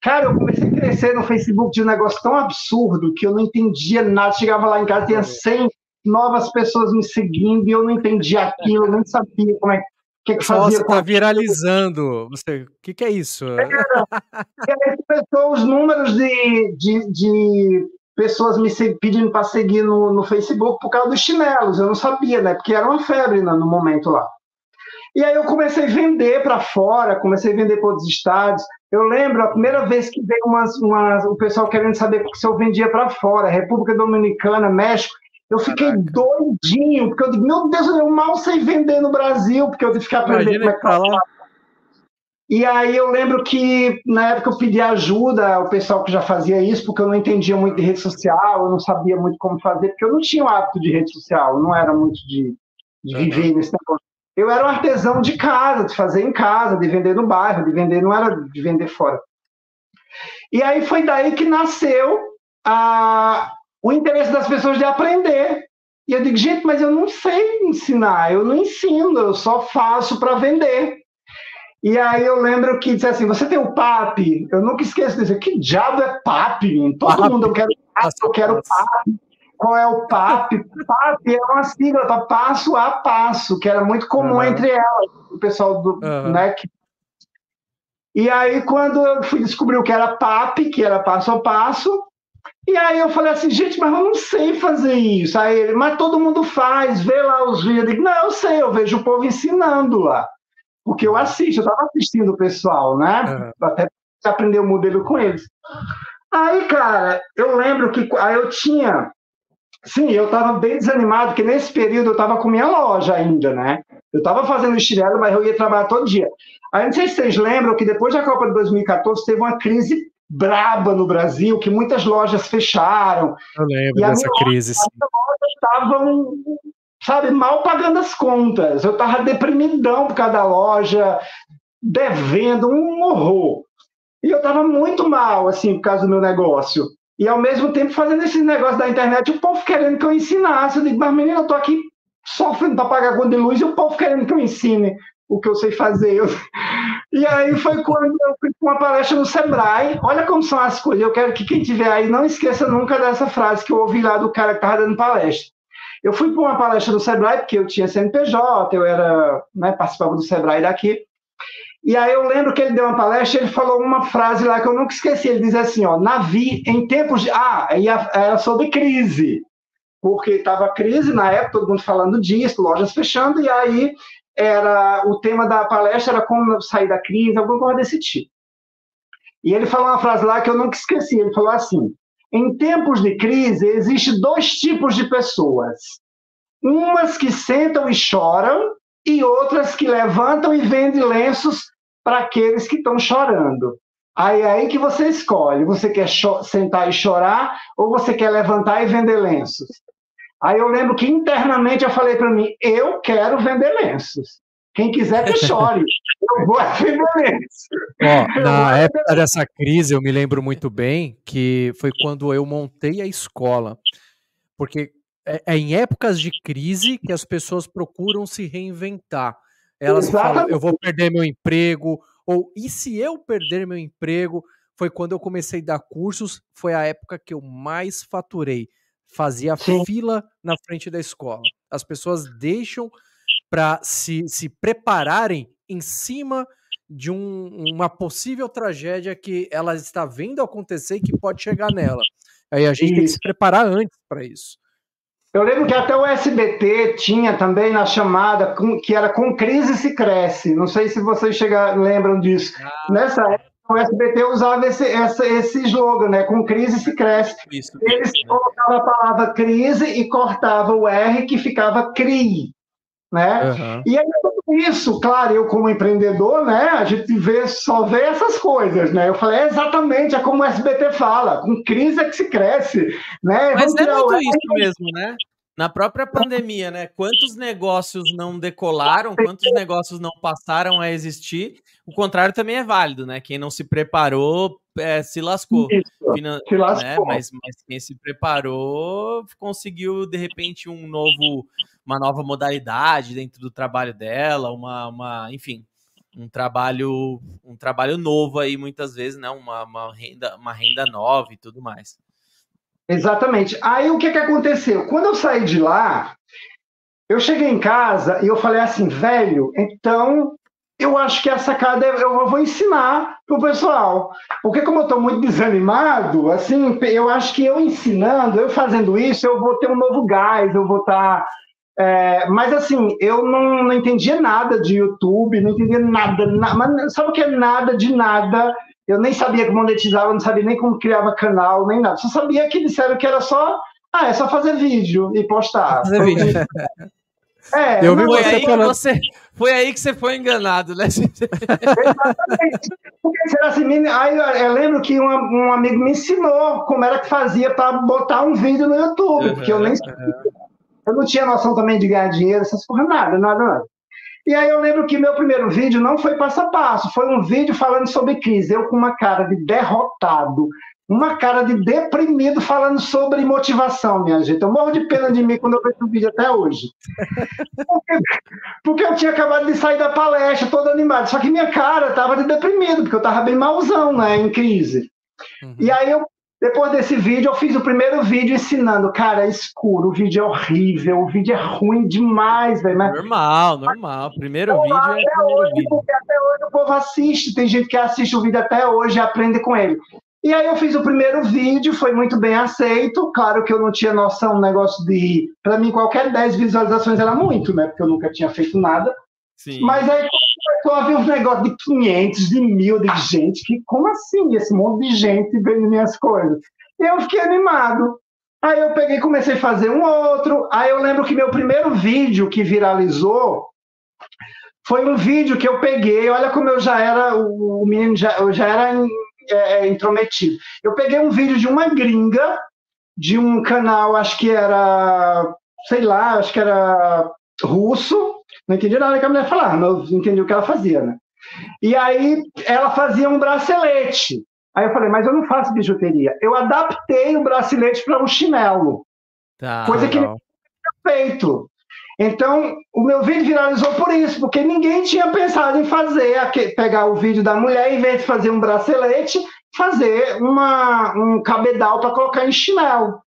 Cara, eu comecei a crescer no Facebook de um negócio tão absurdo que eu não entendia nada. Chegava lá em casa, tinha 100 novas pessoas me seguindo e eu não entendia aquilo, eu nem sabia como é que, que fazia. Nossa, tá viralizando. Você, o que, que é isso? É, e aí começou os números de, de, de pessoas me pedindo para seguir no, no Facebook por causa dos chinelos. Eu não sabia, né? Porque era uma febre no, no momento lá. E aí eu comecei a vender para fora, comecei a vender para outros estados. Eu lembro a primeira vez que veio umas, umas, o pessoal querendo saber se eu vendia para fora, República Dominicana, México. Eu fiquei Caraca. doidinho, porque eu digo, meu Deus, eu mal sei vender no Brasil, porque eu tive que aprender como é que fala. E aí eu lembro que na época eu pedi ajuda ao pessoal que já fazia isso, porque eu não entendia muito de rede social, eu não sabia muito como fazer, porque eu não tinha o hábito de rede social, eu não era muito de, de viver nesse negócio. Eu era um artesão de casa, de fazer em casa, de vender no bairro, de vender, não era de vender fora. E aí foi daí que nasceu a, o interesse das pessoas de aprender. E eu digo, gente, mas eu não sei ensinar, eu não ensino, eu só faço para vender. E aí eu lembro que disse assim, você tem o PAP? Eu nunca esqueço disso. Que diabo é PAP? Todo PAP. mundo, eu quero PAP, eu quero PAP. Qual é o PAP? PAP é uma sigla para passo a passo, que era muito comum uhum. entre elas, o pessoal do, uhum. né, que... E aí, quando eu fui descobrir o que era PAP, que era passo a passo, e aí eu falei assim, gente, mas eu não sei fazer isso. Aí ele, mas todo mundo faz, vê lá os vídeos. Eu digo, não, eu sei, eu vejo o povo ensinando lá. Porque eu assisto, eu estava assistindo o pessoal, né? Uhum. Até aprender o modelo com eles. Aí, cara, eu lembro que aí eu tinha. Sim, eu estava bem desanimado, porque nesse período eu estava com minha loja ainda, né? Eu estava fazendo estirelo, mas eu ia trabalhar todo dia. Aí não sei se vocês lembram que depois da Copa de 2014 teve uma crise braba no Brasil, que muitas lojas fecharam. Eu lembro dessa crise. As lojas estavam, sabe, mal pagando as contas. Eu estava deprimidão por causa da loja, devendo, um horror. E eu estava muito mal, assim, por causa do meu negócio. E ao mesmo tempo fazendo esses negócios da internet, o povo querendo que eu ensinasse. Eu digo, mas menina, eu tô aqui sofrendo para pagar conta de luz e o povo querendo que eu ensine o que eu sei fazer. (laughs) E aí foi quando eu fui com uma palestra no Sebrae. Olha como são as coisas. Eu quero que quem estiver aí não esqueça nunca dessa frase que eu ouvi lá do cara que estava dando palestra. Eu fui para uma palestra no Sebrae, porque eu tinha CNPJ, eu era, né, participava do Sebrae daqui. E aí eu lembro que ele deu uma palestra, ele falou uma frase lá que eu nunca esqueci. Ele diz assim, ó, Navi, em tempos de... Ah, era sobre crise. Porque estava crise na época, todo mundo falando disso, lojas fechando, e aí era o tema da palestra era como sair da crise, alguma coisa desse tipo. E ele falou uma frase lá que eu nunca esqueci. Ele falou assim: em tempos de crise, existem dois tipos de pessoas. Umas que sentam e choram, e outras que levantam e vendem lenços para aqueles que estão chorando. Aí é aí que você escolhe. Você quer sentar e chorar ou você quer levantar e vender lenços? Aí eu lembro que internamente eu falei para mim, eu quero vender lenços. Quem quiser que chore. (laughs) eu vou vender lenços. Ó, na época dessa crise, eu me lembro muito bem que foi quando eu montei a escola. Porque é, é em épocas de crise que as pessoas procuram se reinventar. Elas Exatamente. falam, eu vou perder meu emprego, ou e se eu perder meu emprego? Foi quando eu comecei a dar cursos, foi a época que eu mais faturei fazia Sim. fila na frente da escola. As pessoas deixam para se, se prepararem em cima de um, uma possível tragédia que ela está vendo acontecer e que pode chegar nela. Aí a gente tem que se preparar antes para isso. Eu lembro que até o SBT tinha também na chamada que era com crise se cresce. Não sei se vocês chega, lembram disso. Ah. Nessa época o SBT usava esse, esse, esse slogan, né? Com crise se cresce. Isso, Eles colocavam a palavra crise e cortava o R que ficava CRI. Né? Uhum. E aí, tudo isso, claro, eu como empreendedor, né, a gente vê, só vê essas coisas, né? Eu falei, é exatamente, é como o SBT fala, com crise é que se cresce, né? Mas Vamos é muito isso mesmo, né? Na própria pandemia, né? Quantos negócios não decolaram, quantos negócios não passaram a existir? O contrário também é válido, né? Quem não se preparou é, se lascou. Isso, Finan se lascou. Né? Mas, mas quem se preparou conseguiu, de repente, um novo, uma nova modalidade dentro do trabalho dela, uma, uma enfim, um trabalho, um trabalho novo aí, muitas vezes, né? Uma, uma, renda, uma renda nova e tudo mais. Exatamente. Aí o que, que aconteceu? Quando eu saí de lá, eu cheguei em casa e eu falei assim, velho, então eu acho que a sacada eu vou ensinar pro pessoal. Porque como eu estou muito desanimado, assim, eu acho que eu ensinando, eu fazendo isso, eu vou ter um novo gás, eu vou estar. Tá, é, mas assim, eu não, não entendia nada de YouTube, não entendia nada, na, mas sabe o que é nada de nada? Eu nem sabia como monetizava, não sabia nem como criava canal, nem nada. Só sabia que disseram que era só, ah, é só fazer vídeo e postar. Fazer vídeo. (laughs) É, eu vi foi, você aí falando... você, foi aí que você foi enganado, né? Exatamente. (laughs) Porque será assim, aí eu lembro que um, um, amigo me ensinou como era que fazia para botar um vídeo no YouTube, uhum, porque eu nem sabia. Eu não tinha noção também de ganhar dinheiro, essas coisas, nada, nada, nada. E aí eu lembro que meu primeiro vídeo não foi passo a passo, foi um vídeo falando sobre crise. Eu com uma cara de derrotado, uma cara de deprimido falando sobre motivação, minha gente. Eu morro de pena de mim quando eu vejo o vídeo até hoje. Porque, porque, eu tinha acabado de sair da palestra, todo animado. Só que minha cara estava de deprimido, porque eu estava bem malzão, né, em crise. Uhum. E aí eu depois desse vídeo, eu fiz o primeiro vídeo ensinando. Cara, é escuro, o vídeo é horrível, o vídeo é ruim demais, velho. Mas... Normal, normal. Primeiro vídeo é primeiro hoje, vídeo. Porque até hoje o povo assiste, tem gente que assiste o vídeo até hoje e aprende com ele. E aí eu fiz o primeiro vídeo, foi muito bem aceito. Claro que eu não tinha noção do negócio de. Para mim, qualquer 10 visualizações era muito, né? Porque eu nunca tinha feito nada. Sim. Mas aí começou a ver um negócio de 500, de mil, de gente. Que, como assim? Esse monte de gente vendo minhas coisas. Eu fiquei animado. Aí eu peguei comecei a fazer um outro. Aí eu lembro que meu primeiro vídeo que viralizou foi um vídeo que eu peguei. Olha como eu já era, o menino já, eu já era é, é, intrometido. Eu peguei um vídeo de uma gringa, de um canal, acho que era, sei lá, acho que era russo, não entendi nada que a mulher falava, mas eu entendi o que ela fazia, né? E aí ela fazia um bracelete. Aí eu falei, mas eu não faço bijuteria. Eu adaptei o bracelete para um chinelo. Tá, coisa que não tinha feito. Então, o meu vídeo viralizou por isso, porque ninguém tinha pensado em fazer, pegar o vídeo da mulher, em vez de fazer um bracelete, fazer uma, um cabedal para colocar em chinelo.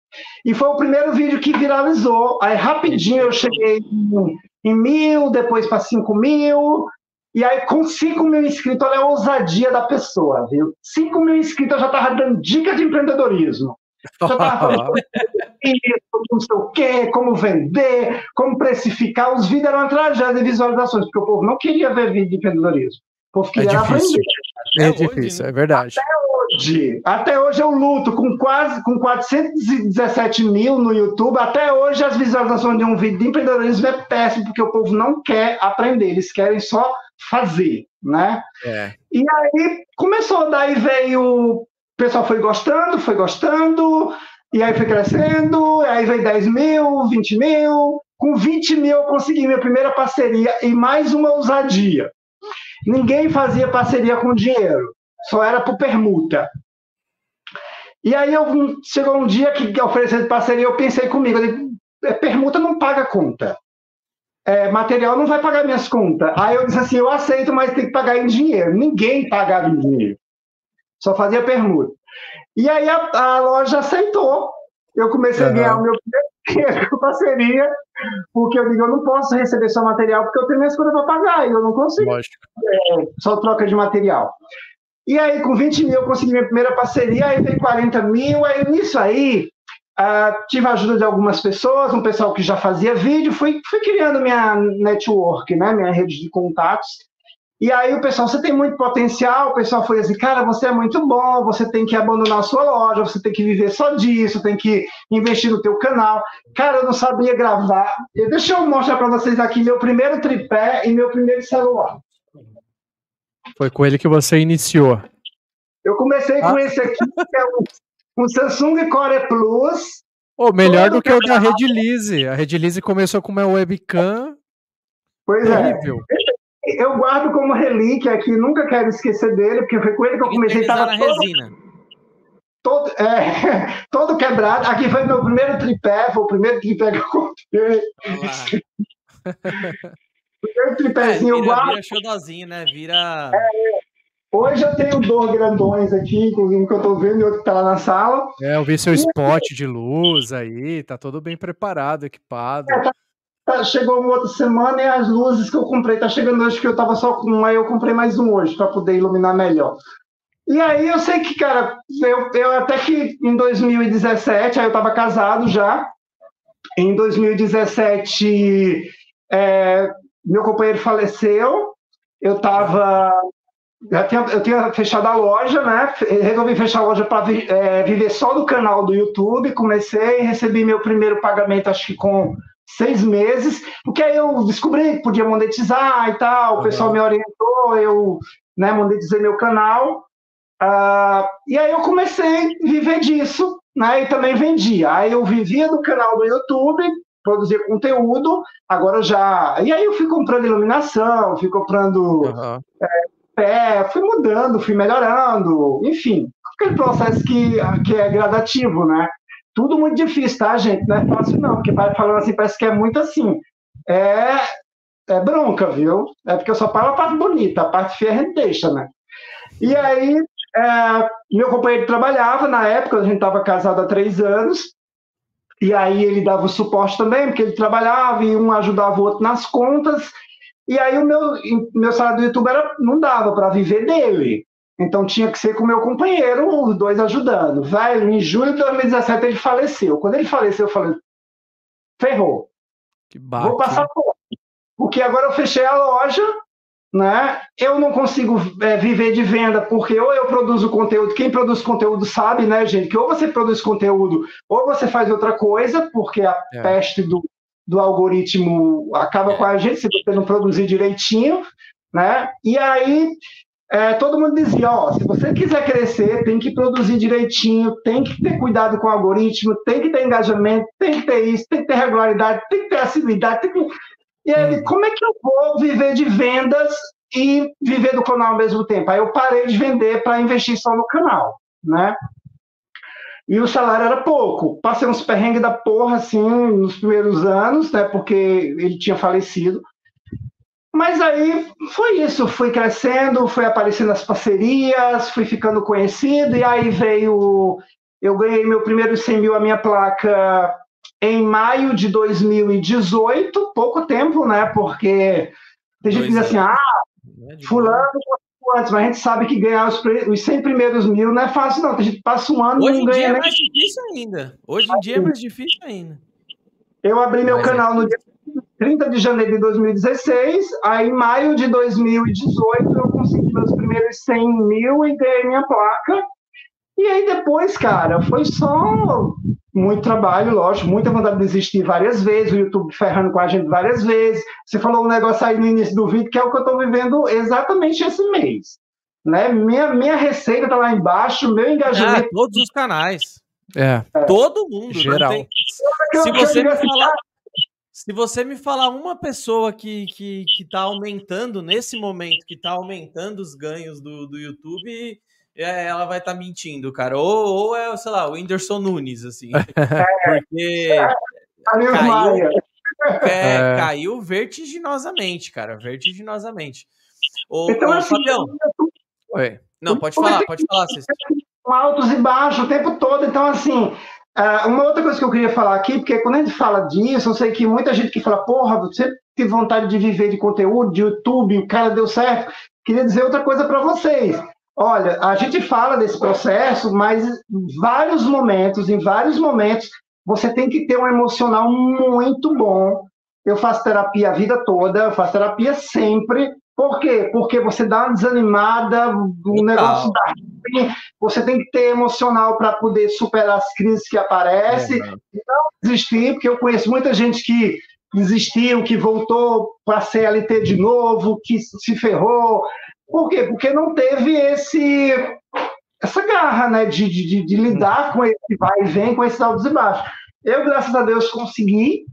E foi o primeiro vídeo que viralizou. Aí rapidinho eu cheguei em, mil, depois para cinco mil, E aí, com 5 mil inscritos, olha a ousadia da pessoa, viu? 5 mil inscritos, eu já estava dando dicas de empreendedorismo. (laughs) Já estava falando isso, não sei o quê, como vender, como precificar. Os vídeos eram uma tragédia de visualizações, porque o povo não queria ver vídeo de empreendedorismo. O povo queria é difícil. aprender. É, é difícil, né? é verdade. Até hoje, até hoje eu luto com quase com 417 mil no YouTube. Até hoje as visualizações de um vídeo de empreendedorismo é péssimo, porque o povo não quer aprender, eles querem só fazer, né? É. E aí começou, daí veio, o pessoal foi gostando, foi gostando, e aí foi crescendo, aí veio 10 mil, 20 mil, com 20 mil eu consegui minha primeira parceria e mais uma ousadia. Ninguém fazia parceria com dinheiro, só era por permuta. E aí eu, chegou um dia que oferecendo parceria, eu pensei comigo, eu digo, é, permuta não paga conta é, material não vai pagar minhas contas. Aí eu disse assim, eu aceito, mas tem que pagar em dinheiro. Ninguém pagava em dinheiro. Só fazia permuta. E aí a, a loja aceitou. Eu comecei uhum. a ganhar o meu dinheiro (laughs) com parceria, porque eu digo, eu não posso receber só material, porque eu tenho minhas coisas para pagar, e eu não consigo. É, só troca de material. E aí, com 20 mil, eu consegui minha primeira parceria, aí veio 40 mil, aí nisso aí, Uh, tive a ajuda de algumas pessoas, um pessoal que já fazia vídeo, fui, fui criando minha network, né, minha rede de contatos. E aí o pessoal, você tem muito potencial, o pessoal foi assim, cara, você é muito bom, você tem que abandonar a sua loja, você tem que viver só disso, tem que investir no teu canal. Cara, eu não sabia gravar. Deixa eu mostrar para vocês aqui meu primeiro tripé e meu primeiro celular. Foi com ele que você iniciou. Eu comecei ah. com esse aqui, que é um um Samsung Core Plus. Oh, melhor do que o da Redilize. A Redilize começou com uma webcam. Pois é. Eu guardo como relíquia aqui, nunca quero esquecer dele, porque foi com ele que eu comecei. a na todo, resina. Todo, é, (laughs) todo quebrado. Aqui foi meu primeiro tripé, foi o primeiro tripé que eu comprei. (laughs) primeiro tripézinho, é, vira, eu guardo. Vira né? Vira. É, Hoje eu tenho dois grandões aqui, inclusive que eu tô vendo e outro que tá lá na sala. É, eu vi seu spot de luz aí, tá todo bem preparado, equipado. É, tá, tá, chegou uma outra semana e as luzes que eu comprei, tá chegando hoje que eu tava só com um, aí eu comprei mais um hoje para poder iluminar melhor. E aí eu sei que, cara, eu, eu até que em 2017, aí eu tava casado já, em 2017 é, meu companheiro faleceu, eu tava eu tinha, eu tinha fechado a loja, né? Resolvi fechar a loja para é, viver só do canal do YouTube. Comecei, recebi meu primeiro pagamento, acho que com seis meses, porque aí eu descobri que podia monetizar e tal. O pessoal me orientou, eu né, monetizei meu canal. Uh, e aí eu comecei a viver disso, né? E também vendia. Aí eu vivia do canal do YouTube, produzia conteúdo, agora já. E aí eu fui comprando iluminação, fui comprando uhum. é, pé, fui mudando, fui melhorando, enfim, aquele processo que, que é gradativo, né? Tudo muito difícil, tá, gente? Não é fácil, não, porque vai falando assim, parece que é muito assim. É, é bronca, viu? É porque eu só paro a parte bonita, a parte feia a gente deixa, né? E aí, é, meu companheiro trabalhava na época, a gente estava casado há três anos, e aí ele dava o suporte também, porque ele trabalhava e um ajudava o outro nas contas, e aí o meu, meu salário do YouTube era, não dava para viver dele. Então tinha que ser com o meu companheiro, os dois ajudando. Velho, em julho de 2017 ele faleceu. Quando ele faleceu, eu falei, ferrou. Vou passar fome. Porque agora eu fechei a loja, né? Eu não consigo é, viver de venda, porque ou eu produzo conteúdo, quem produz conteúdo sabe, né, gente, que ou você produz conteúdo, ou você faz outra coisa, porque a é. peste do, do algoritmo acaba com a gente se você não produzir direitinho, né? E aí é, todo mundo dizia, ó, se você quiser crescer, tem que produzir direitinho, tem que ter cuidado com o algoritmo, tem que ter engajamento, tem que ter isso, tem que ter regularidade, tem que ter assiduidade, tem que... E aí, hum. como é que eu vou viver de vendas e viver do canal ao mesmo tempo? Aí eu parei de vender para investir só no canal, né? E o salário era pouco. Passei uns perrengues da porra, assim, nos primeiros anos, né? Porque ele tinha falecido. Mas aí foi isso, fui crescendo, fui aparecendo as parcerias, fui ficando conhecido, e aí veio. Eu ganhei meu primeiro 100 mil a minha placa em maio de 2018, pouco tempo, né? Porque tem gente que diz assim: ah, né? Fulano antes, mas a gente sabe que ganhar os, os 100 primeiros mil não é fácil, não. A gente passa um ano Hoje em dia é mais difícil ainda. Hoje em dia é mais difícil ainda. Eu abri meu mas é canal é... no dia 30 de janeiro de 2016, aí em maio de 2018 eu consegui meus primeiros 100 mil e ganhei minha placa. E aí depois, cara, foi só muito trabalho, lógico, muita vontade de desistir várias vezes, o YouTube ferrando com a gente várias vezes. Você falou um negócio aí no início do vídeo que é o que eu estou vivendo exatamente esse mês. Né? Minha, minha receita está lá embaixo, meu engajamento. Ah, todos os canais. É. é. Todo mundo. Geral. Tem... Se você me falar. Se você me falar uma pessoa que, que, que tá aumentando nesse momento, que está aumentando os ganhos do, do YouTube, ela vai estar tá mentindo, cara. Ou, ou é, sei lá, o Whindersson Nunes, assim. (laughs) Porque (laughs) caiu, é, é. caiu vertiginosamente, cara. Vertiginosamente. Então, assim, Fabião. Oi. Não, pode falar, pode falar. Vocês... Altos e baixos o tempo todo. Então, assim, é, uma outra coisa que eu queria falar aqui, porque quando a gente fala disso, eu sei que muita gente que fala, porra, você teve vontade de viver de conteúdo, de YouTube, o cara deu certo. Queria dizer outra coisa para vocês. Olha, a gente fala desse processo, mas em vários momentos, em vários momentos, você tem que ter um emocional muito bom. Eu faço terapia a vida toda, eu faço terapia sempre. Por quê? Porque você dá uma desanimada, o negócio dá você tem que ter emocional para poder superar as crises que aparecem. É, não desistir, porque eu conheço muita gente que desistiu, que voltou para a CLT de novo, que se ferrou, por quê? Porque não teve esse essa garra né, de, de, de lidar com esse vai e vem, com esses altos e baixos. Eu, graças a Deus, consegui,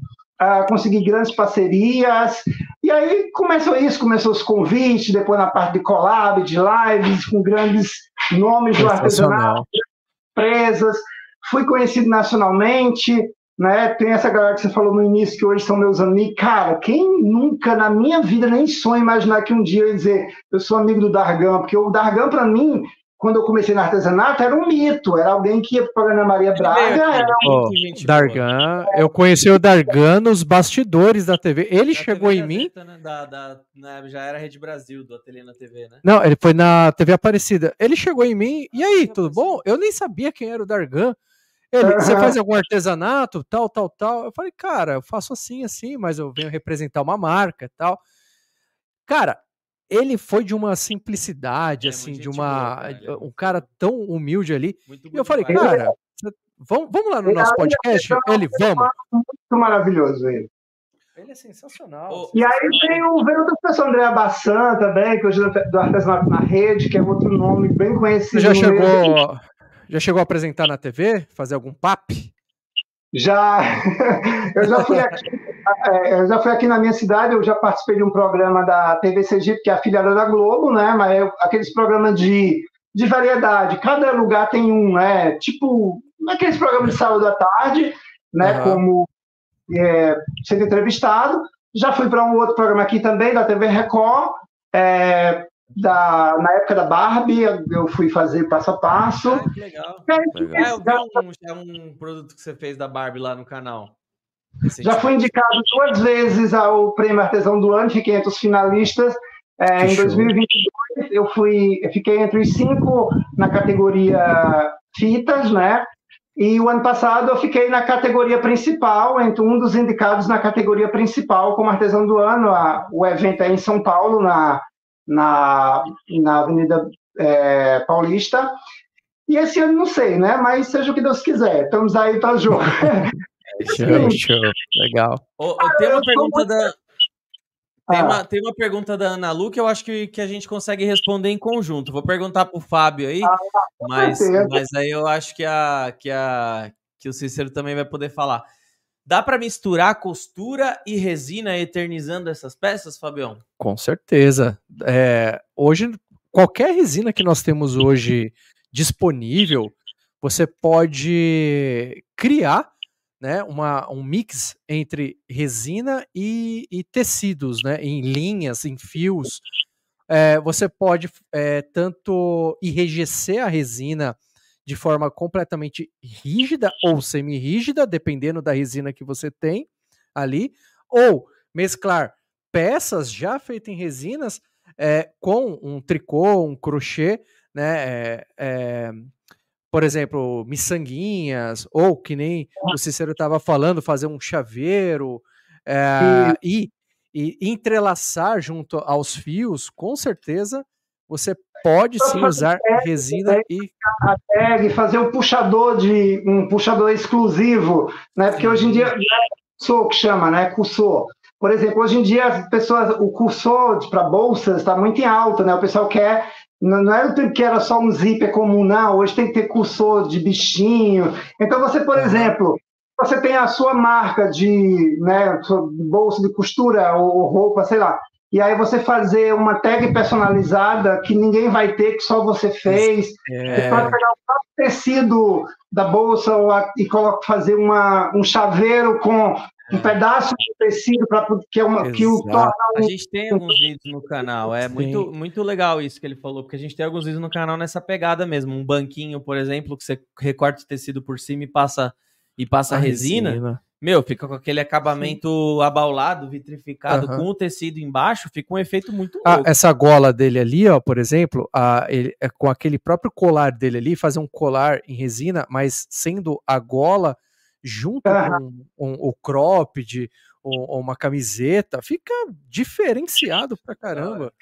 uh, consegui grandes parcerias, e aí começou isso, começou os convites, depois na parte de collab, de lives, com grandes nomes do artesanato, empresas, fui conhecido nacionalmente, né? Tem essa galera que você falou no início que hoje são meus amigos. Cara, quem nunca na minha vida nem sonha imaginar que um dia eu ia dizer eu sou amigo do Dargan, porque o Dargan para mim quando eu comecei no artesanato, era um mito. Era alguém que ia para Ana Maria Braga. Era um... oh, Dargan, eu conheci o Dargan nos bastidores da TV. Ele da chegou TV em mim. Né? Da, da, né? Já era Rede Brasil, do Ateliê na TV, né? Não, ele foi na TV Aparecida. Ele chegou em mim. E aí, tudo bom? Eu nem sabia quem era o Dargan. Ele, uhum. você faz algum artesanato, tal, tal, tal. Eu falei, cara, eu faço assim, assim, mas eu venho representar uma marca tal. Cara, ele foi de uma simplicidade, é, assim, de uma. Boa, um cara tão humilde ali. Muito e eu falei, cara, vamos, vamos lá no nosso podcast? Ele, vamos. Muito maravilhoso ele. Ele é sensacional. E aí tem o, veio outra pessoa, André Bassan também, que hoje é do Artesanato na Rede, que é outro nome bem conhecido. Você já chegou, já chegou a apresentar na TV? Fazer algum PAP? Já, (laughs) eu já fui aqui, é, eu já fui aqui na minha cidade, eu já participei de um programa da TV Sergipe, que é afiliada da Globo, né? Mas eu, aqueles programas de, de variedade, cada lugar tem um, né? Tipo, aqueles programas de sábado à tarde, né? Uhum. Como é, sendo entrevistado. Já fui para um outro programa aqui também, da TV Record, é, da, na época da Barbie, eu fui fazer passo a passo. Ah, que legal. legal. É, eu vi um, um produto que você fez da Barbie lá no canal. Já fui indicado duas vezes ao Prêmio Artesão do Ano, fiquei entre os finalistas. É, em 2022, eu fui, eu fiquei entre os cinco na categoria fitas, né? E o ano passado eu fiquei na categoria principal, entre um dos indicados na categoria principal como artesão do ano. A, o evento é em São Paulo, na na, na Avenida é, Paulista. E esse ano não sei, né? Mas seja o que Deus quiser. Estamos aí para (laughs) jogo. show, show. Legal. Oh, tem uma pergunta da. Tem, ah. uma, tem uma pergunta da Ana Lu que eu acho que, que a gente consegue responder em conjunto. Vou perguntar para o Fábio aí, ah, mas, mas aí eu acho que, a, que, a, que o Cícero também vai poder falar. Dá para misturar costura e resina eternizando essas peças, Fabião? Com certeza. É, hoje, qualquer resina que nós temos hoje disponível, você pode criar né, uma, um mix entre resina e, e tecidos, né, em linhas, em fios. É, você pode é, tanto enrijecer a resina de forma completamente rígida ou semi-rígida, dependendo da resina que você tem ali, ou mesclar peças já feitas em resinas é, com um tricô, um crochê, né? É, é, por exemplo, miçanguinhas, ou que nem o Cícero estava falando, fazer um chaveiro é, e, e entrelaçar junto aos fios, com certeza você pode sim usar resina e tag, fazer um puxador de um puxador exclusivo, né? Porque hoje em dia é cursor que chama, né? Cursor. Por exemplo, hoje em dia as pessoas, o cursor para bolsas está muito em alta, né? O pessoal quer não, era o tempo que era só um zíper comum, não. Hoje tem que ter cursor de bichinho. Então, você, por exemplo, você tem a sua marca de né, bolsa de costura ou roupa, sei lá. E aí você fazer uma tag personalizada que ninguém vai ter, que só você fez. É... Você pode pegar o próprio tecido da bolsa e fazer uma, um chaveiro com um pedaço de tecido para que, é uma, que o torna um... A gente tem alguns vídeos no canal, é muito, muito legal isso que ele falou, porque a gente tem alguns vídeos no canal nessa pegada mesmo. Um banquinho, por exemplo, que você recorta o tecido por cima e passa e passa a resina. resina. Meu, fica com aquele acabamento Sim. abaulado, vitrificado, uhum. com o tecido embaixo, fica um efeito muito ah, essa gola dele ali, ó, por exemplo, a, ele, é com aquele próprio colar dele ali, fazer um colar em resina, mas sendo a gola junto com um, o cropped ou, ou, uma camiseta, fica diferenciado pra caramba.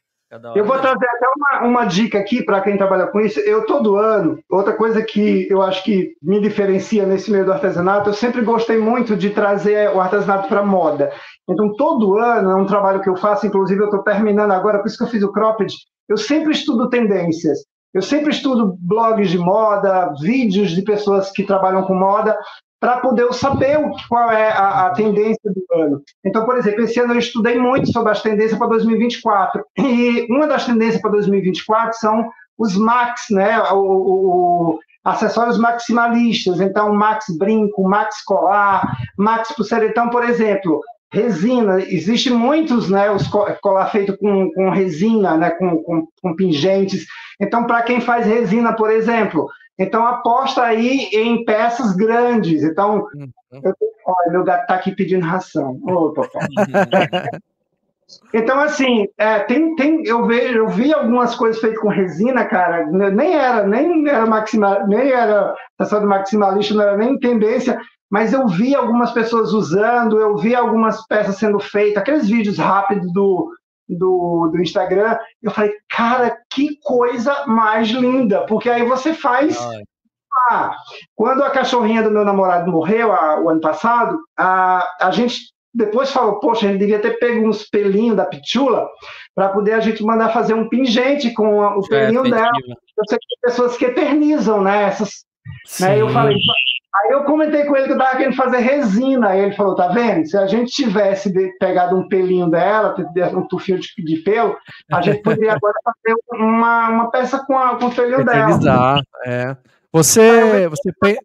Eu vou trazer até uma, uma dica aqui para quem trabalha com isso. Eu, todo ano, outra coisa que eu acho que me diferencia nesse meio do artesanato, eu sempre gostei muito de trazer o artesanato para moda. Então, todo ano é um trabalho que eu faço, inclusive eu estou terminando agora, por isso que eu fiz o cropped. Eu sempre estudo tendências. Eu sempre estudo blogs de moda, vídeos de pessoas que trabalham com moda, para poder saber qual é a, a, tendência do ano. Então, por exemplo, esse ano eu estudei muito sobre as tendências para 2024. E uma das tendências para 2024 são os Max, né? O, o, acessórios maximalistas. Então, Max brinco, Max colar, Max pulseira. Então, por exemplo, resina. Existem muitos, né? Os colar feito com, com resina, né? Com, com, com pingentes. Então, para quem faz resina, por exemplo, então aposta aí em peças grandes. Então, uhum. eu, olha, meu gato está aqui pedindo ração. Ô, papai. (laughs) Então, assim, é, tem, tem, eu, vejo, eu vi algumas coisas feitas com resina, cara, nem era, nem era maximal, nem era passado maximalista, não era nem tendência, mas eu vi algumas pessoas usando, eu vi algumas peças sendo feitas, aqueles vídeos rápidos do, do, do Instagram, eu falei, cara, que coisa mais linda, porque aí você faz. Ah, quando a cachorrinha do meu namorado morreu a, o ano passado, a, a gente depois falou, poxa, a gente devia ter pego uns pelinhos da pitula para poder a gente mandar fazer um pingente com o é, pelinho é, dela. Eu sei que tem pessoas que eternizam, né? Essas, né? Eu falei, Aí eu comentei com ele que eu tava querendo fazer resina. Aí ele falou: tá vendo? Se a gente tivesse pegado um pelinho dela, um tufinho de, de pelo, a gente poderia agora fazer uma, uma peça com, a, com o pelinho dela. É. Você. você pe...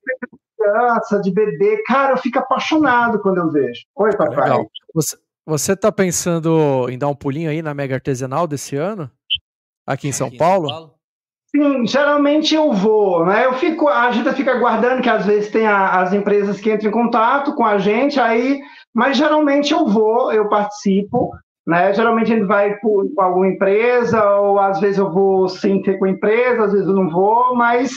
criança, de bebê. Cara, eu fico apaixonado quando eu vejo. Oi, papai. Legal. Você, você tá pensando em dar um pulinho aí na Mega Artesanal desse ano? Aqui em São, aqui Paulo? São Paulo? Sim, geralmente eu vou, né? Eu fico, a gente fica aguardando que às vezes tem a, as empresas que entram em contato com a gente, aí, mas geralmente eu vou, eu participo, né? Geralmente a gente vai com alguma empresa, ou às vezes eu vou sem ter com a empresa, às vezes eu não vou, mas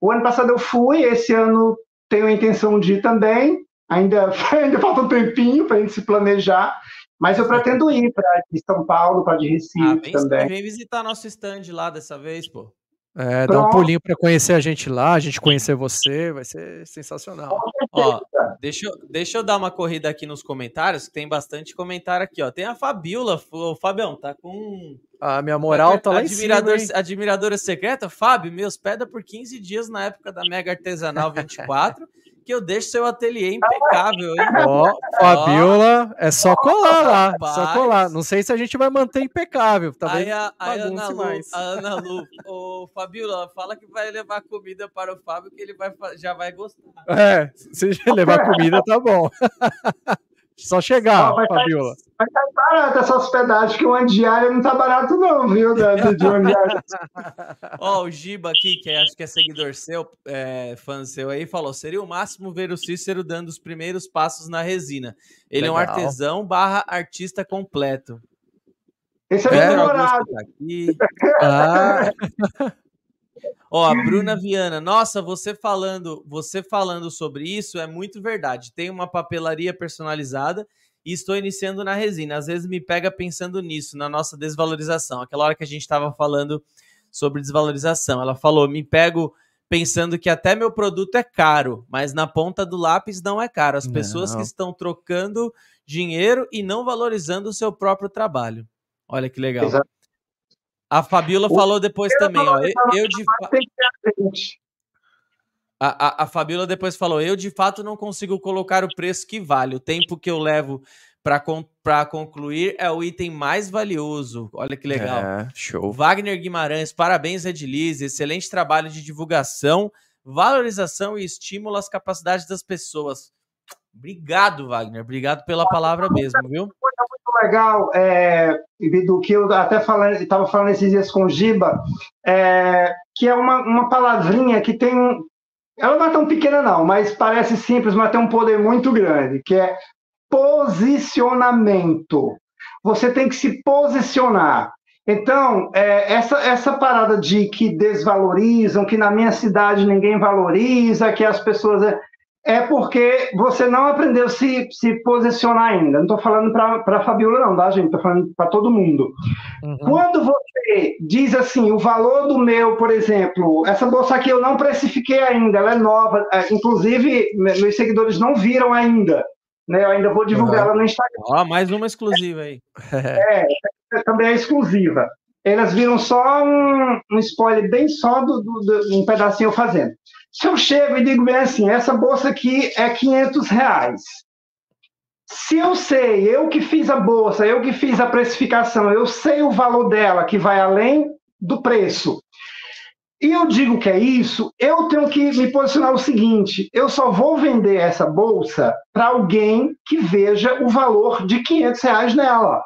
o ano passado eu fui, esse ano tenho a intenção de ir também, ainda, (laughs) ainda falta um tempinho para a gente se planejar, mas eu pretendo ir para São Paulo, para de Recife ah, vem, também. Vem visitar nosso stand lá dessa vez, pô. É, dá um pulinho para conhecer a gente lá, a gente conhecer você, vai ser sensacional. Ó, deixa, eu, deixa eu dar uma corrida aqui nos comentários, que tem bastante comentário aqui, ó. Tem a Fabiola, o Fabião, tá com. A minha moral tá lá admirador, em cima. Hein? Admiradora secreta, Fábio, meus peda por 15 dias na época da Mega Artesanal 24. (laughs) que eu deixo seu ateliê impecável, hein? Ó, Fabiola, é só colar lá, Rapaz. só colar. Não sei se a gente vai manter impecável, tá aí a, a Ana Lu, a Ana Lu, ô Fabiola, fala que vai levar comida para o Fábio que ele vai, já vai gostar. É, se levar comida tá bom. (laughs) Só chegar, vai Fabiola. Tá, tá barato essa hospedagem, que uma diária não tá barato não, viu, de, de uma diária. Ó, o Giba aqui, que acho que é seguidor seu, é, fã seu aí, falou, seria o máximo ver o Cícero dando os primeiros passos na resina. Ele Legal. é um artesão barra artista completo. Esse é, é namorado. Tá (laughs) ah. (laughs) Ó, a Bruna Viana, nossa, você falando, você falando sobre isso é muito verdade. Tem uma papelaria personalizada e estou iniciando na resina. Às vezes me pega pensando nisso, na nossa desvalorização. Aquela hora que a gente estava falando sobre desvalorização, ela falou: me pego pensando que até meu produto é caro, mas na ponta do lápis não é caro. As pessoas não. que estão trocando dinheiro e não valorizando o seu próprio trabalho. Olha que legal. Exato. A Fabiola o falou depois também, ó. Eu, eu de a, a, a Fabiola depois falou: eu de fato não consigo colocar o preço que vale. O tempo que eu levo para concluir é o item mais valioso. Olha que legal. É, show. Wagner Guimarães, parabéns, Edilize. Excelente trabalho de divulgação, valorização e estímulo às capacidades das pessoas. Obrigado, Wagner. Obrigado pela palavra mesmo, viu? Legal, é, do que eu até estava falando esses dias com o Giba, é, que é uma, uma palavrinha que tem um. Ela não é tão pequena, não, mas parece simples, mas tem um poder muito grande, que é posicionamento. Você tem que se posicionar. Então, é, essa, essa parada de que desvalorizam, que na minha cidade ninguém valoriza, que as pessoas. É, porque você não aprendeu a se, se posicionar ainda. Não estou falando para a Fabiola, não, tá, gente? Estou falando para todo mundo. Uhum. Quando você diz assim, o valor do meu, por exemplo, essa bolsa aqui eu não precifiquei ainda, ela é nova, é, inclusive meus seguidores não viram ainda. Né? Eu ainda vou divulgar uhum. ela no Instagram. Ó, mais uma exclusiva aí. (laughs) é, também é exclusiva. Elas viram só um, um spoiler bem só do, do, do um pedacinho fazendo. Se eu chego e digo bem assim, essa bolsa aqui é 500 reais. Se eu sei, eu que fiz a bolsa, eu que fiz a precificação, eu sei o valor dela, que vai além do preço, e eu digo que é isso, eu tenho que me posicionar o seguinte: eu só vou vender essa bolsa para alguém que veja o valor de 500 reais nela.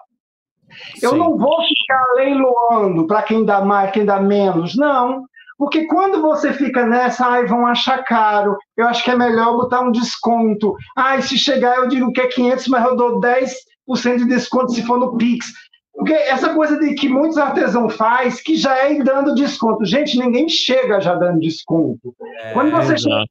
Sim. Eu não vou ficar leiloando para quem dá mais, quem dá menos, não. Porque quando você fica nessa, ai, vão achar caro, eu acho que é melhor botar um desconto. Ai, se chegar eu digo que é 500, mas eu dou 10% de desconto se for no Pix. Porque essa coisa de que muitos artesãos faz, que já é dando desconto. Gente, ninguém chega já dando desconto. É, quando você chega,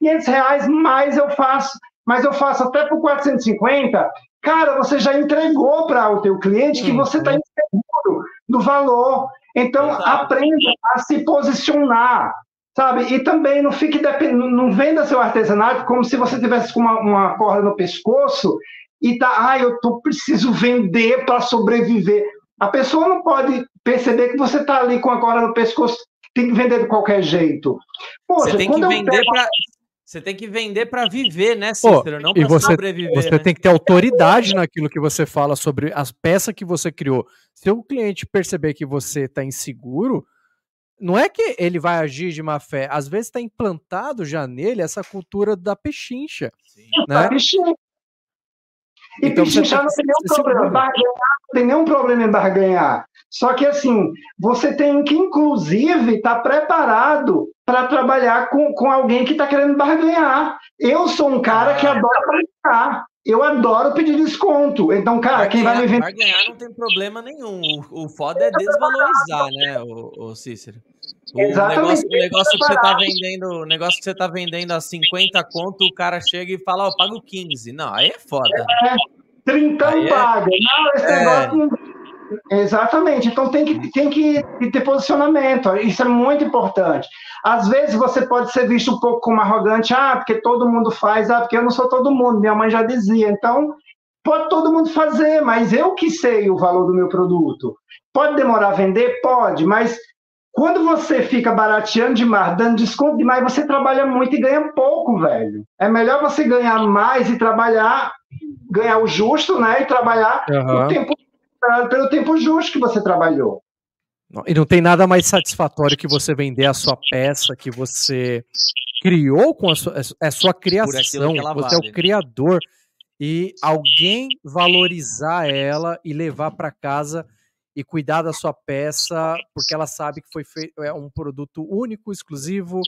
500 reais mais eu faço, mas eu faço até por 450, cara, você já entregou para o teu cliente que você está inseguro do valor. Então, Exato. aprenda a se posicionar, sabe? E também não fique dependendo, não venda seu artesanato como se você tivesse com uma, uma corda no pescoço e tá, ah, eu tô, preciso vender para sobreviver. A pessoa não pode perceber que você está ali com a corda no pescoço, tem que vender de qualquer jeito. Poxa, você tem que vender pego... para você tem que vender para viver, né, Cícero? Não para sobreviver. Você né? tem que ter autoridade naquilo que você fala sobre as peças que você criou. Se o cliente perceber que você está inseguro, não é que ele vai agir de má fé. Às vezes está implantado já nele essa cultura da pechincha. Sim. Né? E então, pechinchar não tem nenhum problema. Barganhar não tem nenhum problema em barganhar. Só que assim, você tem que, inclusive, estar tá preparado para trabalhar com, com alguém que está querendo barganhar. Eu sou um cara que adora barganhar. Eu adoro pedir desconto. Então, cara, quem vai me vender. Barganhar não tem problema nenhum. O, o foda é desvalorizar, né, o, o Cícero? O Exatamente. negócio, o negócio que você tá vendendo, o negócio que você tá vendendo a 50 conto, o cara chega e fala, ó, oh, pago 15. Não, aí é foda. É, 30 não paga. Não, esse é... negócio Exatamente. Então tem que, tem que ter posicionamento. Isso é muito importante. Às vezes você pode ser visto um pouco como arrogante, ah, porque todo mundo faz, ah, porque eu não sou todo mundo. Minha mãe já dizia. Então, pode todo mundo fazer, mas eu que sei o valor do meu produto. Pode demorar a vender? Pode, mas quando você fica barateando demais, dando desconto demais, você trabalha muito e ganha pouco, velho. É melhor você ganhar mais e trabalhar, ganhar o justo, né? E trabalhar uhum. o tempo pelo tempo justo que você trabalhou. E não tem nada mais satisfatório que você vender a sua peça que você criou com a sua, é, é sua criação, você vale. é o criador e alguém valorizar ela e levar para casa e cuidar da sua peça porque ela sabe que foi feito é um produto único, exclusivo,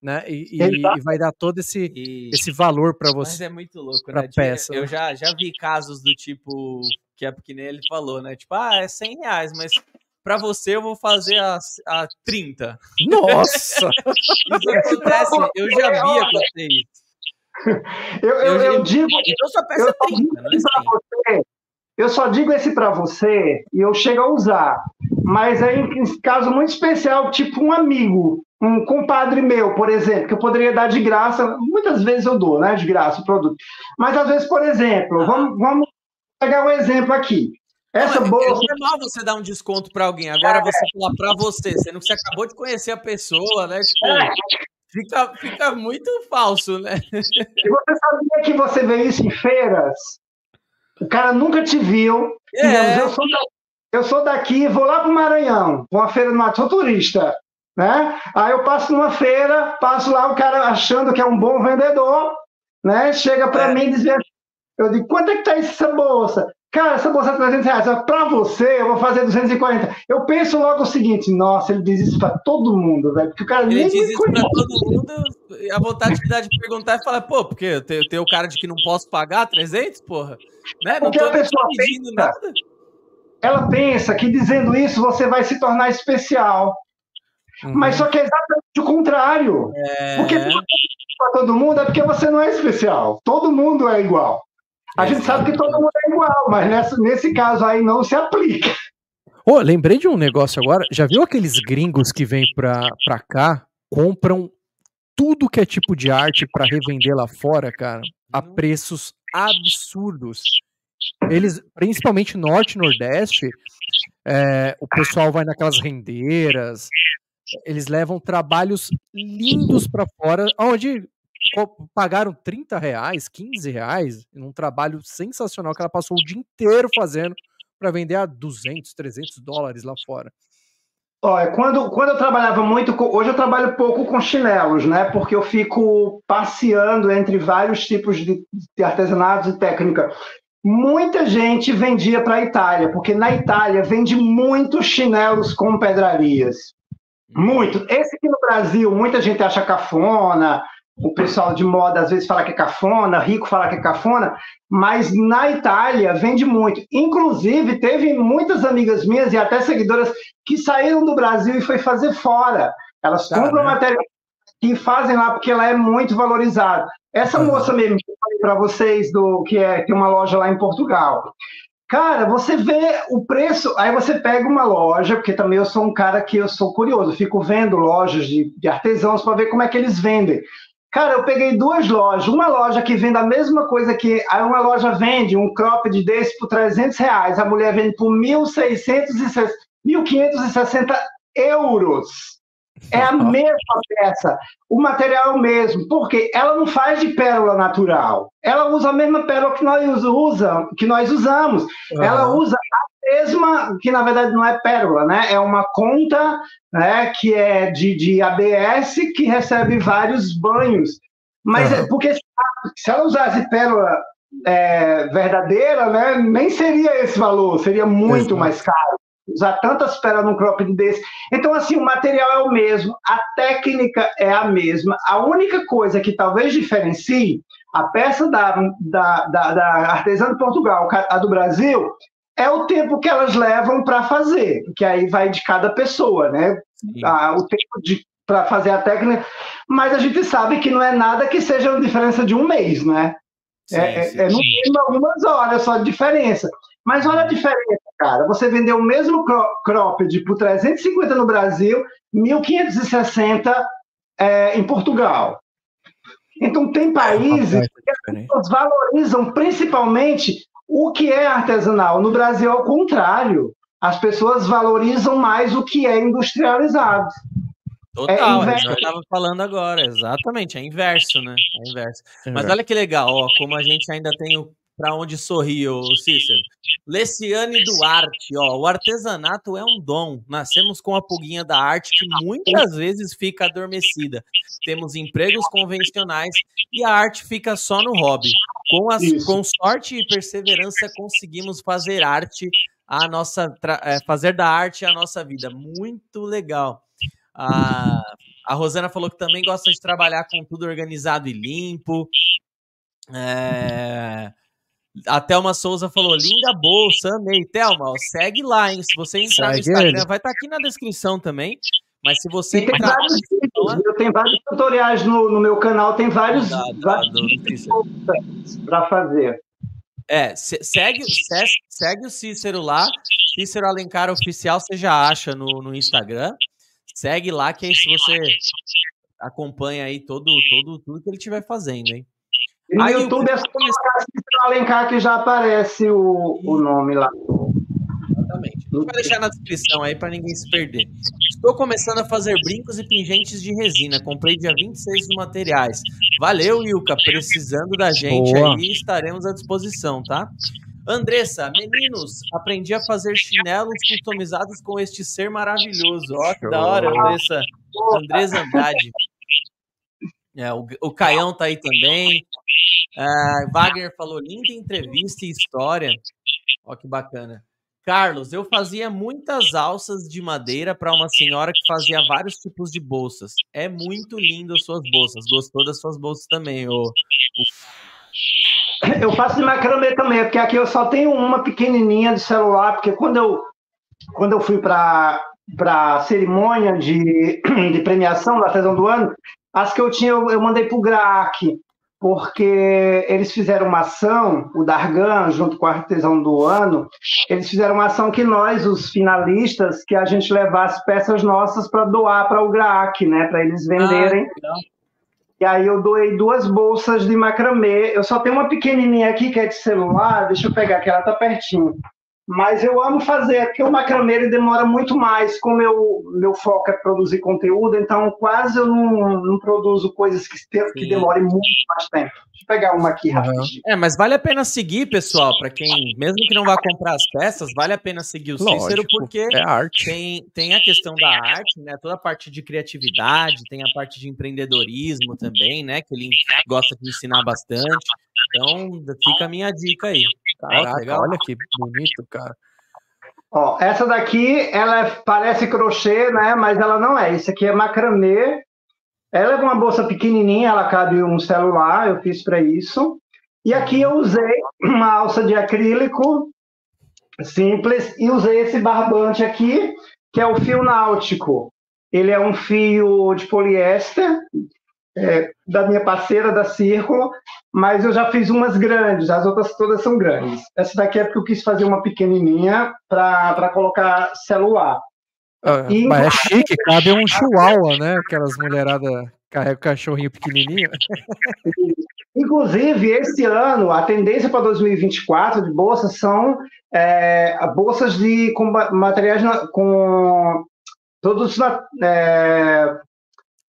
né? E, e, e vai dar todo esse, e... esse valor para você. Mas é muito louco, né? Peça. Eu já, já vi casos do tipo que é porque nem ele falou, né? Tipo, ah, é 100 reais, mas para você eu vou fazer a, a 30. Nossa! (laughs) isso acontece, eu já vi acontecer isso. Eu, eu, eu, eu digo. Então peça é 30, não é 100. Eu só digo esse para você e eu chego a usar. Mas é em caso muito especial, tipo um amigo, um compadre meu, por exemplo, que eu poderia dar de graça. Muitas vezes eu dou, né, de graça o produto. Mas às vezes, por exemplo, vamos, vamos pegar um exemplo aqui. Essa não, é, bolsa. É normal você dar um desconto para alguém. Agora é. você falar para você, sendo que você acabou de conhecer a pessoa, né? Tipo, é. fica, fica muito falso, né? E você sabia que você vê isso em feiras? O cara nunca te viu. É. eu, sou daqui, eu sou daqui, vou lá para o Maranhão, uma feira do mato, sou turista. Né? Aí eu passo numa feira, passo lá, o cara achando que é um bom vendedor, né? Chega para é. mim e diz: Eu digo, quanto é que tá essa bolsa? Cara, essa bolsa é 300 reais. Para você, eu vou fazer 240. Eu penso logo o seguinte: nossa, ele diz isso para todo mundo, velho. Porque o cara ele nem diz isso para todo mundo. A vontade que dá de perguntar e falar: pô, porque eu tenho, tenho o cara de que não posso pagar 300, porra? Né? Porque a pessoa pedindo pensa, nada. Ela pensa que dizendo isso você vai se tornar especial. Uhum. Mas só que é exatamente o contrário. É... Porque para todo mundo é porque você não é especial. Todo mundo é igual. A gente sabe que todo mundo é igual, mas nesse, nesse caso aí não se aplica. Oh, lembrei de um negócio agora. Já viu aqueles gringos que vêm pra, pra cá, compram tudo que é tipo de arte para revender lá fora, cara, a uhum. preços absurdos. Eles, principalmente norte e nordeste, é, o pessoal vai naquelas rendeiras, eles levam trabalhos lindos para fora, onde pagaram 30 reais, 15 reais, num trabalho sensacional que ela passou o dia inteiro fazendo para vender a 200, 300 dólares lá fora. Olha, quando, quando eu trabalhava muito, hoje eu trabalho pouco com chinelos, né? Porque eu fico passeando entre vários tipos de, de artesanatos e técnica. Muita gente vendia para a Itália, porque na Itália vende muitos chinelos com pedrarias. Muito. Esse aqui no Brasil, muita gente acha cafona, o pessoal de moda às vezes fala que é cafona, rico fala que é cafona, mas na Itália vende muito. Inclusive, teve muitas amigas minhas e até seguidoras que saíram do Brasil e foi fazer fora. Elas tá, compram né? material e fazem lá porque ela é muito valorizada. Essa uhum. moça mesmo que eu falei para vocês do que é tem uma loja lá em Portugal. Cara, você vê o preço, aí você pega uma loja, porque também eu sou um cara que eu sou curioso, fico vendo lojas de, de artesãos para ver como é que eles vendem. Cara, eu peguei duas lojas. Uma loja que vende a mesma coisa que. Uma loja vende um cropped desse por 300 reais. A mulher vende por 1.560 euros. É a (laughs) mesma peça. O material é o mesmo. Porque ela não faz de pérola natural. Ela usa a mesma pérola que nós, usa, que nós usamos. Uhum. Ela usa mesma, que na verdade não é pérola, né? É uma conta né, que é de, de ABS que recebe vários banhos. Mas uhum. é porque se ela usasse pérola é, verdadeira, né, nem seria esse valor, seria muito Exato. mais caro. Usar tantas pérolas num cropped desse. Então, assim, o material é o mesmo, a técnica é a mesma. A única coisa que talvez diferencie a peça da, da, da, da artesã de Portugal, a do Brasil, é o tempo que elas levam para fazer, que aí vai de cada pessoa, né? Ah, o tempo para fazer a técnica, mas a gente sabe que não é nada que seja uma diferença de um mês, né? Sim, é, sim, é, no mínimo algumas horas só de diferença. Mas olha a diferença, cara. Você vendeu o mesmo cropped por 350 no Brasil, 1.560 é, em Portugal. Então, tem países que as pessoas valorizam principalmente o que é artesanal? No Brasil, ao contrário. As pessoas valorizam mais o que é industrializado. Total, é, é isso que eu estava falando agora, exatamente, é inverso, né? É inverso. É Mas olha que legal, ó, como a gente ainda tem o para onde sorri, o Cícero. Leciane Duarte, ó, o artesanato é um dom. Nascemos com a pulguinha da arte que muitas vezes fica adormecida. Temos empregos convencionais e a arte fica só no hobby. Com, as, com sorte e perseverança conseguimos fazer arte a nossa é, fazer da arte a nossa vida. Muito legal. A, a Rosana falou que também gosta de trabalhar com tudo organizado e limpo. É, A Thelma Souza falou: linda bolsa, amei. Thelma, segue lá, hein? Se você entrar segue no Instagram, ele. vai estar tá aqui na descrição também. Mas se você tem entrar. Vários vídeos, eu tenho vários tutoriais no, no meu canal, tem vários, da, vários para fazer. É, segue, segue o Cícero lá. Cícero Alencar Oficial, você já acha no, no Instagram. Segue lá, que aí se você acompanha aí todo, todo, tudo que ele estiver fazendo, hein? No aí, YouTube é só Cícero Alencar que já aparece o, o nome lá. Exatamente. Vai deixar na descrição aí para ninguém se perder. Estou começando a fazer brincos e pingentes de resina. Comprei dia 26 dos materiais. Valeu, Ilka. Precisando da gente Boa. aí, estaremos à disposição, tá? Andressa, meninos, aprendi a fazer chinelos customizados com este ser maravilhoso. Ó, que da hora, Andressa. Andressa Andrade. É, o, o Caião tá aí também. Uh, Wagner falou linda entrevista e história. Ó, que bacana. Carlos, eu fazia muitas alças de madeira para uma senhora que fazia vários tipos de bolsas. É muito lindo as suas bolsas. Gostou das suas bolsas também, o, Eu faço de macramê também, porque aqui eu só tenho uma pequenininha de celular, porque quando eu, quando eu fui para a cerimônia de, de premiação da sessão do ano, as que eu tinha eu, eu mandei para o GRAC porque eles fizeram uma ação, o Dargan, junto com a Artesão do Ano, eles fizeram uma ação que nós, os finalistas, que a gente levasse peças nossas para doar para o GRAAC, né, para eles venderem. Ah, e aí eu doei duas bolsas de macramê. Eu só tenho uma pequenininha aqui que é de celular, deixa eu pegar que ela tá pertinho. Mas eu amo fazer, porque o macramê demora muito mais. Como meu, meu foco é produzir conteúdo, então quase eu não, não produzo coisas que, que demorem muito mais tempo. Pegar uma aqui rapidinho. É, mas vale a pena seguir, pessoal, para quem, mesmo que não vá comprar as peças, vale a pena seguir o Lógico, Cícero, porque é arte. Tem, tem a questão da arte, né? Toda a parte de criatividade, tem a parte de empreendedorismo também, né? Que ele gosta de ensinar bastante. Então, fica a minha dica aí. Caraca, olha que bonito, cara. Ó, essa daqui, ela é, parece crochê, né? Mas ela não é. Isso aqui é macramê. Ela é uma bolsa pequenininha, ela cabe um celular, eu fiz para isso. E aqui eu usei uma alça de acrílico simples e usei esse barbante aqui, que é o fio náutico. Ele é um fio de poliéster é, da minha parceira da Círculo, mas eu já fiz umas grandes, as outras todas são grandes. Essa daqui é porque eu quis fazer uma pequenininha para colocar celular. Ah, mas é chique, cabe um (laughs) chihuahua, né? Aquelas mulheradas carregam o cachorrinho pequenininho. (laughs) Inclusive, esse ano, a tendência para 2024 de bolsas são é, bolsas de com materiais com todos é,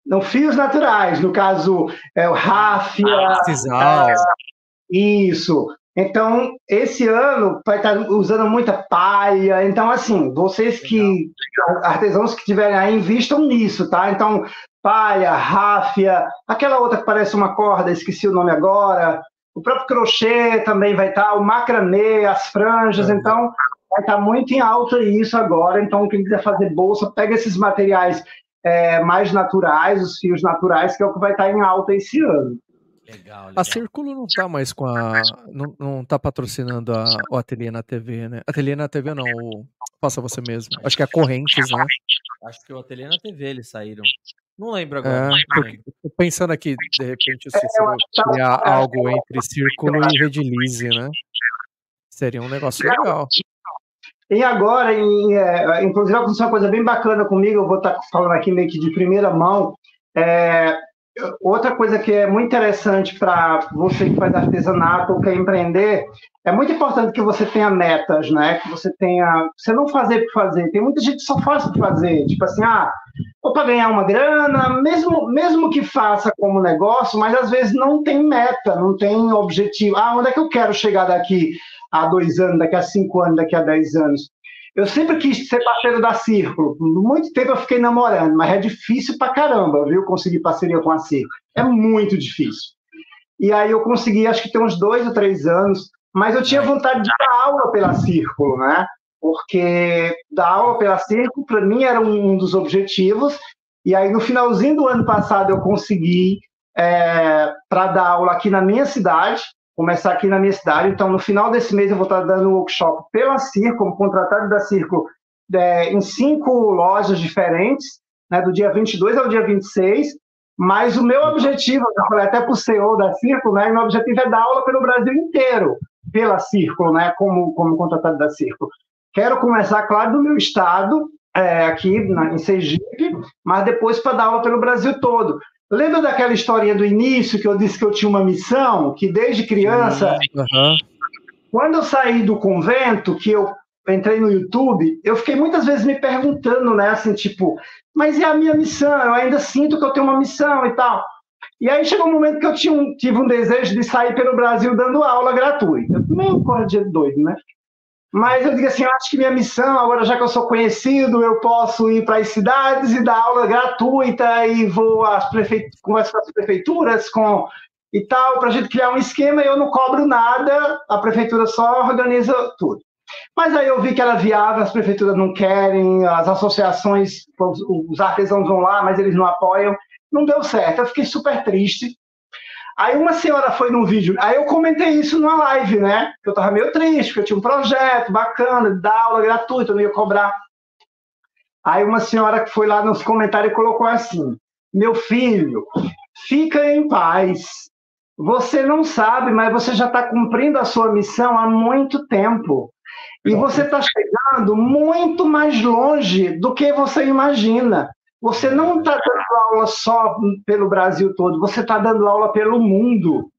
não, fios naturais, no caso, é o ráfia. Ah, é, isso. Então, esse ano vai estar usando muita paia. Então, assim, vocês que, artesãos que tiverem aí, investam nisso, tá? Então, paia, ráfia, aquela outra que parece uma corda, esqueci o nome agora. O próprio crochê também vai estar, o macramê, as franjas. Então, vai estar muito em alta isso agora. Então, quem quiser fazer bolsa, pega esses materiais é, mais naturais, os fios naturais, que é o que vai estar em alta esse ano. Legal, legal. A Círculo não está mais com a. Não, não tá patrocinando a, o Ateliê na TV, né? Ateliê na TV não, o Faça Você Mesmo. Acho que é a Correntes, né? Acho que o Ateliê na TV eles saíram. Não lembro agora. É, porque, pensando aqui, de repente, o Cícero é, criar algo entre Círculo e Redilize, né? Seria um negócio legal. E agora, em, é, inclusive, aconteceu uma coisa bem bacana comigo, eu vou estar tá falando aqui meio que de primeira mão. É, outra coisa que é muito interessante para você que faz artesanato ou quer empreender, é muito importante que você tenha metas, né? Que você tenha. Você não fazer por fazer. Tem muita gente que só faz por fazer. Tipo assim, ah, ou para ganhar uma grana, mesmo, mesmo que faça como negócio, mas às vezes não tem meta, não tem objetivo. Ah, onde é que eu quero chegar daqui? há dois anos, daqui a cinco anos, daqui a dez anos. Eu sempre quis ser parceiro da Círculo. Muito tempo eu fiquei namorando, mas é difícil pra caramba, viu? Conseguir parceria com a Círculo. É muito difícil. E aí eu consegui, acho que tem uns dois ou três anos, mas eu tinha vontade de dar aula pela Círculo, né? Porque dar aula pela Círculo, para mim, era um dos objetivos. E aí, no finalzinho do ano passado, eu consegui é, para dar aula aqui na minha cidade, começar aqui na minha cidade. Então, no final desse mês, eu vou estar dando um workshop pela Circo, contratado da Circo, é, em cinco lojas diferentes, né, do dia 22 ao dia 26. Mas o meu objetivo, eu falei até para o CEO da Circo, né, meu objetivo é dar aula pelo Brasil inteiro, pela Circo, né, como, como contratado da Circo. Quero começar, claro, do meu estado, é, aqui na, em Sergipe, mas depois para dar aula pelo Brasil todo. Lembra daquela historinha do início que eu disse que eu tinha uma missão, que desde criança, uhum. quando eu saí do convento, que eu entrei no YouTube, eu fiquei muitas vezes me perguntando, né, assim, tipo, mas e a minha missão? Eu ainda sinto que eu tenho uma missão e tal. E aí chegou um momento que eu um, tive um desejo de sair pelo Brasil dando aula gratuita. Meio corda de doido, né? Mas eu digo assim, eu acho que minha missão, agora já que eu sou conhecido, eu posso ir para as cidades e dar aula gratuita e vou às prefeituras, converso com as prefeituras com e tal, para a gente criar um esquema eu não cobro nada, a prefeitura só organiza tudo. Mas aí eu vi que era viável, as prefeituras não querem, as associações, os artesãos vão lá, mas eles não apoiam. Não deu certo, eu fiquei super triste. Aí uma senhora foi num vídeo, aí eu comentei isso numa live, né? Que eu tava meio triste, porque eu tinha um projeto bacana, de dar aula gratuita, eu não ia cobrar. Aí uma senhora que foi lá nos comentários colocou assim: Meu filho, fica em paz. Você não sabe, mas você já está cumprindo a sua missão há muito tempo. E você está chegando muito mais longe do que você imagina. Você não está dando aula só pelo Brasil todo, você está dando aula pelo mundo.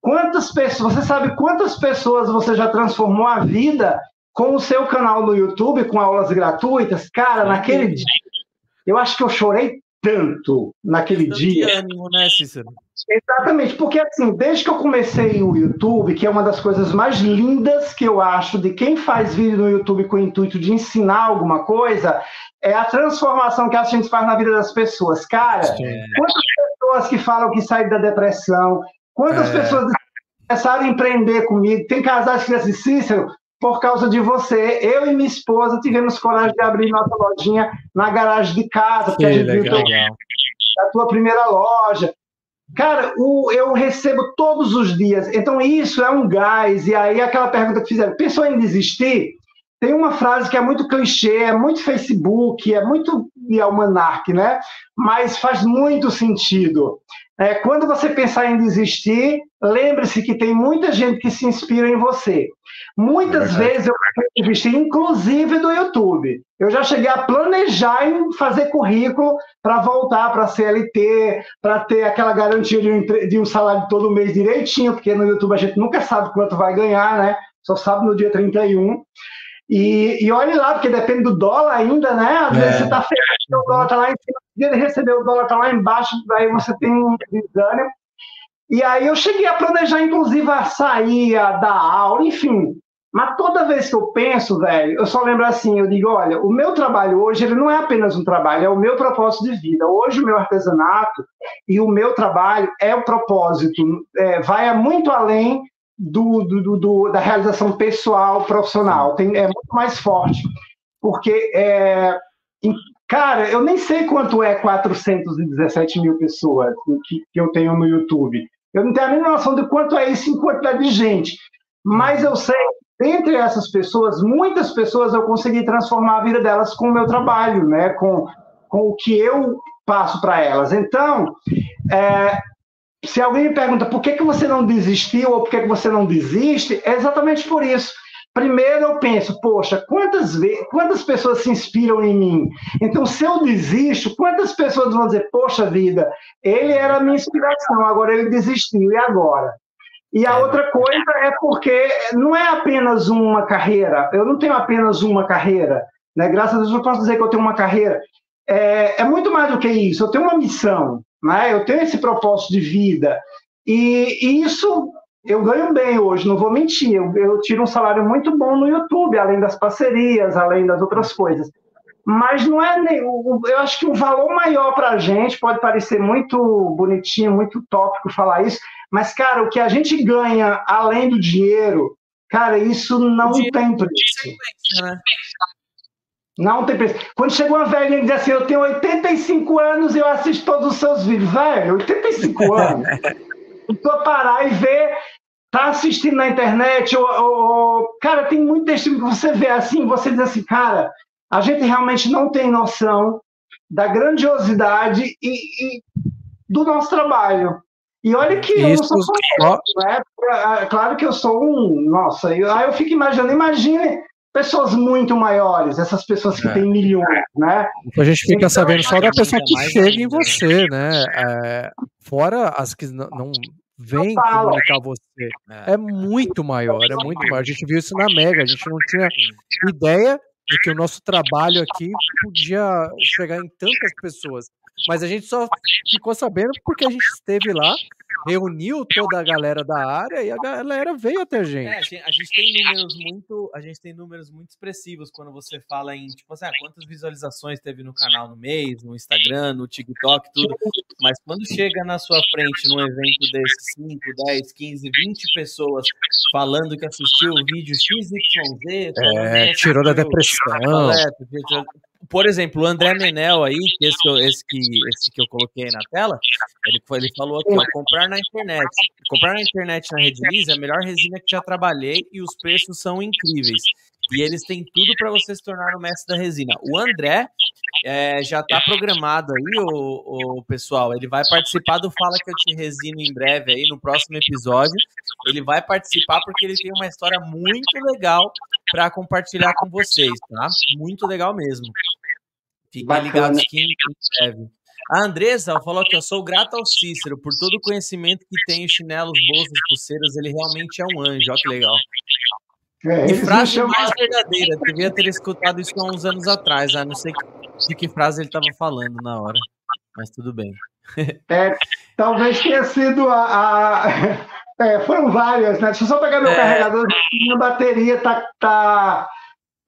Quantas pessoas, você sabe quantas pessoas você já transformou a vida com o seu canal no YouTube, com aulas gratuitas? Cara, naquele dia, eu acho que eu chorei tanto naquele dia. ânimo, né, Cícero? Exatamente, porque assim, desde que eu comecei o YouTube, que é uma das coisas mais lindas que eu acho de quem faz vídeo no YouTube com o intuito de ensinar alguma coisa, é a transformação que a gente faz na vida das pessoas. Cara, Sim. quantas pessoas que falam que saem da depressão, quantas é. pessoas começaram a empreender comigo, tem casais que dizem, Cícero, por causa de você, eu e minha esposa tivemos coragem de abrir nossa lojinha na garagem de casa, porque a gente legal. viu a tua primeira loja. Cara, o, eu recebo todos os dias. Então, isso é um gás. E aí, aquela pergunta que fizeram: pensou em desistir? tem uma frase que é muito clichê, é muito Facebook, é muito e almanac, né? Mas faz muito sentido. É, quando você pensar em desistir, lembre-se que tem muita gente que se inspira em você. Muitas é vezes eu desistir, inclusive do YouTube. Eu já cheguei a planejar em fazer currículo para voltar para a CLT, para ter aquela garantia de um, de um salário todo mês direitinho, porque no YouTube a gente nunca sabe quanto vai ganhar, né? Só sabe no dia 31. E, e olhe lá, porque depende do dólar ainda, né? Às é. vezes você está fechado, o dólar está lá em cima, dia de receber o dólar está lá embaixo, aí você tem um desânimo. E aí eu cheguei a planejar, inclusive, a sair, a dar aula, enfim. Mas toda vez que eu penso, velho, eu só lembro assim, eu digo, olha, o meu trabalho hoje, ele não é apenas um trabalho, é o meu propósito de vida. Hoje o meu artesanato e o meu trabalho é o propósito, é, vai muito além do, do, do, da realização pessoal, profissional. Tem, é muito mais forte. Porque, é, cara, eu nem sei quanto é 417 mil pessoas que, que eu tenho no YouTube. Eu não tenho a mínima noção de quanto é isso em quantidade de gente. Mas eu sei, entre essas pessoas, muitas pessoas eu consegui transformar a vida delas com o meu trabalho, né? com, com o que eu passo para elas. Então, é, se alguém me pergunta por que, que você não desistiu ou por que, que você não desiste, é exatamente por isso. Primeiro eu penso, poxa, quantas, quantas pessoas se inspiram em mim? Então, se eu desisto, quantas pessoas vão dizer, poxa vida, ele era a minha inspiração, agora ele desistiu, e agora? E a outra coisa é porque não é apenas uma carreira, eu não tenho apenas uma carreira, né? graças a Deus eu posso dizer que eu tenho uma carreira. É, é muito mais do que isso, eu tenho uma missão né? eu tenho esse propósito de vida. E, e isso eu ganho bem hoje, não vou mentir. Eu, eu, tiro um salário muito bom no YouTube, além das parcerias, além das outras coisas. Mas não é. Eu acho que o valor maior para a gente pode parecer muito bonitinho, muito tópico falar isso, mas, cara, o que a gente ganha além do dinheiro, cara, isso não tem preço. Né? Não tem preço. Quando chegou uma velhinha e diz assim, eu tenho 85 anos e eu assisto todos os seus vídeos. Velho, 85 (laughs) anos. Então parar e ver tá assistindo na internet, ou, ou, cara, tem muito testemunho que você vê assim, você diz assim, cara, a gente realmente não tem noção da grandiosidade e, e do nosso trabalho. E olha que Isso, eu não sou né? É, claro que eu sou um. Nossa, eu, aí eu fico imaginando, imagine pessoas muito maiores, essas pessoas que é. têm milhões, né? A gente fica então, sabendo só da pessoa que chega em você, né? É, fora as que não, não vêm comunicar você. É. é muito maior, é muito maior. A gente viu isso na Mega, a gente não tinha ideia de que o nosso trabalho aqui podia chegar em tantas pessoas. Mas a gente só ficou sabendo porque a gente esteve lá, reuniu toda a galera da área e a galera veio até a gente. É, a gente tem números muito, a gente tem números muito expressivos quando você fala em, tipo assim, ah, quantas visualizações teve no canal no mês, no Instagram, no TikTok, tudo. Mas quando chega na sua frente num evento desses 5, 10, 15, 20 pessoas falando que assistiu o vídeo XYZ, é, tirou da depressão por exemplo, o André Menel aí, esse, esse, que, esse que eu coloquei na tela, ele, ele falou aqui, ó, comprar na internet. Comprar na internet na Redilize é a melhor resina que já trabalhei e os preços são incríveis. E eles têm tudo para você se tornar o mestre da resina. O André é, já está programado aí, o, o, pessoal. Ele vai participar do Fala que eu te resino em breve aí, no próximo episódio. Ele vai participar porque ele tem uma história muito legal para compartilhar com vocês, tá? Muito legal mesmo. Fiquem ligados que breve. A Andressa falou que eu sou grata ao Cícero por todo o conhecimento que tem em chinelos, bolsas, pulseiras. Ele realmente é um anjo. Olha que legal. É, e frase chamam... mais verdadeira. Devia ter escutado isso há uns anos atrás. Ah, não sei de que frase ele estava falando na hora. Mas tudo bem. (laughs) É, talvez tenha sido a. a... (laughs) É, foram várias, né? Deixa eu só pegar meu é... carregador. Minha bateria tá, tá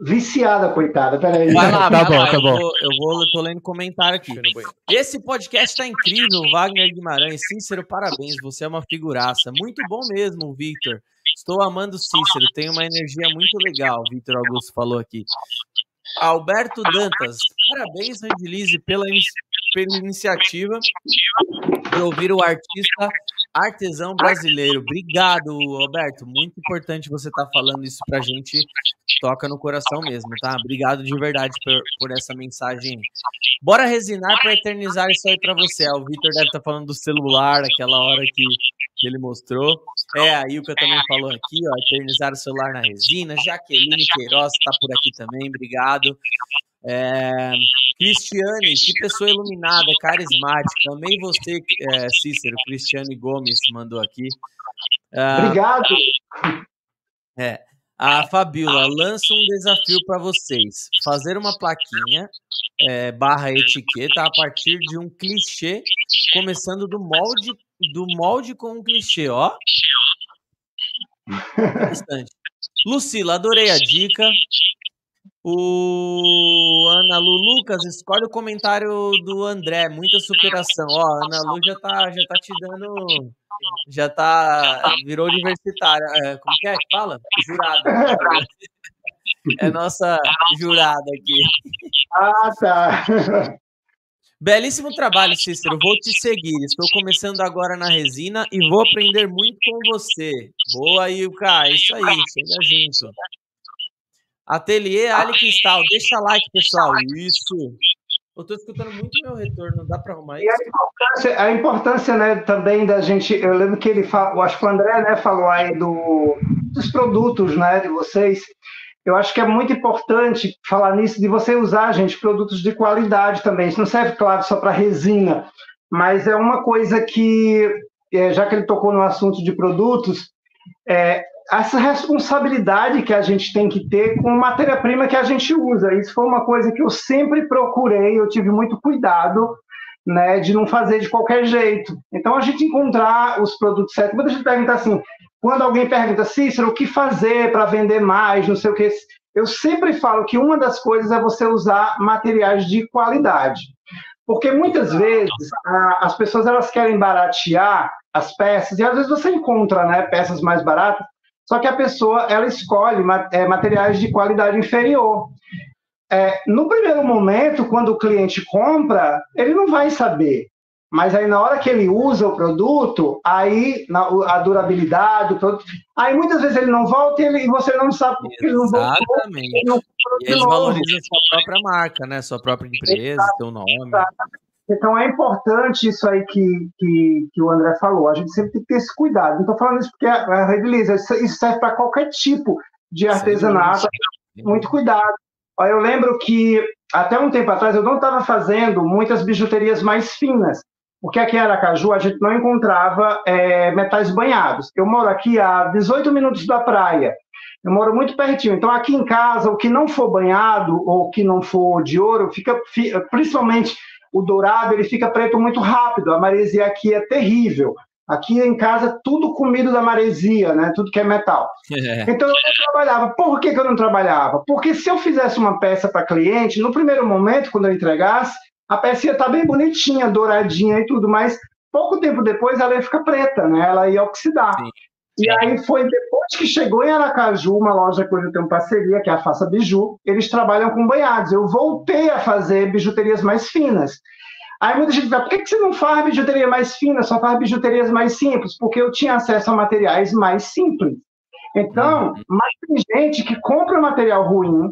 viciada, coitada. Peraí. Vai lá, tá bom, lá. tá bom. Eu vou, eu vou, tô lendo comentário aqui. Esse podcast tá incrível, Wagner Guimarães. Cícero, parabéns. Você é uma figuraça. Muito bom mesmo, Victor. Estou amando Cícero, tem uma energia muito legal, Vitor Augusto falou aqui. Alberto Dantas, parabéns, Randilize, pela, pela iniciativa de ouvir o artista artesão brasileiro. Obrigado, Alberto. Muito importante você estar tá falando isso pra gente. Toca no coração mesmo, tá? Obrigado de verdade por, por essa mensagem. Bora resinar para eternizar isso aí para você. O Vitor deve estar tá falando do celular, aquela hora que, que ele mostrou. É, a Ilka também falou aqui, ó, eternizar o celular na resina. Jaqueline Queiroz está por aqui também, obrigado. É, Cristiane, que pessoa iluminada, carismática. Amei você, é, Cícero. Cristiane Gomes mandou aqui. Ah, Obrigado. É. A Fabiola lança um desafio para vocês: fazer uma plaquinha é, barra etiqueta a partir de um clichê, começando do molde do molde com um clichê, ó. (laughs) Bastante. Lucila, adorei a dica. O Ana Lu Lucas, escolhe o comentário do André, muita superação. Ó, Ana Lu já tá, já tá te dando. Já tá. Virou universitária. É, como que é que fala? Jurada. É nossa jurada aqui. Ah, tá. Belíssimo trabalho, Cícero. Vou te seguir. Estou começando agora na resina e vou aprender muito com você. Boa, Ilka. Isso aí, chega junto. Ateliê Ali Cristal, deixa like, pessoal. Isso. Eu tô escutando muito meu retorno, dá para arrumar isso? E a importância, a importância né, também da gente. Eu lembro que ele falou, acho que o André né, falou aí do, dos produtos né, de vocês. Eu acho que é muito importante falar nisso, de você usar, gente, produtos de qualidade também. Isso não serve, claro, só para resina, mas é uma coisa que, é, já que ele tocou no assunto de produtos, é, essa responsabilidade que a gente tem que ter com a matéria-prima que a gente usa. Isso foi uma coisa que eu sempre procurei, eu tive muito cuidado né, de não fazer de qualquer jeito. Então, a gente encontrar os produtos certos. Muita gente pergunta assim, quando alguém pergunta, Cícero, o que fazer para vender mais, não sei o que, eu sempre falo que uma das coisas é você usar materiais de qualidade. Porque muitas vezes a, as pessoas elas querem baratear as peças, e às vezes você encontra né, peças mais baratas, só que a pessoa ela escolhe é, materiais de qualidade inferior. É, no primeiro momento, quando o cliente compra, ele não vai saber. Mas aí na hora que ele usa o produto, aí na, a durabilidade do produto, aí muitas vezes ele não volta e, ele, você não sabe porque ele não voltou. Exatamente. Ele não e eles valorizam a sua própria marca, né? Sua própria empresa, Exato. seu nome. Exatamente. Então é importante isso aí que, que, que, o André falou. A gente sempre tem que ter esse cuidado. Não estou falando isso porque a, Red Lisa, isso serve para qualquer tipo de artesanato. Sim. Muito cuidado. Eu lembro que até um tempo atrás eu não estava fazendo muitas bijuterias mais finas, porque aqui em Aracaju a gente não encontrava é, metais banhados. Eu moro aqui a 18 minutos da praia. Eu moro muito pertinho. Então, aqui em casa, o que não for banhado ou que não for de ouro, fica principalmente o dourado ele fica preto muito rápido. A maresia aqui é terrível. Aqui em casa, tudo comido da maresia, né? Tudo que é metal. É. Então eu não trabalhava. Por que, que eu não trabalhava? Porque se eu fizesse uma peça para cliente, no primeiro momento, quando eu entregasse, a peça ia estar bem bonitinha, douradinha e tudo, mas pouco tempo depois ela ia ficar preta, né? Ela ia oxidar. Sim. E aí foi depois que chegou em Aracaju, uma loja que hoje eu tenho parceria, que é a Faça Biju, eles trabalham com banhados. Eu voltei a fazer bijuterias mais finas. Aí muita gente fala, por que você não faz bijuteria mais fina, só faz bijuterias mais simples? Porque eu tinha acesso a materiais mais simples. Então, uhum. mas tem gente que compra material ruim,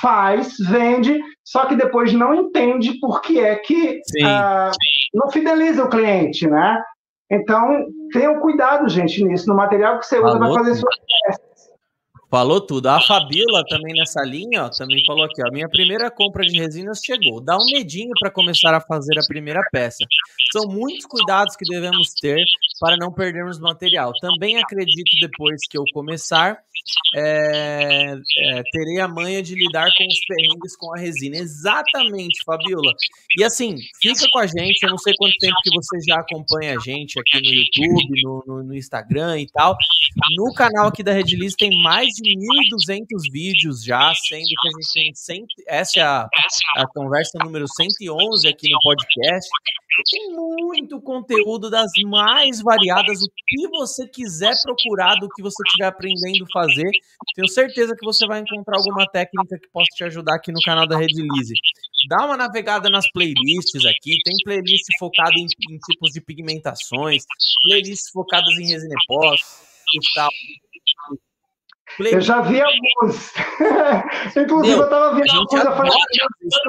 faz, vende, só que depois não entende por que é que uh, não fideliza o cliente, né? Então, tenham cuidado, gente, nisso, no material que você usa para fazer suas peças. Falou tudo. A Fabiola também nessa linha, ó, também falou aqui, ó, minha primeira compra de resinas chegou. Dá um medinho para começar a fazer a primeira peça. São muitos cuidados que devemos ter para não perdermos material. Também acredito depois que eu começar é, é, terei a manha de lidar com os perrengues com a resina. Exatamente, Fabiola. E assim, fica com a gente. Eu não sei quanto tempo que você já acompanha a gente aqui no YouTube, no, no, no Instagram e tal. No canal aqui da Redliz tem mais de 1.200 vídeos já, sendo que a gente tem 100, essa é a, a conversa número 111 aqui no podcast. Tem muito conteúdo das mais variadas, o que você quiser procurar, do que você estiver aprendendo a fazer. Tenho certeza que você vai encontrar alguma técnica que possa te ajudar aqui no canal da Rede Lise. Dá uma navegada nas playlists aqui, tem playlist focada em, em tipos de pigmentações, playlists focadas em resina epóxi e tal. Eu já vi alguns. (laughs) Inclusive, Meu, eu estava vendo coisa falando.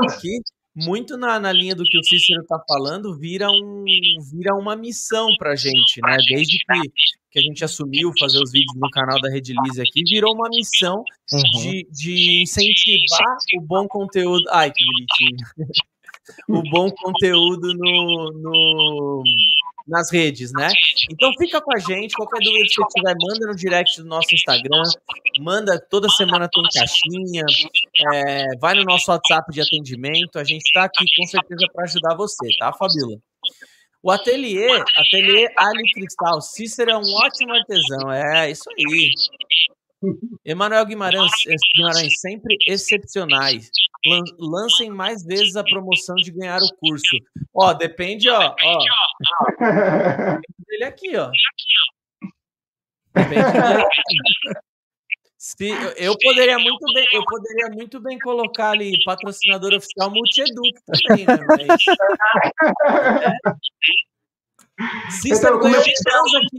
Aqui, muito na, na linha do que o Cícero está falando, vira, um, vira uma missão para a gente, né? Desde que, que a gente assumiu fazer os vídeos no canal da Rede Lise aqui, virou uma missão uhum. de, de incentivar o bom conteúdo. Ai, que bonitinho. (laughs) o bom conteúdo no, no nas redes, né? Então fica com a gente, qualquer dúvida que você tiver, manda no direct do nosso Instagram, manda, toda semana tem caixinha, é, vai no nosso WhatsApp de atendimento, a gente está aqui com certeza para ajudar você, tá, Fabíola? O ateliê, ateliê Ali Cristal, Cícero é um ótimo artesão, é isso aí. Emanuel Guimarães, Guimarães, sempre excepcionais. Lancem mais vezes a promoção de ganhar o curso. Ó, depende, ó. ó. Dele aqui, ó. Depende dele (laughs) Se, eu poderia muito bem, eu poderia muito bem colocar ali patrocinador oficial Multieduc também, né? Mas, (laughs) é. Cícero ganhou aqui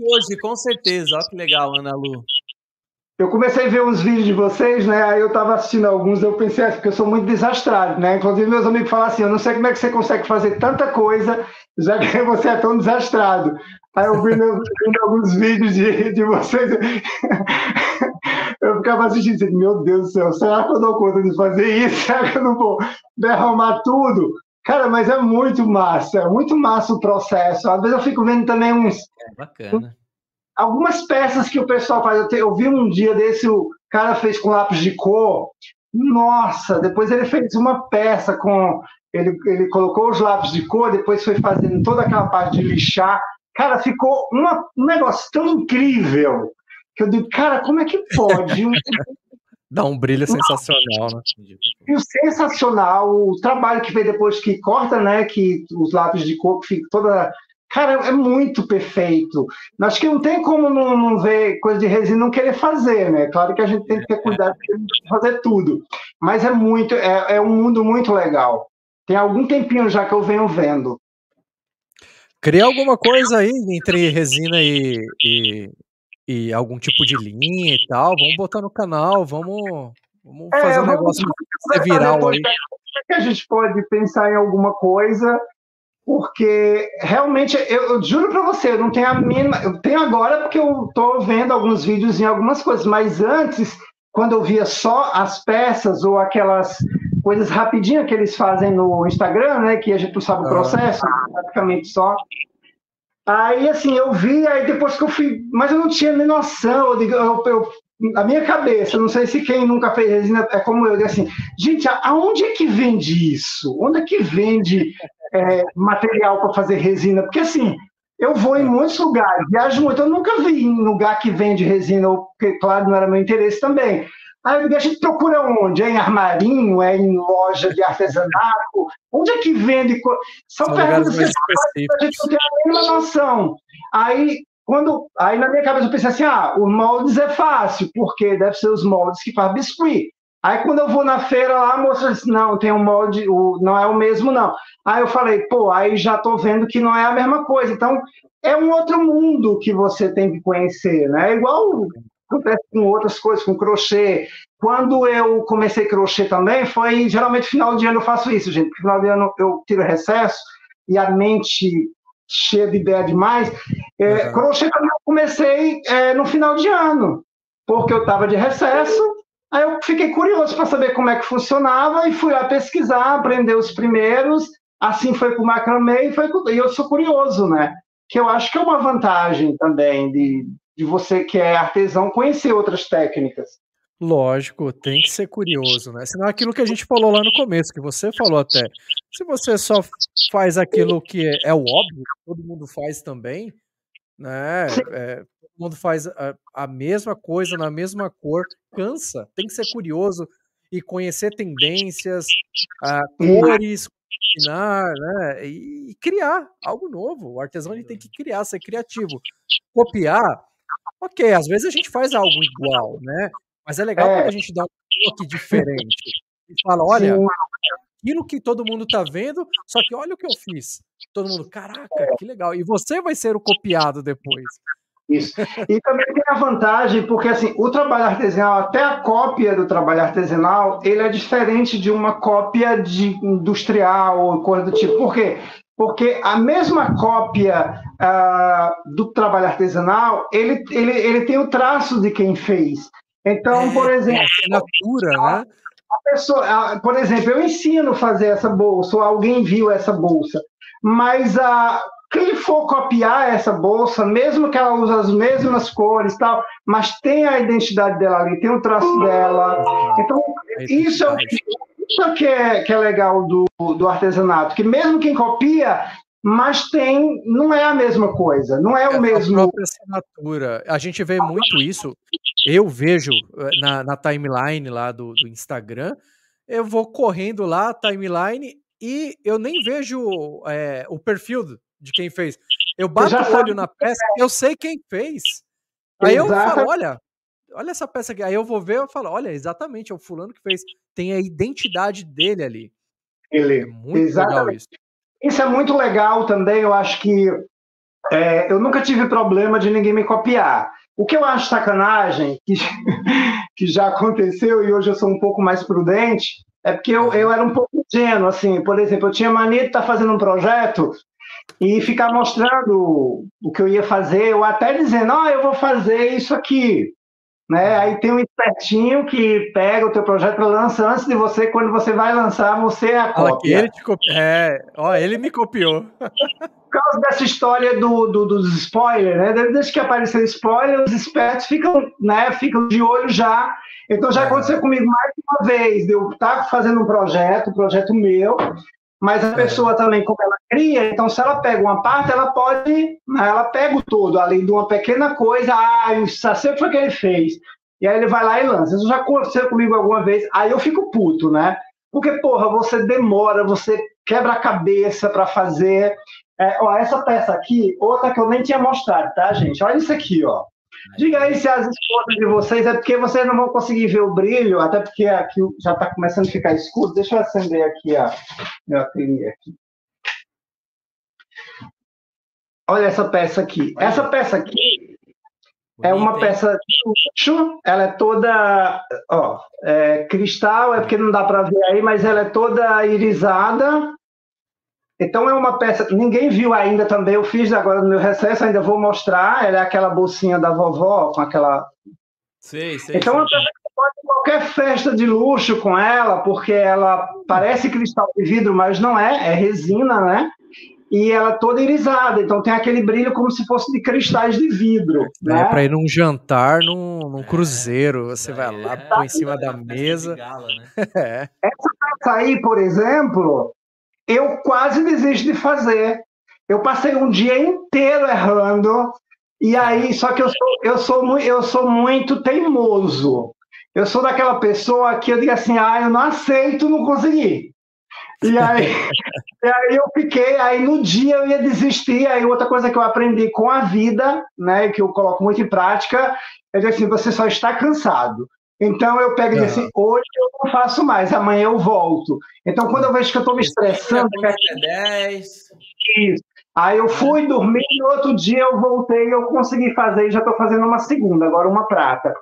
hoje, com certeza. Olha que legal, Ana Lu. Eu comecei a ver uns vídeos de vocês, né? Aí eu estava assistindo alguns, eu pensei, assim, porque eu sou muito desastrado, né? Inclusive meus amigos falam assim, eu não sei como é que você consegue fazer tanta coisa, já que (laughs) você é tão desastrado. Aí eu vi (laughs) alguns vídeos de, de vocês, (laughs) eu ficava assistindo, assim, meu Deus do céu, será que eu dou conta de fazer isso? Será que eu não vou derramar tudo? Cara, mas é muito massa, é muito massa o processo. Às vezes eu fico vendo também uns. É bacana algumas peças que o pessoal faz. Eu, vi um dia desse, o cara fez com lápis de cor. Nossa, depois ele fez uma peça com. Ele, ele colocou os lápis de cor, depois foi fazendo toda aquela parte de lixar. Cara, ficou uma, um negócio tão incrível que eu digo, cara, como é que pode? (laughs) Dá um brilho sensacional, né? E o sensacional, o trabalho que veio depois que corta, né? Que os lápis de cor ficam toda Cara, é muito perfeito. Acho que não tem como não, não, ver coisa de resina não querer fazer, né? Claro que a gente tem que ter cuidado de fazer tudo. Mas é muito, é, é um mundo muito legal. Tem algum tempinho já que eu venho vendo. Cria alguma coisa aí entre resina e, e, e, algum tipo de linha e tal. Vamos botar no canal, vamos, vamos é, fazer um negócio viral aí. Que a gente pode pensar em alguma coisa, porque realmente, eu, eu juro para você, eu não tenho a mínima. Eu tenho agora porque eu estou vendo alguns vídeos em algumas coisas, mas antes, quando eu via só as peças ou aquelas coisas rapidinho que eles fazem no Instagram, né? Que a gente não sabe o processo, praticamente só. Aí, assim, eu vi, aí depois que eu fui. Mas eu não tinha nem noção. Eu, eu, eu, a minha cabeça, não sei se quem nunca fez resina é como eu, assim, gente, aonde é que vende isso? Onde é que vende é, material para fazer resina? Porque, assim, eu vou em muitos lugares, viajo muito, eu nunca vi em lugar que vende resina, porque, claro, não era meu interesse também. Aí a gente procura onde? É em armarinho? É em loja de artesanato? Onde é que vende? São, São perguntas que a gente não tem a mínima noção. Aí, quando, aí na minha cabeça eu pensei assim, ah, os moldes é fácil, porque deve ser os moldes que faz biscuit. Aí quando eu vou na feira lá, a moça disse, não, tem um molde, o, não é o mesmo não. Aí eu falei, pô, aí já estou vendo que não é a mesma coisa. Então, é um outro mundo que você tem que conhecer, né? É igual acontece com outras coisas, com crochê. Quando eu comecei crochê também, foi geralmente final de ano eu faço isso, gente. Final de ano eu tiro recesso e a mente cheia de ideia demais. É, uhum. Crochê também eu comecei é, no final de ano, porque eu estava de recesso. Aí eu fiquei curioso para saber como é que funcionava e fui lá pesquisar, aprender os primeiros. Assim foi com o macramê e, foi com... e eu sou curioso, né? Que eu acho que é uma vantagem também de, de você que é artesão conhecer outras técnicas. Lógico, tem que ser curioso, né? Senão aquilo que a gente falou lá no começo, que você falou até. Se você só faz aquilo que é, é o óbvio, todo mundo faz também, né? É, mundo faz a, a, mesma coisa na mesma cor, cansa. Tem que ser curioso e conhecer tendências, a, cores, combinar, né? E, e criar algo novo. O artesão ele tem que criar, ser criativo. Copiar Ok, às vezes a gente faz algo igual, né? Mas é legal é. quando a gente dá um toque diferente. E fala, olha, Sim. aquilo que todo mundo tá vendo, só que olha o que eu fiz. Todo mundo, caraca, que legal. E você vai ser o copiado depois. Isso. E também tem a vantagem, porque assim, o trabalho artesanal, até a cópia do trabalho artesanal, ele é diferente de uma cópia de industrial ou coisa do tipo. Por quê? porque a mesma cópia uh, do trabalho artesanal, ele, ele, ele tem o traço de quem fez. Então, é, por exemplo... É assinatura, né? A pessoa, por exemplo, eu ensino a fazer essa bolsa, ou alguém viu essa bolsa, mas a, quem for copiar essa bolsa, mesmo que ela use as mesmas cores tal, mas tem a identidade dela ali, tem o traço dela. Então, isso é o que isso que é, que é legal do, do artesanato, que mesmo quem copia, mas tem, não é a mesma coisa, não é, é o mesmo. A própria assinatura. A gente vê muito isso. Eu vejo eh, na, na timeline lá do, do Instagram, eu vou correndo lá, timeline, e eu nem vejo é, o perfil de quem fez. Eu bato o olho na peça, eu sei quem fez. Aí Exato. eu falo, olha, olha essa peça aqui. Aí eu vou ver e falo, olha, exatamente, é o fulano que fez. Tem a identidade dele ali. Ele, é muito exatamente. legal isso. Isso é muito legal também, eu acho que é, eu nunca tive problema de ninguém me copiar. O que eu acho sacanagem, que, (laughs) que já aconteceu e hoje eu sou um pouco mais prudente, é porque eu, eu era um pouco ingênuo, assim, por exemplo, eu tinha mania de estar tá fazendo um projeto e ficar mostrando o que eu ia fazer, ou até dizendo, ó, oh, eu vou fazer isso aqui. Né? Aí tem um espertinho que pega o teu projeto e lança antes de você, quando você vai lançar, você é a cópia. Ele te copi... É, ó, ele me copiou. Por causa dessa história do, do, dos spoilers, né? Desde que apareceu spoiler, os espertos ficam, né, ficam de olho já. Então já é. aconteceu comigo mais de uma vez. Eu estava fazendo um projeto, um projeto meu, mas a é. pessoa também, como ela cria, então se ela pega uma parte, ela pode, né, ela pega o todo, além de uma pequena coisa, ah, isso sempre foi o que ele fez. E aí ele vai lá e lança. Isso já aconteceu comigo alguma vez, aí eu fico puto, né? Porque, porra, você demora, você quebra a cabeça para fazer. É, ó, essa peça aqui, outra que eu nem tinha mostrado, tá, gente? Olha isso aqui, ó. Diga aí se as esposas de vocês é porque vocês não vão conseguir ver o brilho, até porque aqui já está começando a ficar escuro. Deixa eu acender aqui a meu ateliê aqui. Olha essa peça aqui. Essa peça aqui é uma peça de luxo. Ela é toda, ó, é, cristal, é porque não dá para ver aí, mas ela é toda irisada. Então é uma peça que ninguém viu ainda também. Eu fiz agora no meu recesso, ainda vou mostrar. Ela é aquela bolsinha da vovó com aquela. Sei, sei. Então é uma peça que pode qualquer festa de luxo com ela, porque ela parece cristal de vidro, mas não é, é resina, né? E ela toda irisada, então tem aquele brilho como se fosse de cristais de vidro. É, né? para ir num jantar, num, num cruzeiro, você é, vai lá, põe em cima da mesa. Gala, né? (laughs) é. Essa peça aí, por exemplo, eu quase desisto de fazer. Eu passei um dia inteiro errando, e aí, só que eu sou, eu sou, eu sou muito teimoso. Eu sou daquela pessoa que eu digo assim, ah, eu não aceito não conseguir. E aí, (laughs) e aí eu fiquei, aí no dia eu ia desistir, aí outra coisa que eu aprendi com a vida, né, que eu coloco muito em prática, é dizer assim, você só está cansado. Então eu pego e digo assim, hoje eu não faço mais, amanhã eu volto. Então quando eu vejo que eu estou me estressando... É 10. Isso. Aí eu fui dormir, no outro dia eu voltei, eu consegui fazer e já estou fazendo uma segunda, agora uma prata.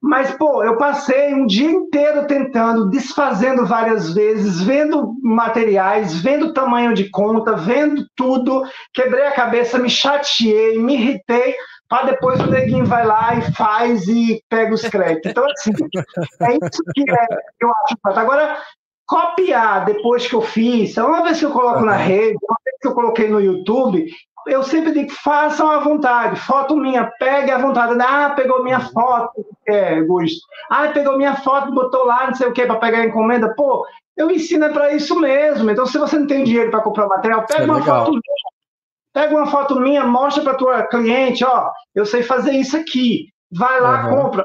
Mas, pô, eu passei um dia inteiro tentando, desfazendo várias vezes, vendo materiais, vendo tamanho de conta, vendo tudo, quebrei a cabeça, me chateei, me irritei, para depois o neguinho vai lá e faz e pega os créditos. Então, assim, é isso que é, eu acho. Agora, copiar depois que eu fiz, uma vez que eu coloco na rede, uma vez que eu coloquei no YouTube, eu sempre digo, façam à vontade. Foto minha, pegue à vontade. Ah, pegou minha uhum. foto, é, Gusto. Ah, pegou minha foto, botou lá, não sei o que, para pegar a encomenda. Pô, eu ensino é para isso mesmo. Então, se você não tem dinheiro para comprar material, pega é uma legal. foto minha. Pega uma foto minha, mostra para tua cliente, ó, eu sei fazer isso aqui. Vai lá, uhum. compra.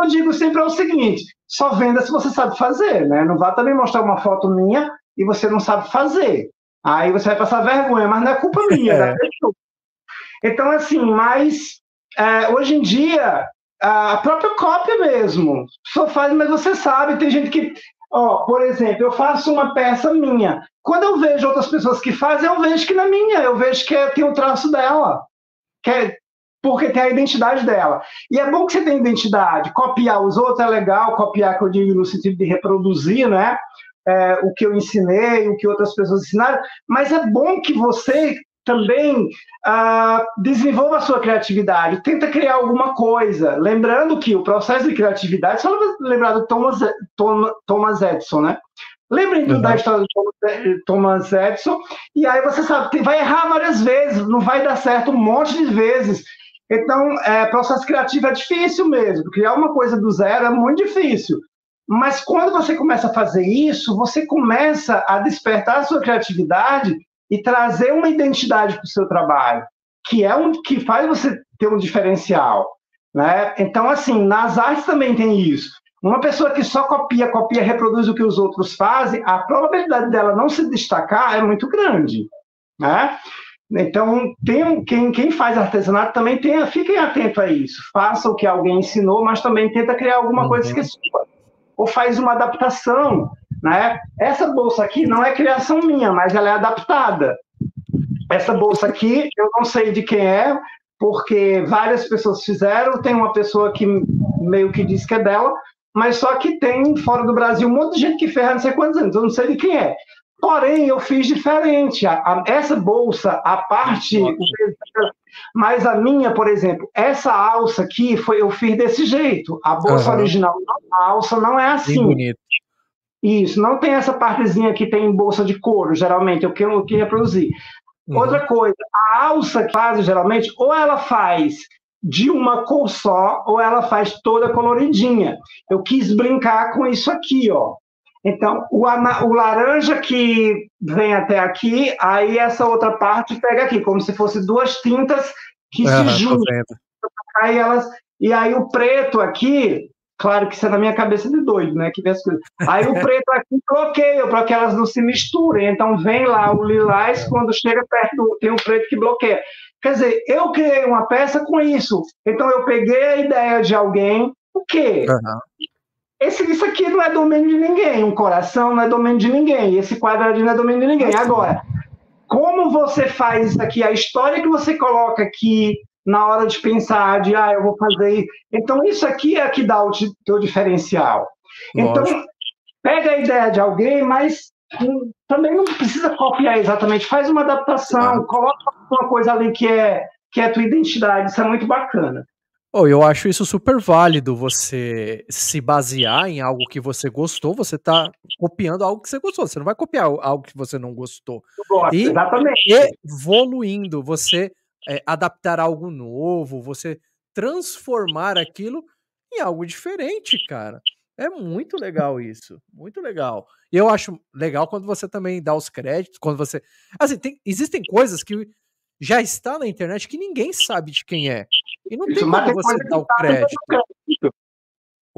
Eu digo sempre é o seguinte: só venda se você sabe fazer, né? Não vá também mostrar uma foto minha e você não sabe fazer. Aí você vai passar vergonha, mas não é culpa (laughs) minha, é. Então, assim, mas é, hoje em dia, a própria cópia mesmo, só faz, mas você sabe, tem gente que, ó, por exemplo, eu faço uma peça minha. Quando eu vejo outras pessoas que fazem, eu vejo que na é minha, eu vejo que é, tem o traço dela. Que é, porque tem a identidade dela. E é bom que você tenha identidade. Copiar os outros é legal, copiar, que eu digo no sentido de reproduzir, né? é, o que eu ensinei, o que outras pessoas ensinaram, mas é bom que você também ah, desenvolva a sua criatividade, tenta criar alguma coisa. Lembrando que o processo de criatividade, só lembrar do Thomas, Thomas Edison, né? Lembrem uhum. da história do Thomas Edison, e aí você sabe, vai errar várias vezes, não vai dar certo um monte de vezes. Então, é, processo criativo é difícil mesmo. Criar uma coisa do zero é muito difícil. Mas quando você começa a fazer isso, você começa a despertar a sua criatividade e trazer uma identidade para o seu trabalho, que é um que faz você ter um diferencial, né? Então, assim, nas artes também tem isso. Uma pessoa que só copia, copia, reproduz o que os outros fazem, a probabilidade dela não se destacar é muito grande, né? Então, tem, quem, quem faz artesanato também tem, fiquem atento a isso. Faça o que alguém ensinou, mas também tenta criar alguma uhum. coisa que é sua ou faz uma adaptação. Né? Essa bolsa aqui não é criação minha, mas ela é adaptada. Essa bolsa aqui, eu não sei de quem é, porque várias pessoas fizeram. Tem uma pessoa que meio que diz que é dela, mas só que tem fora do Brasil um monte de gente que ferra não sei quantos anos, eu não sei de quem é. Porém, eu fiz diferente. A, a, essa bolsa, a parte. Mas a minha, por exemplo, essa alça aqui, foi, eu fiz desse jeito. A bolsa uhum. original, a alça não é assim. Bem bonito. Isso, não tem essa partezinha que tem bolsa de couro, geralmente, eu quero, eu queria produzir. Uhum. Outra coisa, a alça que faz, geralmente, ou ela faz de uma cor só, ou ela faz toda coloridinha. Eu quis brincar com isso aqui, ó. Então, o, o, laranja que vem até aqui, aí essa outra parte pega aqui, como se fosse duas tintas que uhum, se juntam. Aí elas, e aí o preto aqui, claro que isso é na minha cabeça de doido, né? Que vê as coisas. Aí o preto aqui bloqueia para que elas não se misturem. Então vem lá o lilás, quando chega perto, tem o preto que bloqueia. Quer dizer, eu criei uma peça com isso. Então eu peguei a ideia de alguém, o quê? Uhum. Esse, isso aqui não é domínio de ninguém. Um coração não é domínio de ninguém. Esse quadradinho não é domínio de ninguém. Agora, como você faz isso aqui, a história que você coloca aqui na hora de pensar, de ah, eu vou fazer. Então, isso aqui é que dá o teu diferencial. Então, Lógico. Então, pega a ideia de alguém, mas também não precisa copiar exatamente, faz uma adaptação, coloca uma coisa ali que é, que é a tua identidade, isso é muito bacana. Oh, eu acho isso super válido, você se basear em algo que você gostou, você está copiando algo que você gostou, você não vai copiar algo que você não gostou. Gosto, e exatamente. evoluindo, você é, adaptar algo novo, você transformar aquilo em algo diferente, cara. É muito legal isso, muito legal. E eu acho legal quando você também dá os créditos, quando você... Assim, tem, existem coisas que já está na internet que ninguém sabe de quem é. E não Isso, tem como você dar o crédito. crédito.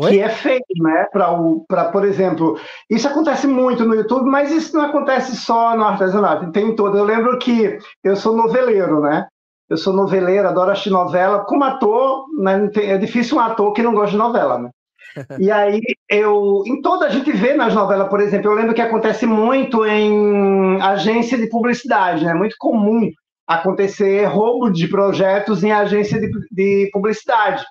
Que é feito, né? Para, por exemplo, isso acontece muito no YouTube, mas isso não acontece só no artesanato, tem todo. Eu lembro que eu sou noveleiro, né? Eu sou noveleiro, adoro assistir novela. Como ator, né, é difícil um ator que não gosta de novela, né? (laughs) E aí eu, em toda a gente vê nas novelas, por exemplo, eu lembro que acontece muito em agência de publicidade, né? Muito comum acontecer roubo de projetos em agência de, de publicidade.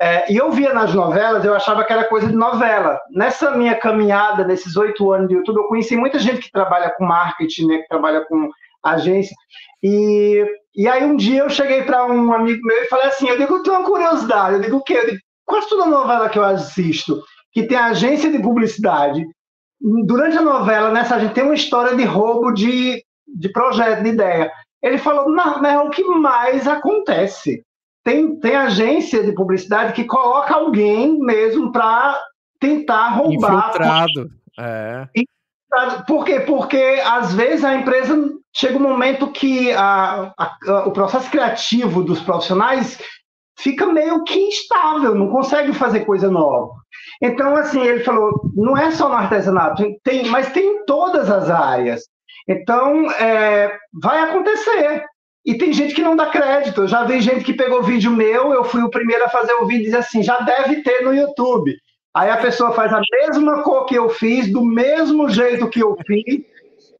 É, e eu via nas novelas, eu achava que era coisa de novela. Nessa minha caminhada, nesses oito anos de YouTube, eu conheci muita gente que trabalha com marketing, né, que trabalha com agência. E, e aí um dia eu cheguei para um amigo meu e falei assim, eu digo, eu tenho uma curiosidade, eu digo o quê? Eu digo, quase toda novela que eu assisto, que tem agência de publicidade, durante a novela, nessa a gente tem uma história de roubo de, de projeto, de ideia. Ele falou, não, é o que mais acontece. Tem, tem agência de publicidade que coloca alguém mesmo para tentar roubar. Infiltrado. É. Por quê? Porque às vezes a empresa chega um momento que a, a, a, o processo criativo dos profissionais fica meio que instável, não consegue fazer coisa nova. Então, assim, ele falou, não é só no artesanato, tem, mas tem em todas as áreas. Então, é, vai acontecer. E tem gente que não dá crédito. Eu já vi gente que pegou vídeo meu, eu fui o primeiro a fazer o vídeo e diz assim, já deve ter no YouTube. Aí a pessoa faz a mesma cor que eu fiz, do mesmo jeito que eu fiz,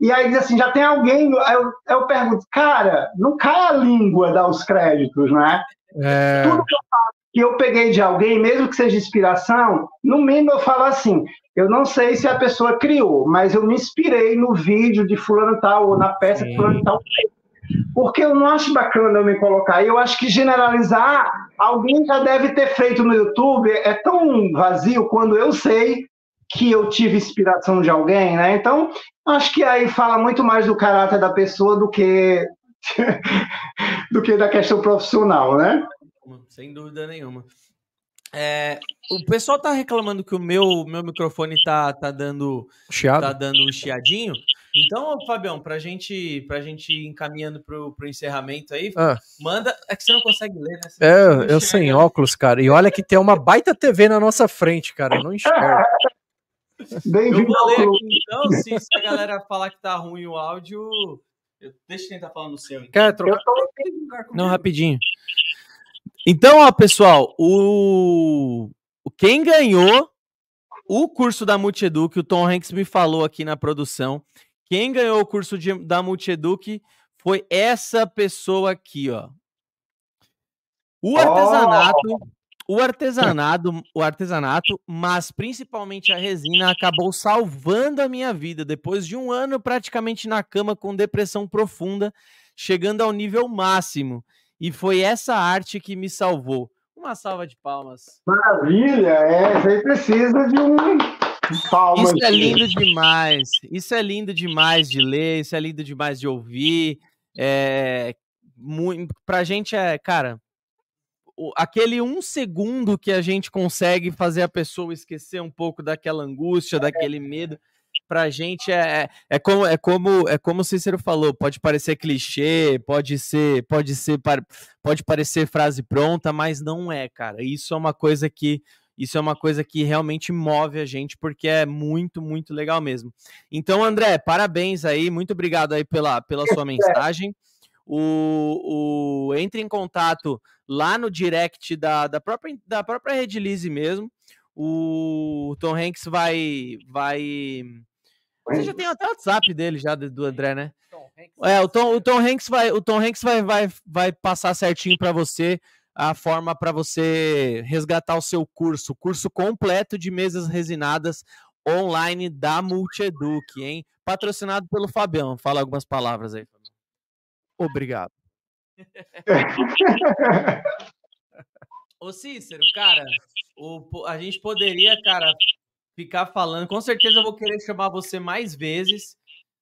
e aí diz assim, já tem alguém. Aí eu, eu pergunto, cara, não cai a língua dar os créditos, né? É... Tudo que eu faço que eu peguei de alguém, mesmo que seja inspiração, no mínimo eu falo assim: eu não sei se a pessoa criou, mas eu me inspirei no vídeo de fulano tal, ou na peça de fulano tal. Porque eu não acho bacana eu me colocar. Eu acho que generalizar, alguém já deve ter feito no YouTube, é tão vazio quando eu sei que eu tive inspiração de alguém, né? Então, acho que aí fala muito mais do caráter da pessoa do que (laughs) do que da questão profissional, né? Sem dúvida nenhuma. É, o pessoal tá reclamando que o meu, meu microfone tá, tá dando Chiado. tá dando um chiadinho. Então, Fabião, pra gente, pra gente ir encaminhando pro, pro encerramento aí, ah. manda. É que você não consegue ler, né? Você é, eu sem óculos, cara. E olha que tem uma baita TV na nossa frente, cara. Eu não enxergo. Bem eu vou ler aqui, então, se, se, a galera falar que tá ruim o áudio. Eu, deixa quem tá falando o seu. Então. Quer trocar? Não, rapidinho. Então, ó, pessoal, o quem ganhou o curso da Multieduc, o Tom Hanks me falou aqui na produção, quem ganhou o curso de, da Multieduc foi essa pessoa aqui, ó. O artesanato, oh! O artesanato, o artesanato, mas principalmente a resina acabou salvando a minha vida depois de um ano praticamente na cama com depressão profunda, chegando ao nível máximo. E foi essa arte que me salvou. Uma salva de palmas. Maravilha! É, você precisa de um. Palmas. Isso é lindo demais. Isso é lindo demais de ler, isso é lindo demais de ouvir. É, muito, pra gente é, cara, aquele um segundo que a gente consegue fazer a pessoa esquecer um pouco daquela angústia, daquele medo pra gente é, é, é como é como é como o Cícero falou, pode parecer clichê, pode ser pode ser pode parecer frase pronta, mas não é, cara. Isso é uma coisa que isso é uma coisa que realmente move a gente porque é muito, muito legal mesmo. Então, André, parabéns aí, muito obrigado aí pela, pela sua mensagem. O, o, entre em contato lá no direct da, da própria da própria Redilize mesmo. O Tom Hanks vai vai Você já tem até o WhatsApp dele já, do André, né? É, o Tom, o Tom Hanks vai, o Tom Hanks vai, vai, vai passar certinho para você a forma para você resgatar o seu curso, curso completo de mesas resinadas online da Multieduc, hein? Patrocinado pelo Fabião. Fala algumas palavras aí. Obrigado. Ô Cícero, cara, o, a gente poderia, cara, ficar falando. Com certeza eu vou querer chamar você mais vezes.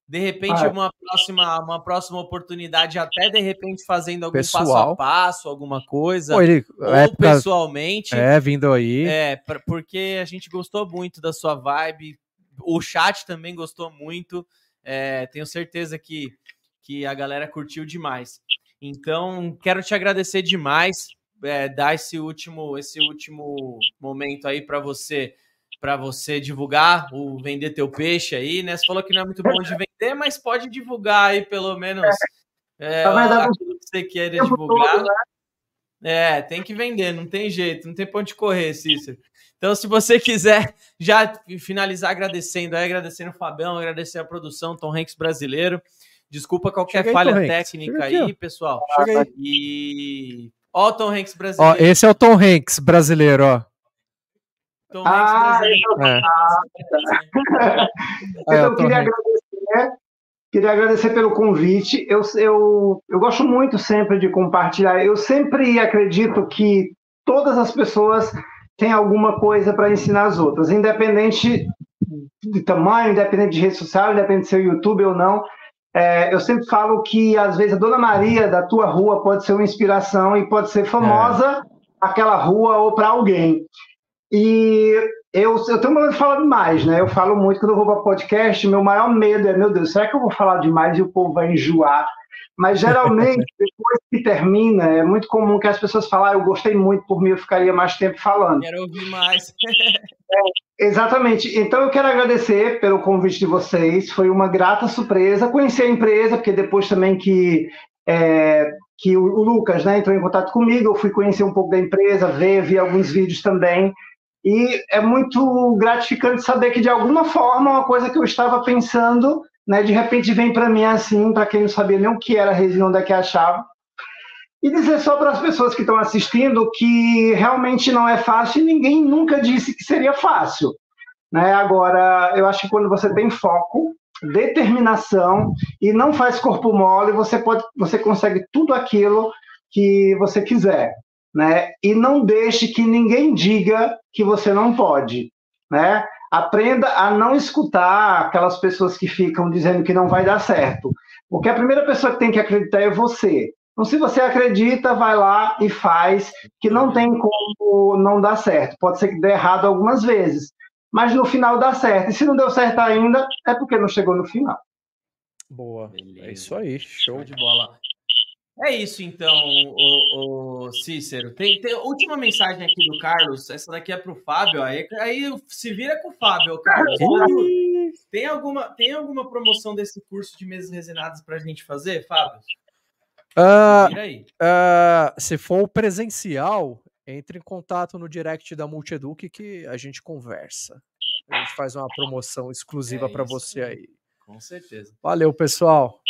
De repente, ah. uma, próxima, uma próxima oportunidade, até de repente fazendo algum Pessoal. passo a passo, alguma coisa. Pô, ele, ou época, pessoalmente. É, vindo aí. É, pra, porque a gente gostou muito da sua vibe. O chat também gostou muito. É, tenho certeza que, que a galera curtiu demais. Então, quero te agradecer demais. É, dar esse último, esse último momento aí para você para você divulgar o vender teu peixe aí, né? Você falou que não é muito bom de vender, mas pode divulgar aí pelo menos é, aquilo que você quer divulgar. Né? É, tem que vender, não tem jeito, não tem ponto de correr, Cícero. Então, se você quiser já finalizar agradecendo, aí, agradecendo o Fabião, agradecer a produção, Tom Hanks brasileiro. Desculpa qualquer falha técnica aqui, aí, pessoal. Chega aí. E. Ó, o Tom Hanks brasileiro. Ó, esse é o Tom Hanks brasileiro, ó. Tom ah, é. então, eu queria agradecer, queria agradecer pelo convite. Eu, eu, eu gosto muito sempre de compartilhar. Eu sempre acredito que todas as pessoas têm alguma coisa para ensinar as outras, independente de tamanho, independente de rede social, independente de ser YouTube ou não. É, eu sempre falo que, às vezes, a Dona Maria da tua rua pode ser uma inspiração e pode ser famosa é. aquela rua ou para alguém. E eu, eu tenho medo de falar demais, né? Eu falo muito quando eu vou para podcast, meu maior medo é, meu Deus, será que eu vou falar demais e o povo vai enjoar? Mas geralmente, (laughs) depois que termina, é muito comum que as pessoas falem, ah, eu gostei muito, por mim eu ficaria mais tempo falando. Quero ouvir mais. (laughs) é, exatamente. Então eu quero agradecer pelo convite de vocês, foi uma grata surpresa. Conhecer a empresa, porque depois também que é, que o, o, Lucas né, entrou em contato comigo, eu fui conhecer um pouco da empresa, ver, vi alguns vídeos também. E é muito gratificante saber que, de alguma forma, uma coisa que eu estava pensando, né, de repente vem para mim assim, para quem não sabia nem o que era resina, onde é que achava. E dizer só para as pessoas que estão assistindo que realmente não é fácil e ninguém nunca disse que seria fácil. Né? Agora, eu acho que quando você tem foco, determinação e não faz corpo mole, você, pode, você consegue tudo aquilo que você quiser né? E não deixe que ninguém diga que você não pode, né? Aprenda a não escutar aquelas pessoas que ficam dizendo que não vai dar certo, porque a primeira pessoa que tem que acreditar é você. Então, se você acredita, vai lá e faz, que não tem como não dar certo. Pode ser que dê errado algumas vezes, mas no final dá certo. E se não deu certo ainda, é porque não chegou no final. Boa. Beleza. É isso aí. Show de bola. É isso então, o, o Cícero. Tem, tem última mensagem aqui do Carlos. Essa daqui é para o Fábio. Aí, aí se vira com o Fábio, (laughs) Carlos. Tem alguma, tem alguma promoção desse curso de mesas resinadas para a gente fazer, Fábio? Uh, uh, se for presencial, entre em contato no direct da Multieduc que a gente conversa. A gente faz uma promoção exclusiva é para você aí. Com certeza. Valeu, pessoal.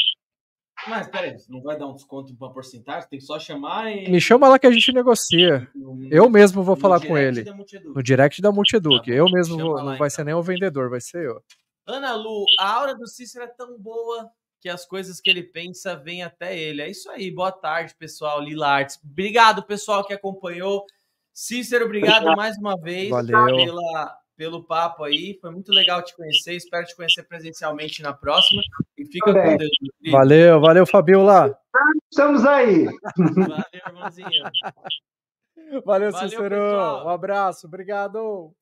Mas peraí, não vai dar um desconto para porcentagem? Tem que só chamar e. Me chama lá que a gente negocia. eu mesmo vou falar com ele. No direct da Multieduc. Tá eu mesmo vou, não vai ser então. nem o vendedor, vai ser eu. Ana Lu, a aura do Cícero é tão boa que as coisas que ele pensa vêm até ele. É isso aí. Boa tarde, pessoal. Lila Arts. Obrigado, pessoal, que acompanhou. Cícero, obrigado mais uma vez Valeu. pela pelo papo aí. Foi muito legal te conhecer. Espero te conhecer presencialmente na próxima. E fica Também. com Deus. Valeu, valeu, Fabiola. Estamos aí. Valeu, irmãozinho. Valeu, valeu Cícero. Pessoal. Um abraço. Obrigado.